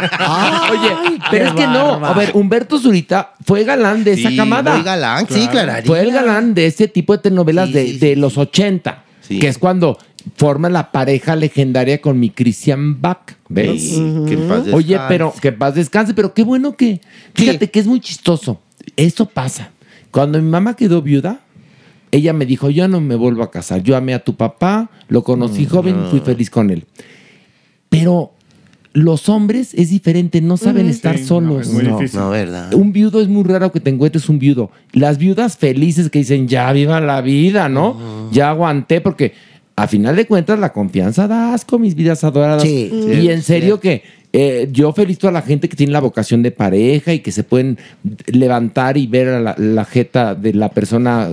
Oye, pero es que no. A ver, Humberto Zurita fue galán de esa Sí, camada. muy galán, sí, Clararina. Fue el galán de ese tipo de telenovelas de, de los 80, que es cuando forma la pareja legendaria con mi Christian Bach. ¿Ves? Sí, que paz Oye, pero que paz descanse, pero qué bueno que. Fíjate que es muy chistoso. Eso pasa. Cuando mi mamá quedó viuda, ella me dijo: Yo no me vuelvo a casar. Yo amé a tu papá, lo conocí joven, fui feliz con él. Pero los hombres es diferente, no saben estar Sí, no, solos. es muy difícil. No, ¿verdad? Un viudo es muy raro que te encuentres un viudo. Las viudas felices que dicen, ya viva la vida, ¿no? Ya aguanté, porque a final de cuentas la confianza da asco, mis vidas adoradas. Sí, y en serio que eh, yo felicito a la gente que tiene la vocación de pareja y que se pueden levantar y ver a la, la jeta de la persona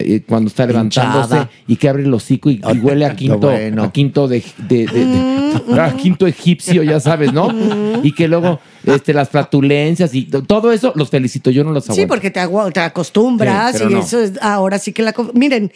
eh, cuando está levantándose Hinchada. y que abre el hocico y, y huele a [LAUGHS] quinto, bueno. a quinto de, de- de- de- a quinto egipcio, ya sabes, ¿no? Y que luego este, las flatulencias y to- todo eso los felicito, yo no los aguanto. Sí, porque te, acostumbras Sí, pero y no. eso es ahora sí que la... co- Miren,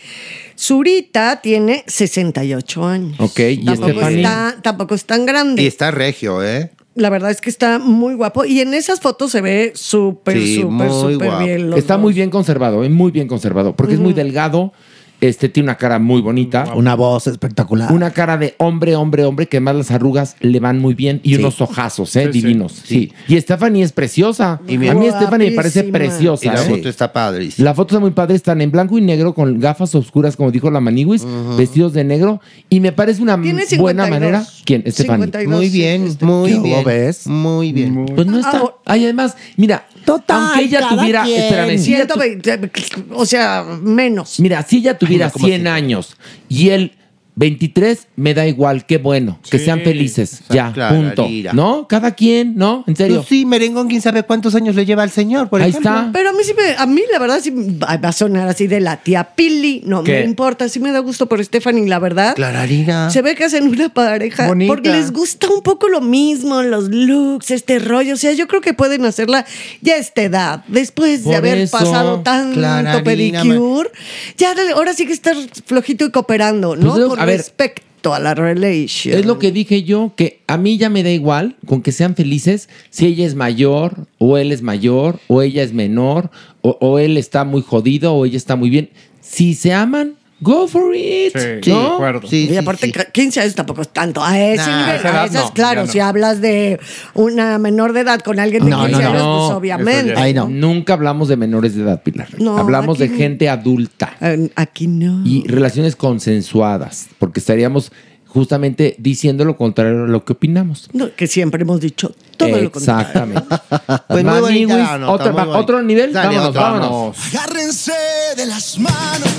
Zurita tiene 68 años. Ok, y tampoco, Stephanie? está, tampoco es tan grande. Y está regio, ¿eh? La verdad es que está muy guapo y en esas fotos se ve súper, súper, súper bien. los Está dos. muy bien conservado, eh, muy bien conservado, porque es muy delgado, este tiene una cara muy bonita. Una voz espectacular. Una cara de hombre, hombre, hombre, que además las arrugas le van muy bien y Sí. unos ojazos, ¿eh? Sí. Divinos. Sí. Y Stephanie es preciosa. Y a mí Stephanie me parece preciosa. Y la foto está padrísima. La foto está muy padre, están en blanco y negro con gafas oscuras, como dijo la Maniwis, vestidos de negro. Y me parece una Tiene buena 52. manera. ¿Quién? Stephanie. 52, Muy bien, este. muy ¿Qué bien. ves? Muy bien. Pues no está. Ay, además, mira, aunque ella cada tuviera. quien. Espérame, si ella tu- 120, o sea, menos. Mira, si ella tuviera Ay, no, ¿cómo 100 años y él 23, me da igual, qué bueno, que sean felices, ya, Claro, punto. Lira. ¿No? Cada quien, ¿no? En serio. Pues sí, merengón, quién sabe cuántos años le lleva al señor, por Ahí ejemplo. está. Pero a mí sí me, a mí la verdad sí va a sonar así de la tía Pili, no ¿Qué? me importa, sí me da gusto por Stephanie, la verdad. Clararina. Se ve que hacen una pareja Bonita. porque les gusta un poco lo mismo, los looks, este rollo, o sea, yo creo que pueden hacerla ya a esta edad, después de haber eso, pasado tanto Clararina, pedicure, ya dale, ahora sí que estar flojito y cooperando, ¿no? Pues ver, respecto a la relation. Es lo que dije yo, que a mí ya me da igual con que sean felices si ella es mayor, o él es mayor, o ella es menor, o, o él está muy jodido, o ella está muy bien. Si se aman, go for it. ¿no? y aparte, 15 años tampoco es tanto. A ese Nah, nivel, esa a edad esas, no, claro, no. si hablas de una menor de edad con alguien de 15 años, pues obviamente. Nunca hablamos de menores de edad, Pilar. No, hablamos de no. gente adulta. Aquí no. Y relaciones consensuadas, porque estaríamos justamente diciendo lo contrario a lo que opinamos. No, que siempre hemos dicho todo lo contrario. Exactamente. [LAUGHS] Pues muy bonita otra- muy otro nivel, Dale, vámonos, otro. vámonos. Agárrense de las manos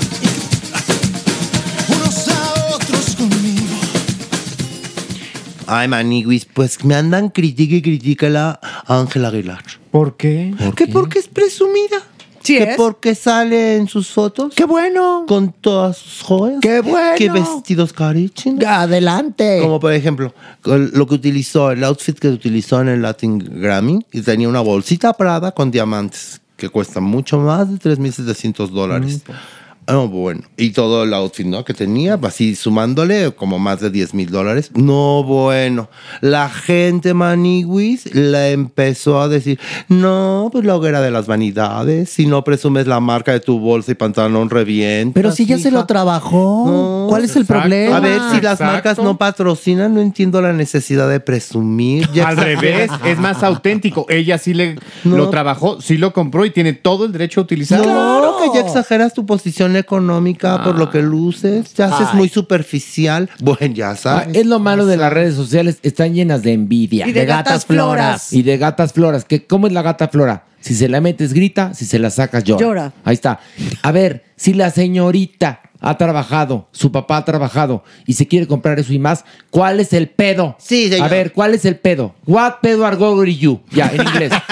Ay, Maniguis, pues me andan critique y critique la Ángela Aguilar. ¿Por qué? que porque es presumida. Sí que es. porque sale en sus fotos. ¡Qué bueno! Con todas sus joyas. ¡Qué bueno! ¡Qué vestidos carísimos! ¡Adelante! Como por ejemplo, lo que utilizó, el outfit que utilizó en el Latin Grammy y tenía una bolsita Prada con diamantes que cuesta mucho más de 3.700 dólares. Ah, bueno. Y todo el outfit, ¿no? Que tenía, así sumándole como más de 10 mil dólares. No, bueno. La gente Maniwis le empezó a decir, no, pues la hoguera de las vanidades. Si no presumes la marca de tu bolsa y pantalón revienta. Pero si ya se lo trabajó, ¿cuál es el problema? A ver, si las Exacto. marcas no patrocinan, no entiendo la necesidad de presumir. Ya Al revés, es más auténtico. Ella sí le No. lo trabajó, sí lo compró y tiene todo el derecho a utilizarlo. Claro que ya exageras tu posición económica por lo que luces. Ya haces Ay. muy superficial. Bueno, ya Ah, sabes. es lo malo de las redes sociales, están llenas de envidia. Y de De gatas gatas floras. floras. Y de gatas floras. que ¿Cómo es la gata flora? Si se la metes, grita, si se la sacas, llora. Llora. Ahí está. A ver, si la señorita ha trabajado, su papá ha trabajado y se quiere comprar eso y más, ¿cuál es el pedo? Sí, señor. A ver, ¿cuál es el pedo? What pedo are going you? Ya, en inglés. [LAUGHS]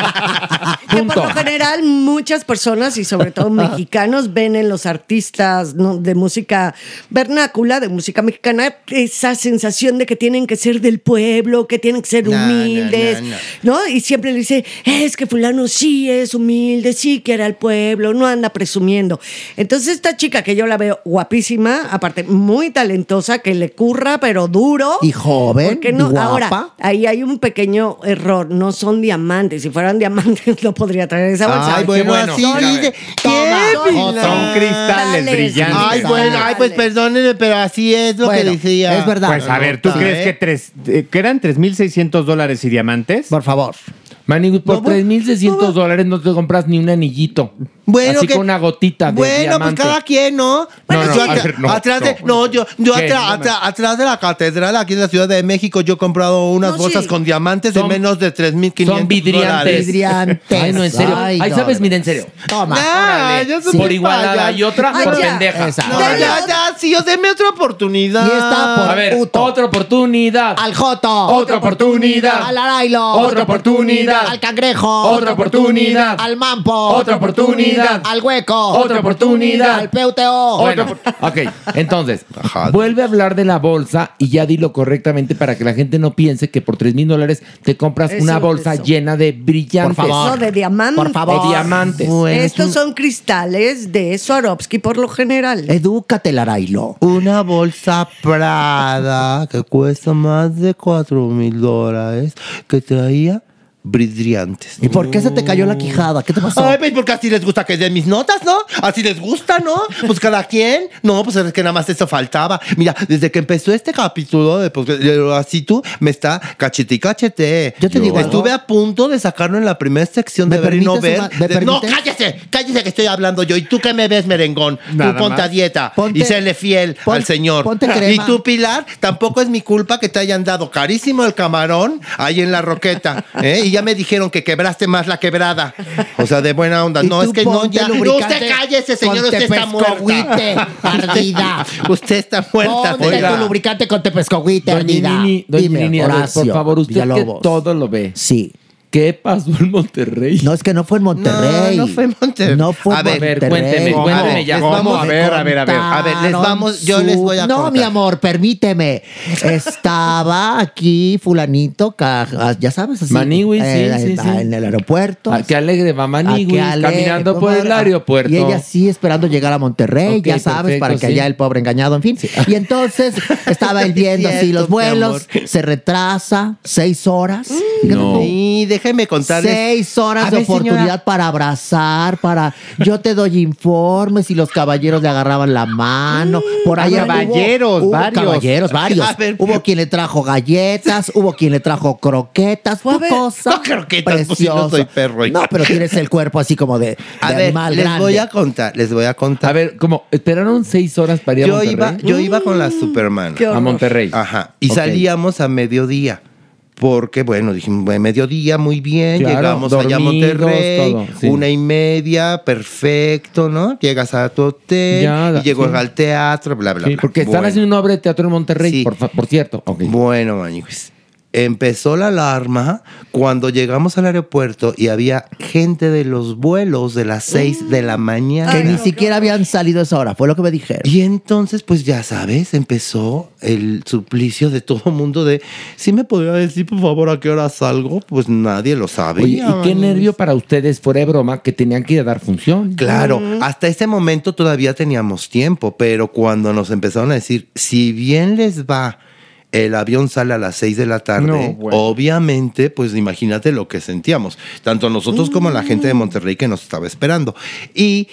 [LAUGHS] Que por lo general muchas personas y sobre todo [LAUGHS] mexicanos ven en los artistas ¿no? de música vernácula, de música mexicana, esa sensación de que tienen que ser del pueblo, que tienen que ser No, humildes, no, no, Y siempre le dice, es que fulano sí es humilde, sí quiere al pueblo, no anda presumiendo. Entonces esta chica que yo la veo guapísima, aparte muy talentosa, que le curra pero duro. Y joven, ¿Por qué no? guapa. Ahora, ahí hay un pequeño error, no son diamantes. Si fueran diamantes [LAUGHS] no podría traer esa bolsa. Ay, bueno, así dice. Son Son cristales brillantes. Ay, bueno, ay, pues perdónenme, pero así es lo que Bueno, decía. es verdad. Pues a ver, ¿tú A crees que, tres, eh, que eran 3.600 dólares y diamantes? Por favor. Manny, por 3.600 dólares no te compras ni un anillito. Bueno, Así que- con una gotita de Bueno, diamante. pues cada quien, ¿no? Bueno, yo no, ver, no, atrás de, no. no, yo, yo ¿Qué? atra- atra- atrás de la catedral aquí en la Ciudad de México, yo he comprado unas No, bolsas sí. con diamantes de menos de 3.500 Son vidriantes. dólares. Vidriantes. Ay, no, en serio. Ay, Ay, no, ¿sabes? Mira, en serio. Toma. Ah, Órale. yo por igualada y otra Ay, por ya. pendeja. Esa. No, ya, ya, sí, yo deme otra oportunidad. Y está por A ver, puto. otra oportunidad. Al Joto. Otra oportunidad. Al Arailo. Otra oportunidad. Al Cangrejo. Otra oportunidad. Al Mampo. Otra oportunidad. Al Hueco. Otra oportunidad. Al PUTO. Bueno, ok, entonces, vuelve a hablar de la bolsa y ya dilo correctamente para que la gente no piense que por 3 mil dólares te compras Eso, una bolsa eso. llena de brillantes. Por favor. No, de diamantes. Por favor. De diamantes. Bueno, es Estos un- son cristales de Swarovski por lo general. Edúcate, Larailo. Una bolsa Prada que cuesta más de 4 mil dólares que traía brillantes. ¿Y por qué se te cayó la quijada? ¿Qué te pasó? Ay, pues porque así les gusta que den mis notas, ¿no? Así les gusta, ¿no? Pues cada quien. No, pues es que nada más eso faltaba. Mira, desde que empezó este capítulo de pues, de así tú me está cachete y cachete. Yo te digo Estuve algo. a punto de sacarlo en la primera sección de ¿Me ver y no ver. De- no, cállese, cállese que estoy hablando yo. ¿Y tú qué me ves, merengón? Nada tú ponte más. a dieta Ponte- y séle fiel pon- al Señor. ponte crema. Y tú, Pilar, tampoco es mi culpa que te hayan dado carísimo el camarón ahí en la roqueta. ¿eh? Y ya me dijeron que quebraste más la quebrada. O sea, de buena onda. No, es que no, ya. lubricante Usted cállese, señor. Usted está muerta. [LAUGHS] ardida. Usted está muerta. Ponte tu lubricante con tepescohuite, ardida. Doña Dime, Nini, Horacio por favor, usted que todo lo ve. Sí. ¿Qué pasó en Monterrey? No, es que no fue en Monterrey. No, no fue en Monterrey. No fue A en ver, Monterrey. cuénteme, cuénteme A vamos A ver, a ver, a ver. A ver, les vamos, yo les voy a No, contar. mi amor, permíteme. Estaba aquí fulanito, ca- ya sabes, así. Maniwis, sí, eh, sí, en, sí. en el aeropuerto. Ah, qué alegre va Ah, Manigüis, qué alegre, caminando por el aeropuerto. Y ella sí esperando llegar a Monterrey, ya sabes, perfecto, para que sí. allá el pobre engañado, en fin. Y entonces [LAUGHS] estaba él viendo así los vuelos, se retrasa seis horas. No. tú. Sí, déjeme contarles. Seis horas A de ver, señora. oportunidad para abrazar, para yo te doy informes y los caballeros le agarraban la mano. Por ahí Ah, caballeros, hubo, hubo varios. Caballeros, varios. [LAUGHS] A ver. hubo quien le trajo galletas, hubo quien le trajo croquetas, fue a ver, cosa no, croquetas, pues, si no preciosa. soy perro, hija. No, pero tienes el cuerpo así como de, A de ver, animal les grande. voy a contar, les voy a contar. A ver, como esperaron seis horas para ir a yo Monterrey. iba, yo iba con la Superman. a. Monterrey. Ajá. Y salíamos a mediodía. Porque, bueno, dijimos, bueno, mediodía, muy bien. Claro, llegamos allá a Monterrey. sí. Una y media, perfecto, ¿no? Llegas a tu hotel. Ya, y llego sí. al teatro, bla, bla, Sí, bla. porque están Bueno. haciendo una obra de teatro en Monterrey, por, por cierto. Ok. Bueno, maniguis. Empezó la alarma cuando llegamos al aeropuerto y había gente de los vuelos de las 6 de la mañana. Que ni siquiera habían salido a esa hora, fue lo que me dijeron. Y entonces, pues ya sabes, empezó el suplicio de todo mundo de, si me podría decir, por favor, a qué hora salgo? Pues nadie lo sabe. Oye, y qué nervio para ustedes, fuera de broma, que tenían que ir a dar función. Claro, hasta ese momento todavía teníamos tiempo, pero cuando nos empezaron a decir, si bien les va, el avión sale a las 6 de la tarde, No, bueno. obviamente, pues imagínate lo que sentíamos, tanto nosotros como la gente de Monterrey que nos estaba esperando. Y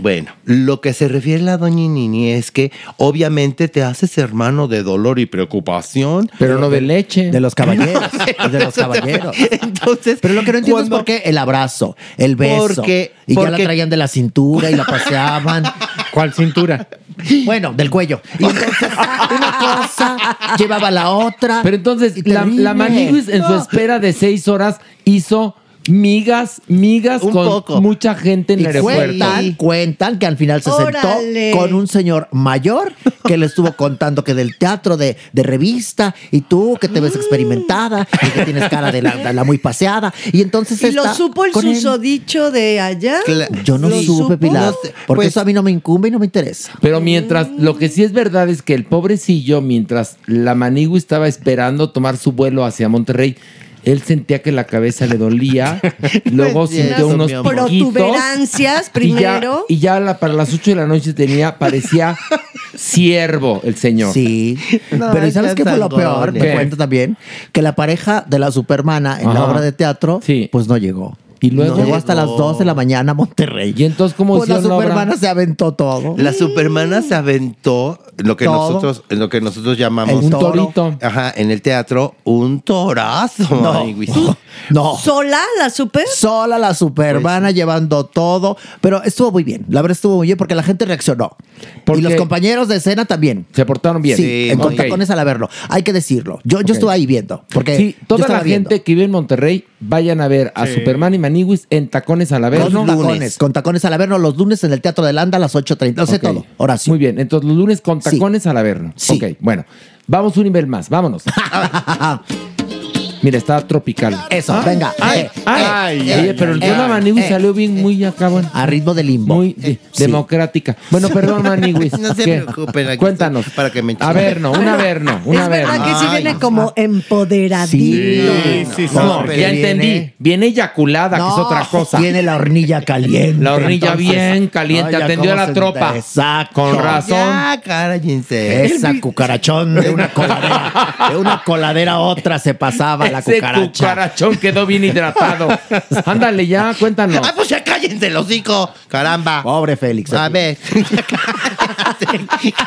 bueno, lo que se refiere a la doña Nini es que obviamente te haces hermano de dolor y preocupación. Pero no de leche. De los caballeros. [LAUGHS] de los caballeros. Entonces, Pero lo que no entiendo cuando- es por qué el abrazo, el beso. Porque- y ya la porque- traían de la cintura y la paseaban. [LAUGHS] ¿Cuál cintura? Bueno, del cuello. [LAUGHS] Y entonces una cosa llevaba a la otra. Pero entonces, Y la, la Maniguis en su espera de seis horas hizo migas, migas Un con poco. mucha gente en Y el aeropuerto. cuentan, cuentan que al final se Órale. sentó con un señor mayor que le estuvo contando que del teatro de, de revista y tú que te ves experimentada y que tienes cara de la, de la muy paseada. Y entonces ¿Y lo está supo el él. susodicho de allá? Yo no ¿Lo supe, supo? Pilar, porque Pues- eso a mí no me incumbe y no me interesa. Pero mientras, lo que sí es verdad es que el pobrecillo, mientras la Manigua estaba esperando tomar su vuelo hacia Monterrey, él sentía que la cabeza le dolía, [LAUGHS] luego sintió unos. Protuberancias Y primero. ya, y ya la- para las 8 de la noche tenía, parecía siervo el señor. Sí. Pero ¿y sabes qué fue lo peor? Me ¿Qué? cuento también que la pareja de la Supermana en la obra de teatro, pues no llegó. Y luego llegó hasta las 2 de la mañana a Monterrey. Y entonces, ¿cómo Pues la hicieron la obra? Supermana se aventó todo. La supermana se aventó lo que Todo. nosotros, en lo que nosotros llamamos Un torito. Ajá, en el teatro, un torazo. No. ay, güey. [LAUGHS] No. ¿Sola la super? Sola la Supermana llevando todo. Pero estuvo muy bien. La verdad estuvo muy bien porque la gente reaccionó. Y los compañeros de escena también. Se portaron bien. Sí, Sí, en ok. con tacones al verlo. Hay que decirlo. Yo, yo estuve ahí viendo. Porque Sí, yo toda estaba la viendo. gente que vive en Monterrey, vayan a ver a Sí. Superman y Maniguis en tacones al Con Averno. tacones, con tacones al Averno los lunes en el Teatro de Landa a las 8.30. Lo sé todo. Ahora sí. Muy bien, entonces los lunes con tacones al Averno. Sí. Ok, bueno. Vamos un nivel más, vámonos. [LAUGHS] Mira, está tropical. Eso, venga. Ay, Eh, ay, eh, eh, pero el eh, tema eh. salió bien, muy acá, bueno. A ritmo de limbo. Muy de- democrática. Bueno, perdón, Maniguis. [LAUGHS] No se ¿Qué? preocupen, aquí Cuéntanos. para que me Averno, un Averno, un Es Averno. verdad que sí viene como empoderadito. No, pero ya viene- entendí. Viene eyaculada, que es No, otra cosa. Viene la hornilla caliente. La hornilla bien caliente, ay, ya atendió a cómo la se- tropa. Exacto. Con razón. Ya, cállense. Esa cucarachón de una coladera, de una coladera a otra se pasaba la [LAUGHS] Ese cucaracha. cucarachón quedó bien hidratado. [LAUGHS] Ándale ya, cuéntanos. Ay, pues ya cállense el hocico. Caramba. Pobre Félix. A ver. [LAUGHS]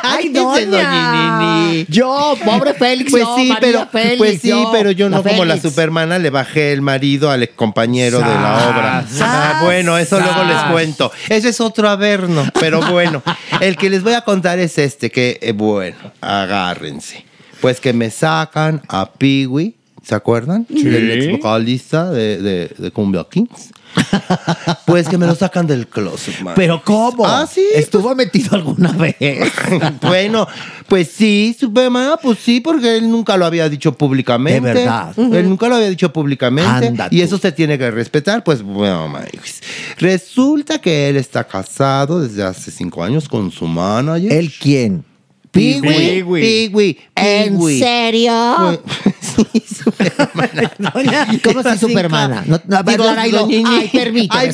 Ay, doña. doña. Yo, pobre Félix, Pues sí, María pero, Félix, pues sí, yo, pero yo la no como la supermana le bajé el marido al compañero de la obra. sas, Ah, bueno, eso luego les cuento. Ese es otro averno, pero bueno. El que les voy a contar es este, que eh, bueno, agárrense. Pues que me sacan a Peewee, ¿se acuerdan? Sí. El ex vocalista de, de, de Cumbia Kings. [LAUGHS] Pues que me lo sacan del closet, man. Pero ¿cómo? Ah, sí. ¿Estuvo metido alguna vez? [LAUGHS] bueno, pues sí, Superman, pues sí, porque él nunca lo había dicho públicamente. De verdad. Él nunca lo había dicho públicamente. Anda y tú. eso se tiene que respetar. Pues bueno, Maíz. resulta que él está casado desde hace cinco años con su manager. ¿El quién? Peewee. Peewee. ¿En serio? [LAUGHS] Sí, Superman. [LAUGHS] ¿Cómo si Supermana? No, no, Digo, Lara, y lo- doña Nini. Ay, permíteme,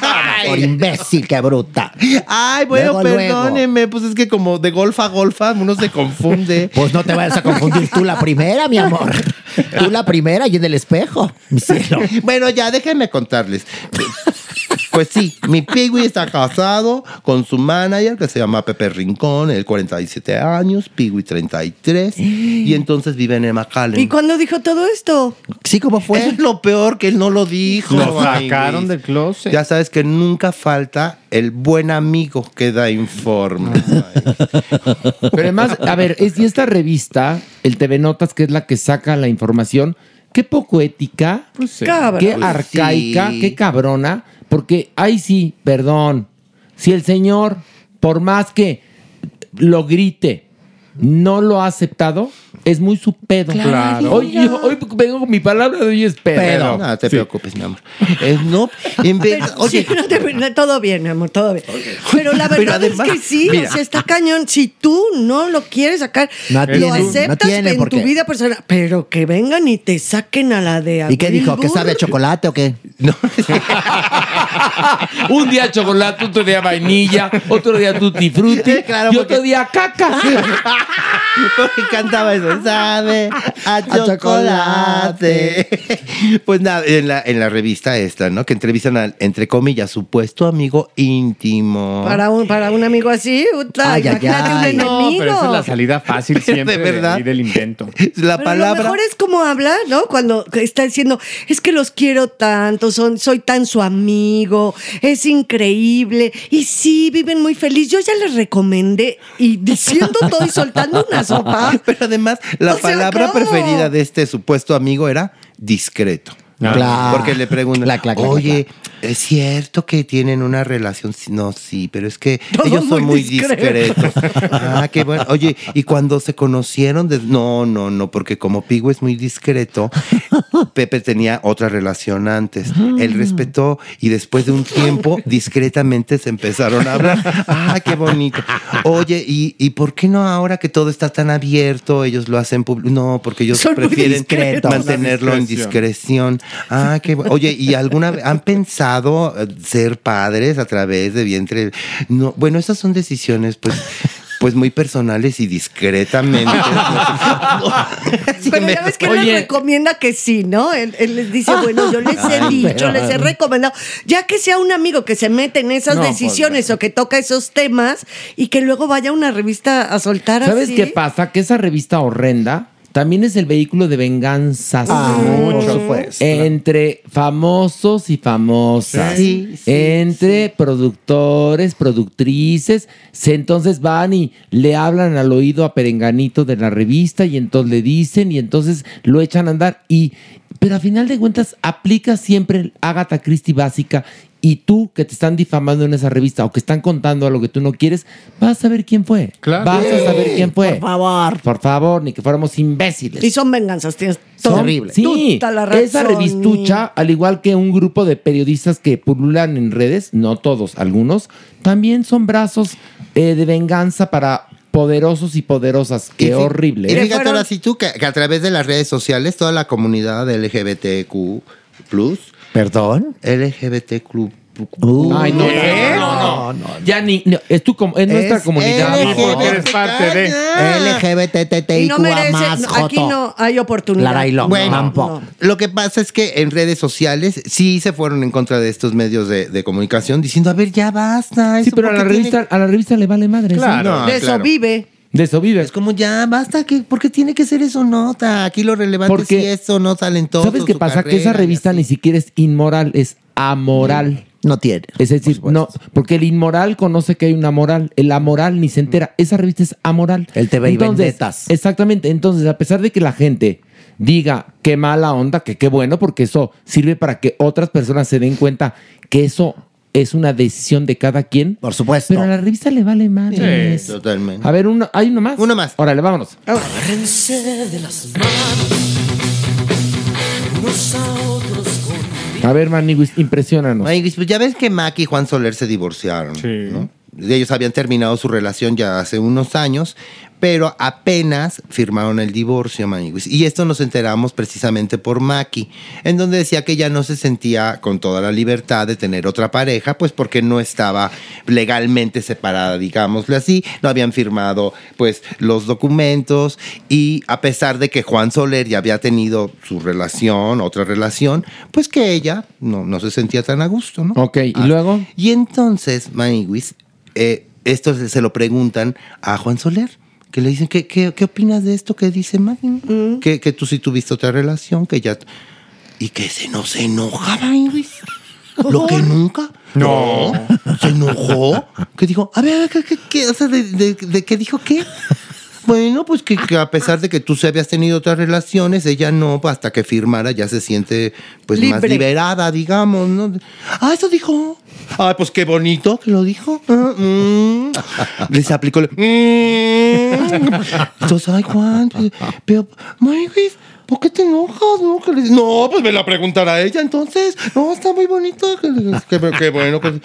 Ay. Por imbécil, qué bruta. Ay, bueno, Luego, luego. perdóneme, pues es que como de golfa a golfa uno se confunde. [LAUGHS] Pues no te vayas a confundir tú la primera, mi amor. Tú la primera y en el espejo, mi cielo. Bueno, ya déjenme contarles. Pues sí, mi Pigui está casado con su manager que se llama Pepe Rincón, él 47 años, Pigui 33, y entonces viven en McAllen. ¿Y cuándo dijo todo esto? Sí, ¿cómo fue? Eso es lo peor que él no lo dijo. Lo sacaron del closet. Ya sabes que nunca falta el buen amigo que da informe. [LAUGHS] Pero además, a ver, es, y esta revista, el TV Notas, que es la que saca la información, qué poco ética, Cabrón. qué Pues arcaica, sí. qué cabrona, porque ahí sí, perdón, si el señor, por más que lo grite, no lo ha aceptado, es muy su pedo. Claro. Hoy, yo- hoy vengo con mi palabra de hoy es pedo. No, te preocupes, mi amor. Eh, no, en vez, Pero, oye, sí, no te- no, todo bien, mi amor, todo bien. Pero la Pero verdad además, es que sí, mira. o sea, está cañón. Si tú no lo quieres sacar, No lo tiene, no aceptas tiene en tu vida personal, pero que vengan y te saquen a la de ¿Y qué dijo? ¿Que sabe a chocolate o qué? [LAUGHS] Un día chocolate, otro día vainilla, otro día tutti frutti [LAUGHS] Claro, y porque- otro día caca. [LAUGHS] Porque cantaba eso, sabe a [LAUGHS] chocolate. [LAUGHS] Pues nada, en la, en la revista esta, ¿no? Que entrevistan al, entre comillas, supuesto amigo íntimo. Para un, para un amigo así, puta, Ay, ay, un No, enemigo. pero esa es la salida fácil [LAUGHS] siempre De verdad. y del invento. La Pero lo palabra. mejor es como habla, ¿no? Cuando está diciendo, es que los quiero tanto, son, soy tan su amigo, es increíble. Y sí, viven muy feliz. Yo ya les recomendé y diciendo todo y soltando una sopa. Pero además, la O sea, palabra ¿cómo? preferida de este supuesto amigo era discreto. Claro. Porque le preguntan, oye, ¿es cierto que tienen una relación? Sí, No, sí, pero es que ellos son muy discretos. ah, qué bueno. Oye, ¿y cuando se conocieron? de- No, no, no, porque como Pigo es muy discreto, [LAUGHS] Pepe tenía otra relación antes. Él respetó y después de un tiempo, [LAUGHS] discretamente se empezaron a hablar. Ah, qué bonito. Oye, ¿y, y por qué no ahora que todo está tan abierto, ellos lo hacen público? No, porque ellos Son prefieren mantenerlo en Discreción. Ah, qué bu- Oye, ¿y alguna vez han pensado eh, ser padres a través de vientre? No, bueno, esas son decisiones, pues. [LAUGHS] Pues muy personales y discretamente. [LAUGHS] Pero ya ves que él les recomienda que sí, ¿no? Él, él les dice, bueno, yo les he Ay, dicho, pero- les he recomendado, ya que sea un amigo que se mete en esas No, pues, decisiones o que toca esos temas y que luego vaya a una revista a soltar ¿Sabes así. qué pasa? Que esa revista horrenda también es el vehículo de venganzas. Ah, por supuesto. Entre famosos y famosas. Sí, sí, entre productores, productrices. Se entonces van y le hablan al oído a Perenganito de la revista y entonces le dicen y entonces lo echan a andar. Y, pero a final de cuentas aplica siempre el Agatha Christie básica. Y tú que te están difamando en esa revista o que están contando algo que tú no quieres, vas a saber quién fue. Claro. Vas a saber quién fue. Por favor. Por favor, ni que fuéramos imbéciles. Y son venganzas, tienes Son- todo. Sí, Toda la razón. esa revistucha, al igual que un grupo de periodistas que pululan en redes, no todos, algunos, también son brazos eh, de venganza para poderosos y poderosas. Qué horrible. Y fíjate ahora sí tú que, que a través de las redes sociales toda la comunidad LGBTQ plus. ¿Perdón? LGBTQ. Ay, no, no, no, no, Ya ni, no, es tu com- es nuestra Es comunidad. Y no LGBTTIQA merece, más no, aquí Joto. no hay oportunidad. Larailo. Bueno, No. lo que pasa es que en redes sociales sí se fueron en contra de estos medios de, de comunicación diciendo, a ver, ya basta. Sí, eso pero a la tiene- revista, a la revista le vale madre. Claro, de eso claro. vive. De eso vive. Es como ya basta, que, ¿por qué tiene que ser eso nota? Aquí lo relevante Porque- es si eso no talentoso. ¿Sabes qué pasa? que esa y revista ni siquiera es inmoral, es amoral. No tiene. Es decir, no, porque el inmoral conoce que hay una moral, el amoral ni se entera. Esa revista es amoral. El TV y Entonces, vendetas. Exactamente. Entonces, a pesar de que la gente diga qué mala onda, que qué bueno, porque eso sirve para que otras personas se den cuenta que eso es una decisión de cada quien. Por supuesto. Pero a la revista le vale más. Sí, totalmente. A ver, uno, ¿hay uno más? Uno más. Órale, vámonos. Agárrense de las manos, unos a otros con A ver, Maniguis, impresionanos. Ay, pues ya ves que Mac y Juan Soler se divorciaron. ¿no? Ellos habían terminado su relación ya hace unos años, pero apenas firmaron el divorcio, Maniguis. Y esto nos enteramos precisamente por Maki, en donde decía que ya no se sentía con toda la libertad de tener otra pareja, pues porque no estaba legalmente separada, digámosle así. No habían firmado, pues, los documentos. Y a pesar de que Juan Soler ya había tenido su relación, otra relación, pues que ella no, no se sentía tan a gusto, ¿no? Ok, ¿y Ah, luego? Y entonces, Maniguis, eh, esto se, lo preguntan a Juan Soler, que le dicen, ¿qué, qué, qué opinas de esto que dice Maggie? Que, que tú sí tuviste otra relación, que ya... Y que se no se enoja, Maniguis. Lo que nunca. No. Se enojó. Que dijo, a ver, ¿qué, qué, qué? O sea, ¿de, de, de qué dijo qué? Bueno, pues que, que a pesar de que tú se habías tenido otras relaciones, ella no, hasta que firmara ya se siente pues más liberada, digamos, ¿no? Ah, eso dijo. Ah, pues qué bonito que lo dijo. Ah, mm. Les aplicó el... mm. Entonces, ay, Juan, pues, pero, Maywis, ¿por qué te enojas? No, que le- no, pues me la preguntará ella entonces. No, está muy bonito. Que, qué bueno. que-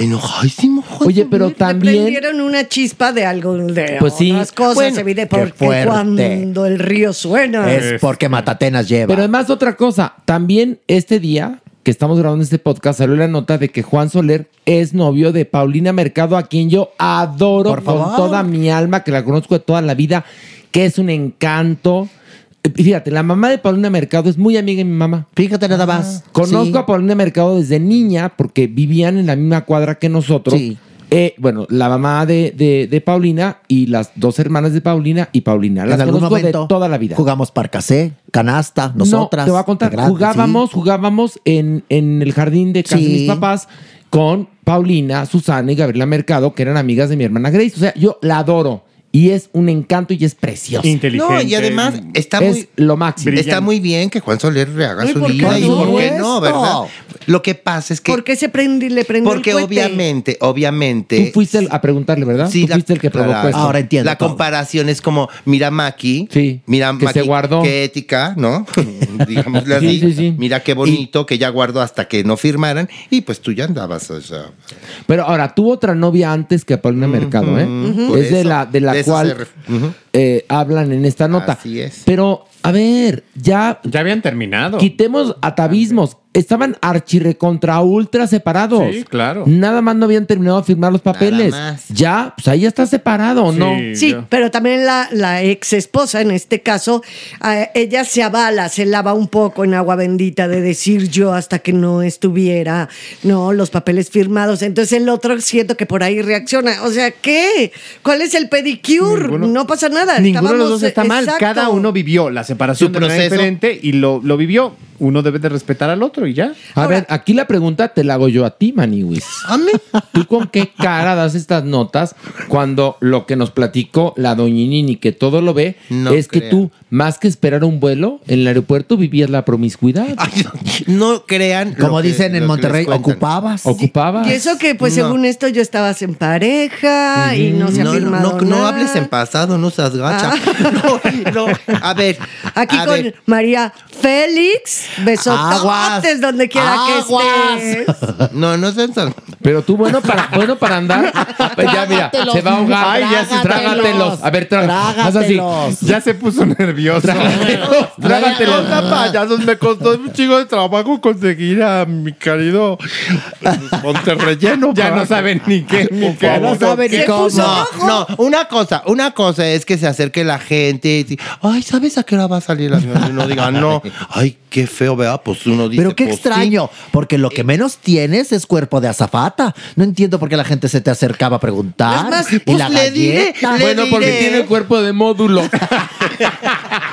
Enojadísimo, Juan. Oye, pero Le también... prendieron una chispa de algo de Pues sí. otras cosas, Bueno, evidente, porque cuando el río suena. Es porque Matatenas lleva. Pero además otra cosa, también este día que estamos grabando este podcast salió la nota de que Juan Soler es novio de Paulina Mercado, a quien yo adoro Por con favor. toda mi alma, que la conozco de toda la vida, que es un encanto. Eh, Fíjate, la mamá de Paulina Mercado es muy amiga de mi mamá. Fíjate nada más. Conozco Sí. a Paulina Mercado desde niña porque vivían en la misma cuadra que nosotros. Sí. Eh, bueno, la mamá de, de- de Paulina y las dos hermanas de Paulina y Paulina. Las en algún momento de toda la vida. jugamos parcasé, canasta, nosotras. No, te voy a contar. grande, jugábamos, sí. jugábamos en, en el jardín de casa de mis papás con Paulina, Susana y Gabriela Mercado, que eran amigas de mi hermana Grace. O sea, yo la adoro. Y es un encanto y es precioso. No, y además está Es muy, lo máximo. Está muy bien que Juan Soler rehaga Ay, su ¿por qué vida y por qué no. ¿verdad? Lo que pasa es que ¿Por qué se prende, le prende porque el obviamente, obviamente Tú fuiste el- a preguntarle, ¿verdad? Sí, Tú la- fuiste el que provocó claro. esto. Ahora entiendo. La comparación es como, mira Maki, mira que Maki, se guardó. qué ética, ¿no? [LAUGHS] Digámosle Sí, así. sí, sí. Mira qué bonito que ya guardó hasta que no firmaran y pues tú ya andabas, o sea, Pero ahora, tuvo otra novia antes que Paulina Mercado, ¿eh? Es de la, de la de eso cual eh, hablan en esta nota. Así es. Pero, a ver, ya... Ya habían terminado. Quitemos atavismos. Estaban archirrecontra ultra separados. Sí, claro. Nada más no habían terminado de firmar los papeles. Ya, pues ahí ya está separado, ¿o ¿no? Sí, pero también la, la ex esposa, en este caso, eh, ella se avala, se lava un poco en agua bendita de decir yo hasta que no estuviera, no, los papeles firmados. Entonces el otro siento que por ahí reacciona. O sea, ¿qué? ¿Cuál es el pedicure? no pasa nada. Ninguno de los dos está mal. exacto. Cada uno vivió la separación Su de diferente y lo, lo vivió. Uno debe de respetar al otro y ya. A ver, aquí la pregunta te la hago yo a ti, Maniwis. ¿A mí? ¿Tú con qué cara das estas notas cuando lo que nos platicó la doñinini, que todo lo ve, No es que tú, más que esperar un vuelo, en el aeropuerto vivías la promiscuidad? [LAUGHS] no crean. Como que- dicen en Monterrey, ocupabas. Ocupabas. Y eso que, pues, No. según esto, yo estabas en pareja y no se ha no, no, firmado no, no nada. hables en pasado, no seas gacha. [LAUGHS] No, no, a ver. Aquí a con ver. María Félix, besototes donde quiera Aguas. que estés. No, no tan- Pero tú, bueno para, bueno para andar. Pues [LAUGHS] ya, mira, se va a ahogar. Ay, ya trágatelos. A ver, trágatelos. Haz así. Ya se puso nervioso. Trágatelos. Oiga, payasos, me costó un chingo de trabajo conseguir a mi querido Monterrelleno. Ya no saben ni qué, ni qué. No, no, una cosa, una cosa es que se acerque la gente y ay, ¿sabes a qué hora va a salir el avión? Y uno diga, no, [LAUGHS] ay, qué feo, vea, pues uno dice, Pero qué pues, extraño, porque lo que menos tienes es cuerpo de azafata. No entiendo por qué la gente se te acercaba a preguntar. Es más, y pues la le diré, le Bueno, porque diré. tiene el cuerpo de módulo. [LAUGHS]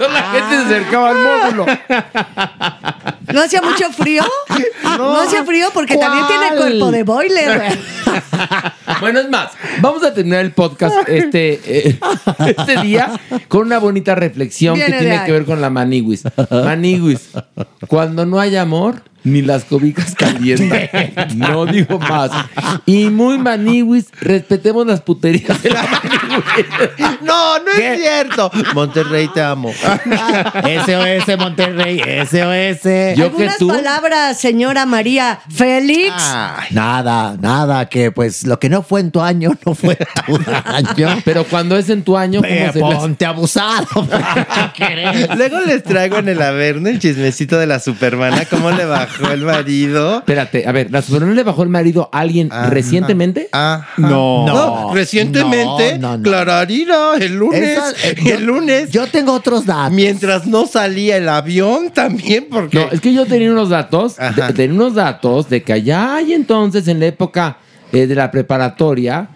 Toda la gente se acercaba al módulo. ¿No hacía mucho frío? No, hacía frío porque también tiene cuerpo de boiler. Bueno, es más, vamos a terminar el podcast este, eh, este día con una bonita reflexión Viene que de tiene ahí. que ver con la maniwis. Maniwis, cuando no hay amor, ni las cobijas calientan. No digo más. Y muy maniwis, respetemos las puterías de la maniwis. No, no es cierto. Monterrey, te amo. [LAUGHS] SOS Monterrey, SOS. Yo que Algunas tú. palabras, señora María Félix. Nada, nada, que pues lo que no fue en tu año, [LAUGHS] no fue en tu año. Pero cuando es en tu año, ¿cómo Eh, se les- ponte abusado. [LAUGHS] Luego les traigo en el Averno el chismecito de la supermana, cómo le bajó el marido. Espérate, a ver, ¿la supermana le bajó el marido a alguien recientemente? No. No, recientemente, no, no. Clararira, el lunes, Esa- eh, yo- el lunes. Yo tengo otros datos. Mientras no salía el avión también, porque... No, es que yo tenía unos datos, de- tenía unos datos de que allá y entonces en la época eh, de la preparatoria,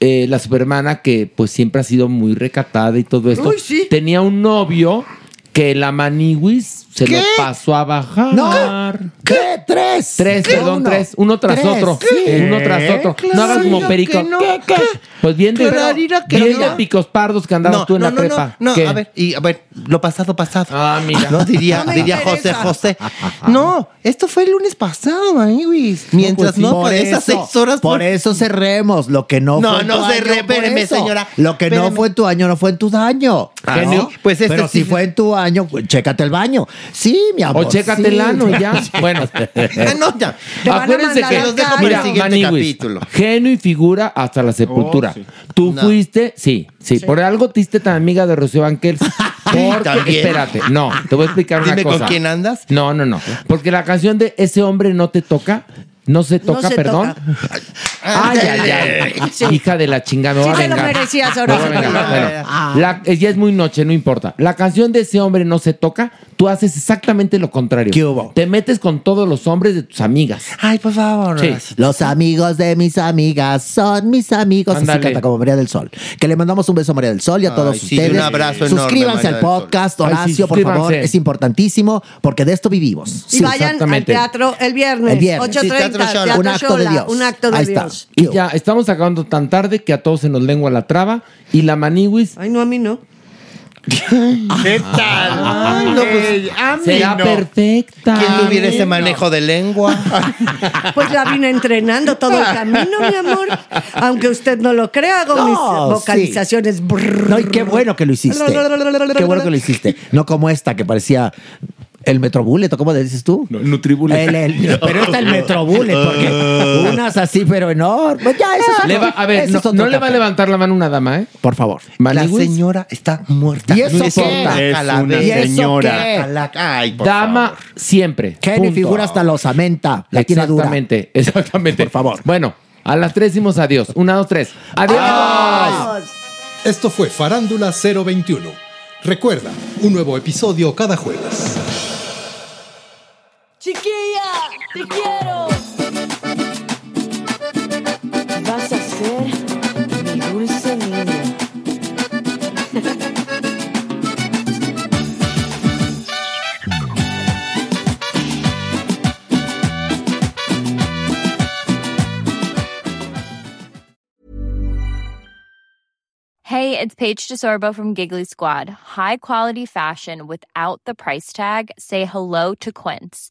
eh, la supermana que pues siempre ha sido muy recatada y todo esto, Uy, sí. tenía un novio que la maniwis se ¿Qué? lo pasó a bajar. No. ¿Qué? ¿Tres? Tres, ¿Qué? perdón, Uno. tres, uno tras Tres. otro, ¿Qué? uno tras otro. no hagas como perico. que no. ¿Qué, qué? Pues bien de, Clararira que bien no. de picos pardos que andabas tú en la no, prepa. No, no, ¿Qué? a ver, y a ver, lo pasado, pasado. Ah, mira. No, diría, [LAUGHS] No me diría interesa. José José. [LAUGHS] No, esto fue el lunes pasado. Mientras pues sí. no, Por por esas eso, seis horas. Por eso cerremos. Lo que no, No, fue en no tu cerré, por espéreme, eso. señora. Lo que no Espéreme. fue en tu año, no fue en tu daño. Ah, ¿no? sí, pues este Pero sí si fue- fue en tu año, pues, chécate el baño. Sí, mi amor. O chécate sí. el ano y ya. [LAUGHS] Bueno. Ah, no, ya. Te van a Acuérdense que, a la calle. mira, Siguiente Maniwis, capítulo. genio y figura hasta la sepultura. Oh, sí. Tú No. fuiste, sí, sí, por algo te hiciste tan amiga de Rocío Banquels. [LAUGHS] Porque, también. espérate, no, te voy a explicar una Dime cosa. con quién andas. No, no, no. Porque la canción de Ese hombre no te toca, no se toca, se perdón. toca. Ay, ay, ay. Sí. Hija de la chingada, Sí te lo merecías, Me ahora vengar. lo Bueno, la- ya es muy noche, no importa. La canción de Ese hombre no se toca tú haces exactamente lo contrario. ¿Qué hubo? Te metes con todos los hombres de tus amigas. Ay, por favor. Sí. Los amigos de mis amigas son mis amigos. Así Ándale. canta como María del Sol. Que le mandamos un beso a María del Sol y a Ay, todos sí, ustedes. un abrazo enorme, Suscríbanse María al podcast, Ay, sí, Horacio, por favor. Es importantísimo porque de esto vivimos. Y vayan al teatro el viernes, El viernes. 8.30, Sí, Teatro Teatro, Xola. Un acto de Dios. Un acto de Ahí está. Dios. Y ya estamos acabando tan tarde que a todos se nos lengua la traba y la maniwis Ay, no, a mí no. [LAUGHS] ¿Qué tal? Ay, no, pues, a mí será no. perfecta. ¿Quién tuviera ese manejo de lengua? [LAUGHS] Pues la vine entrenando todo el camino, mi amor. Aunque usted no lo crea, hago No, mis sí. vocalizaciones. No, y qué bueno que lo hiciste. [LAUGHS] qué bueno que lo hiciste. No como esta que parecía el Metrobullet, ¿o cómo le dices tú? No, Nutribullet. El- el- [LAUGHS] pero esta el Metrobullet, porque unas así, pero enormes. Ya, eso es Le va- a ver, no, es otro no le va a levantar la mano una dama, ¿eh? Por favor. La señora está muerta. ¿Y eso Es una ¿Y eso señora. Cala- Ay, por dama favor. siempre. Kenny figura hasta los amenta. La tiene dura. Exactamente, [LAUGHS] exactamente. Por favor. Bueno, a las tres decimos adiós. Una, dos, tres. ¡Adiós! Esto fue Farándula 021. Recuerda, un nuevo episodio cada jueves. Chiquilla, te quiero. Vas a ser mi dulce niña. Hey, it's Paige DeSorbo from Giggly Squad. High quality fashion without the price tag. Say hello to Quince.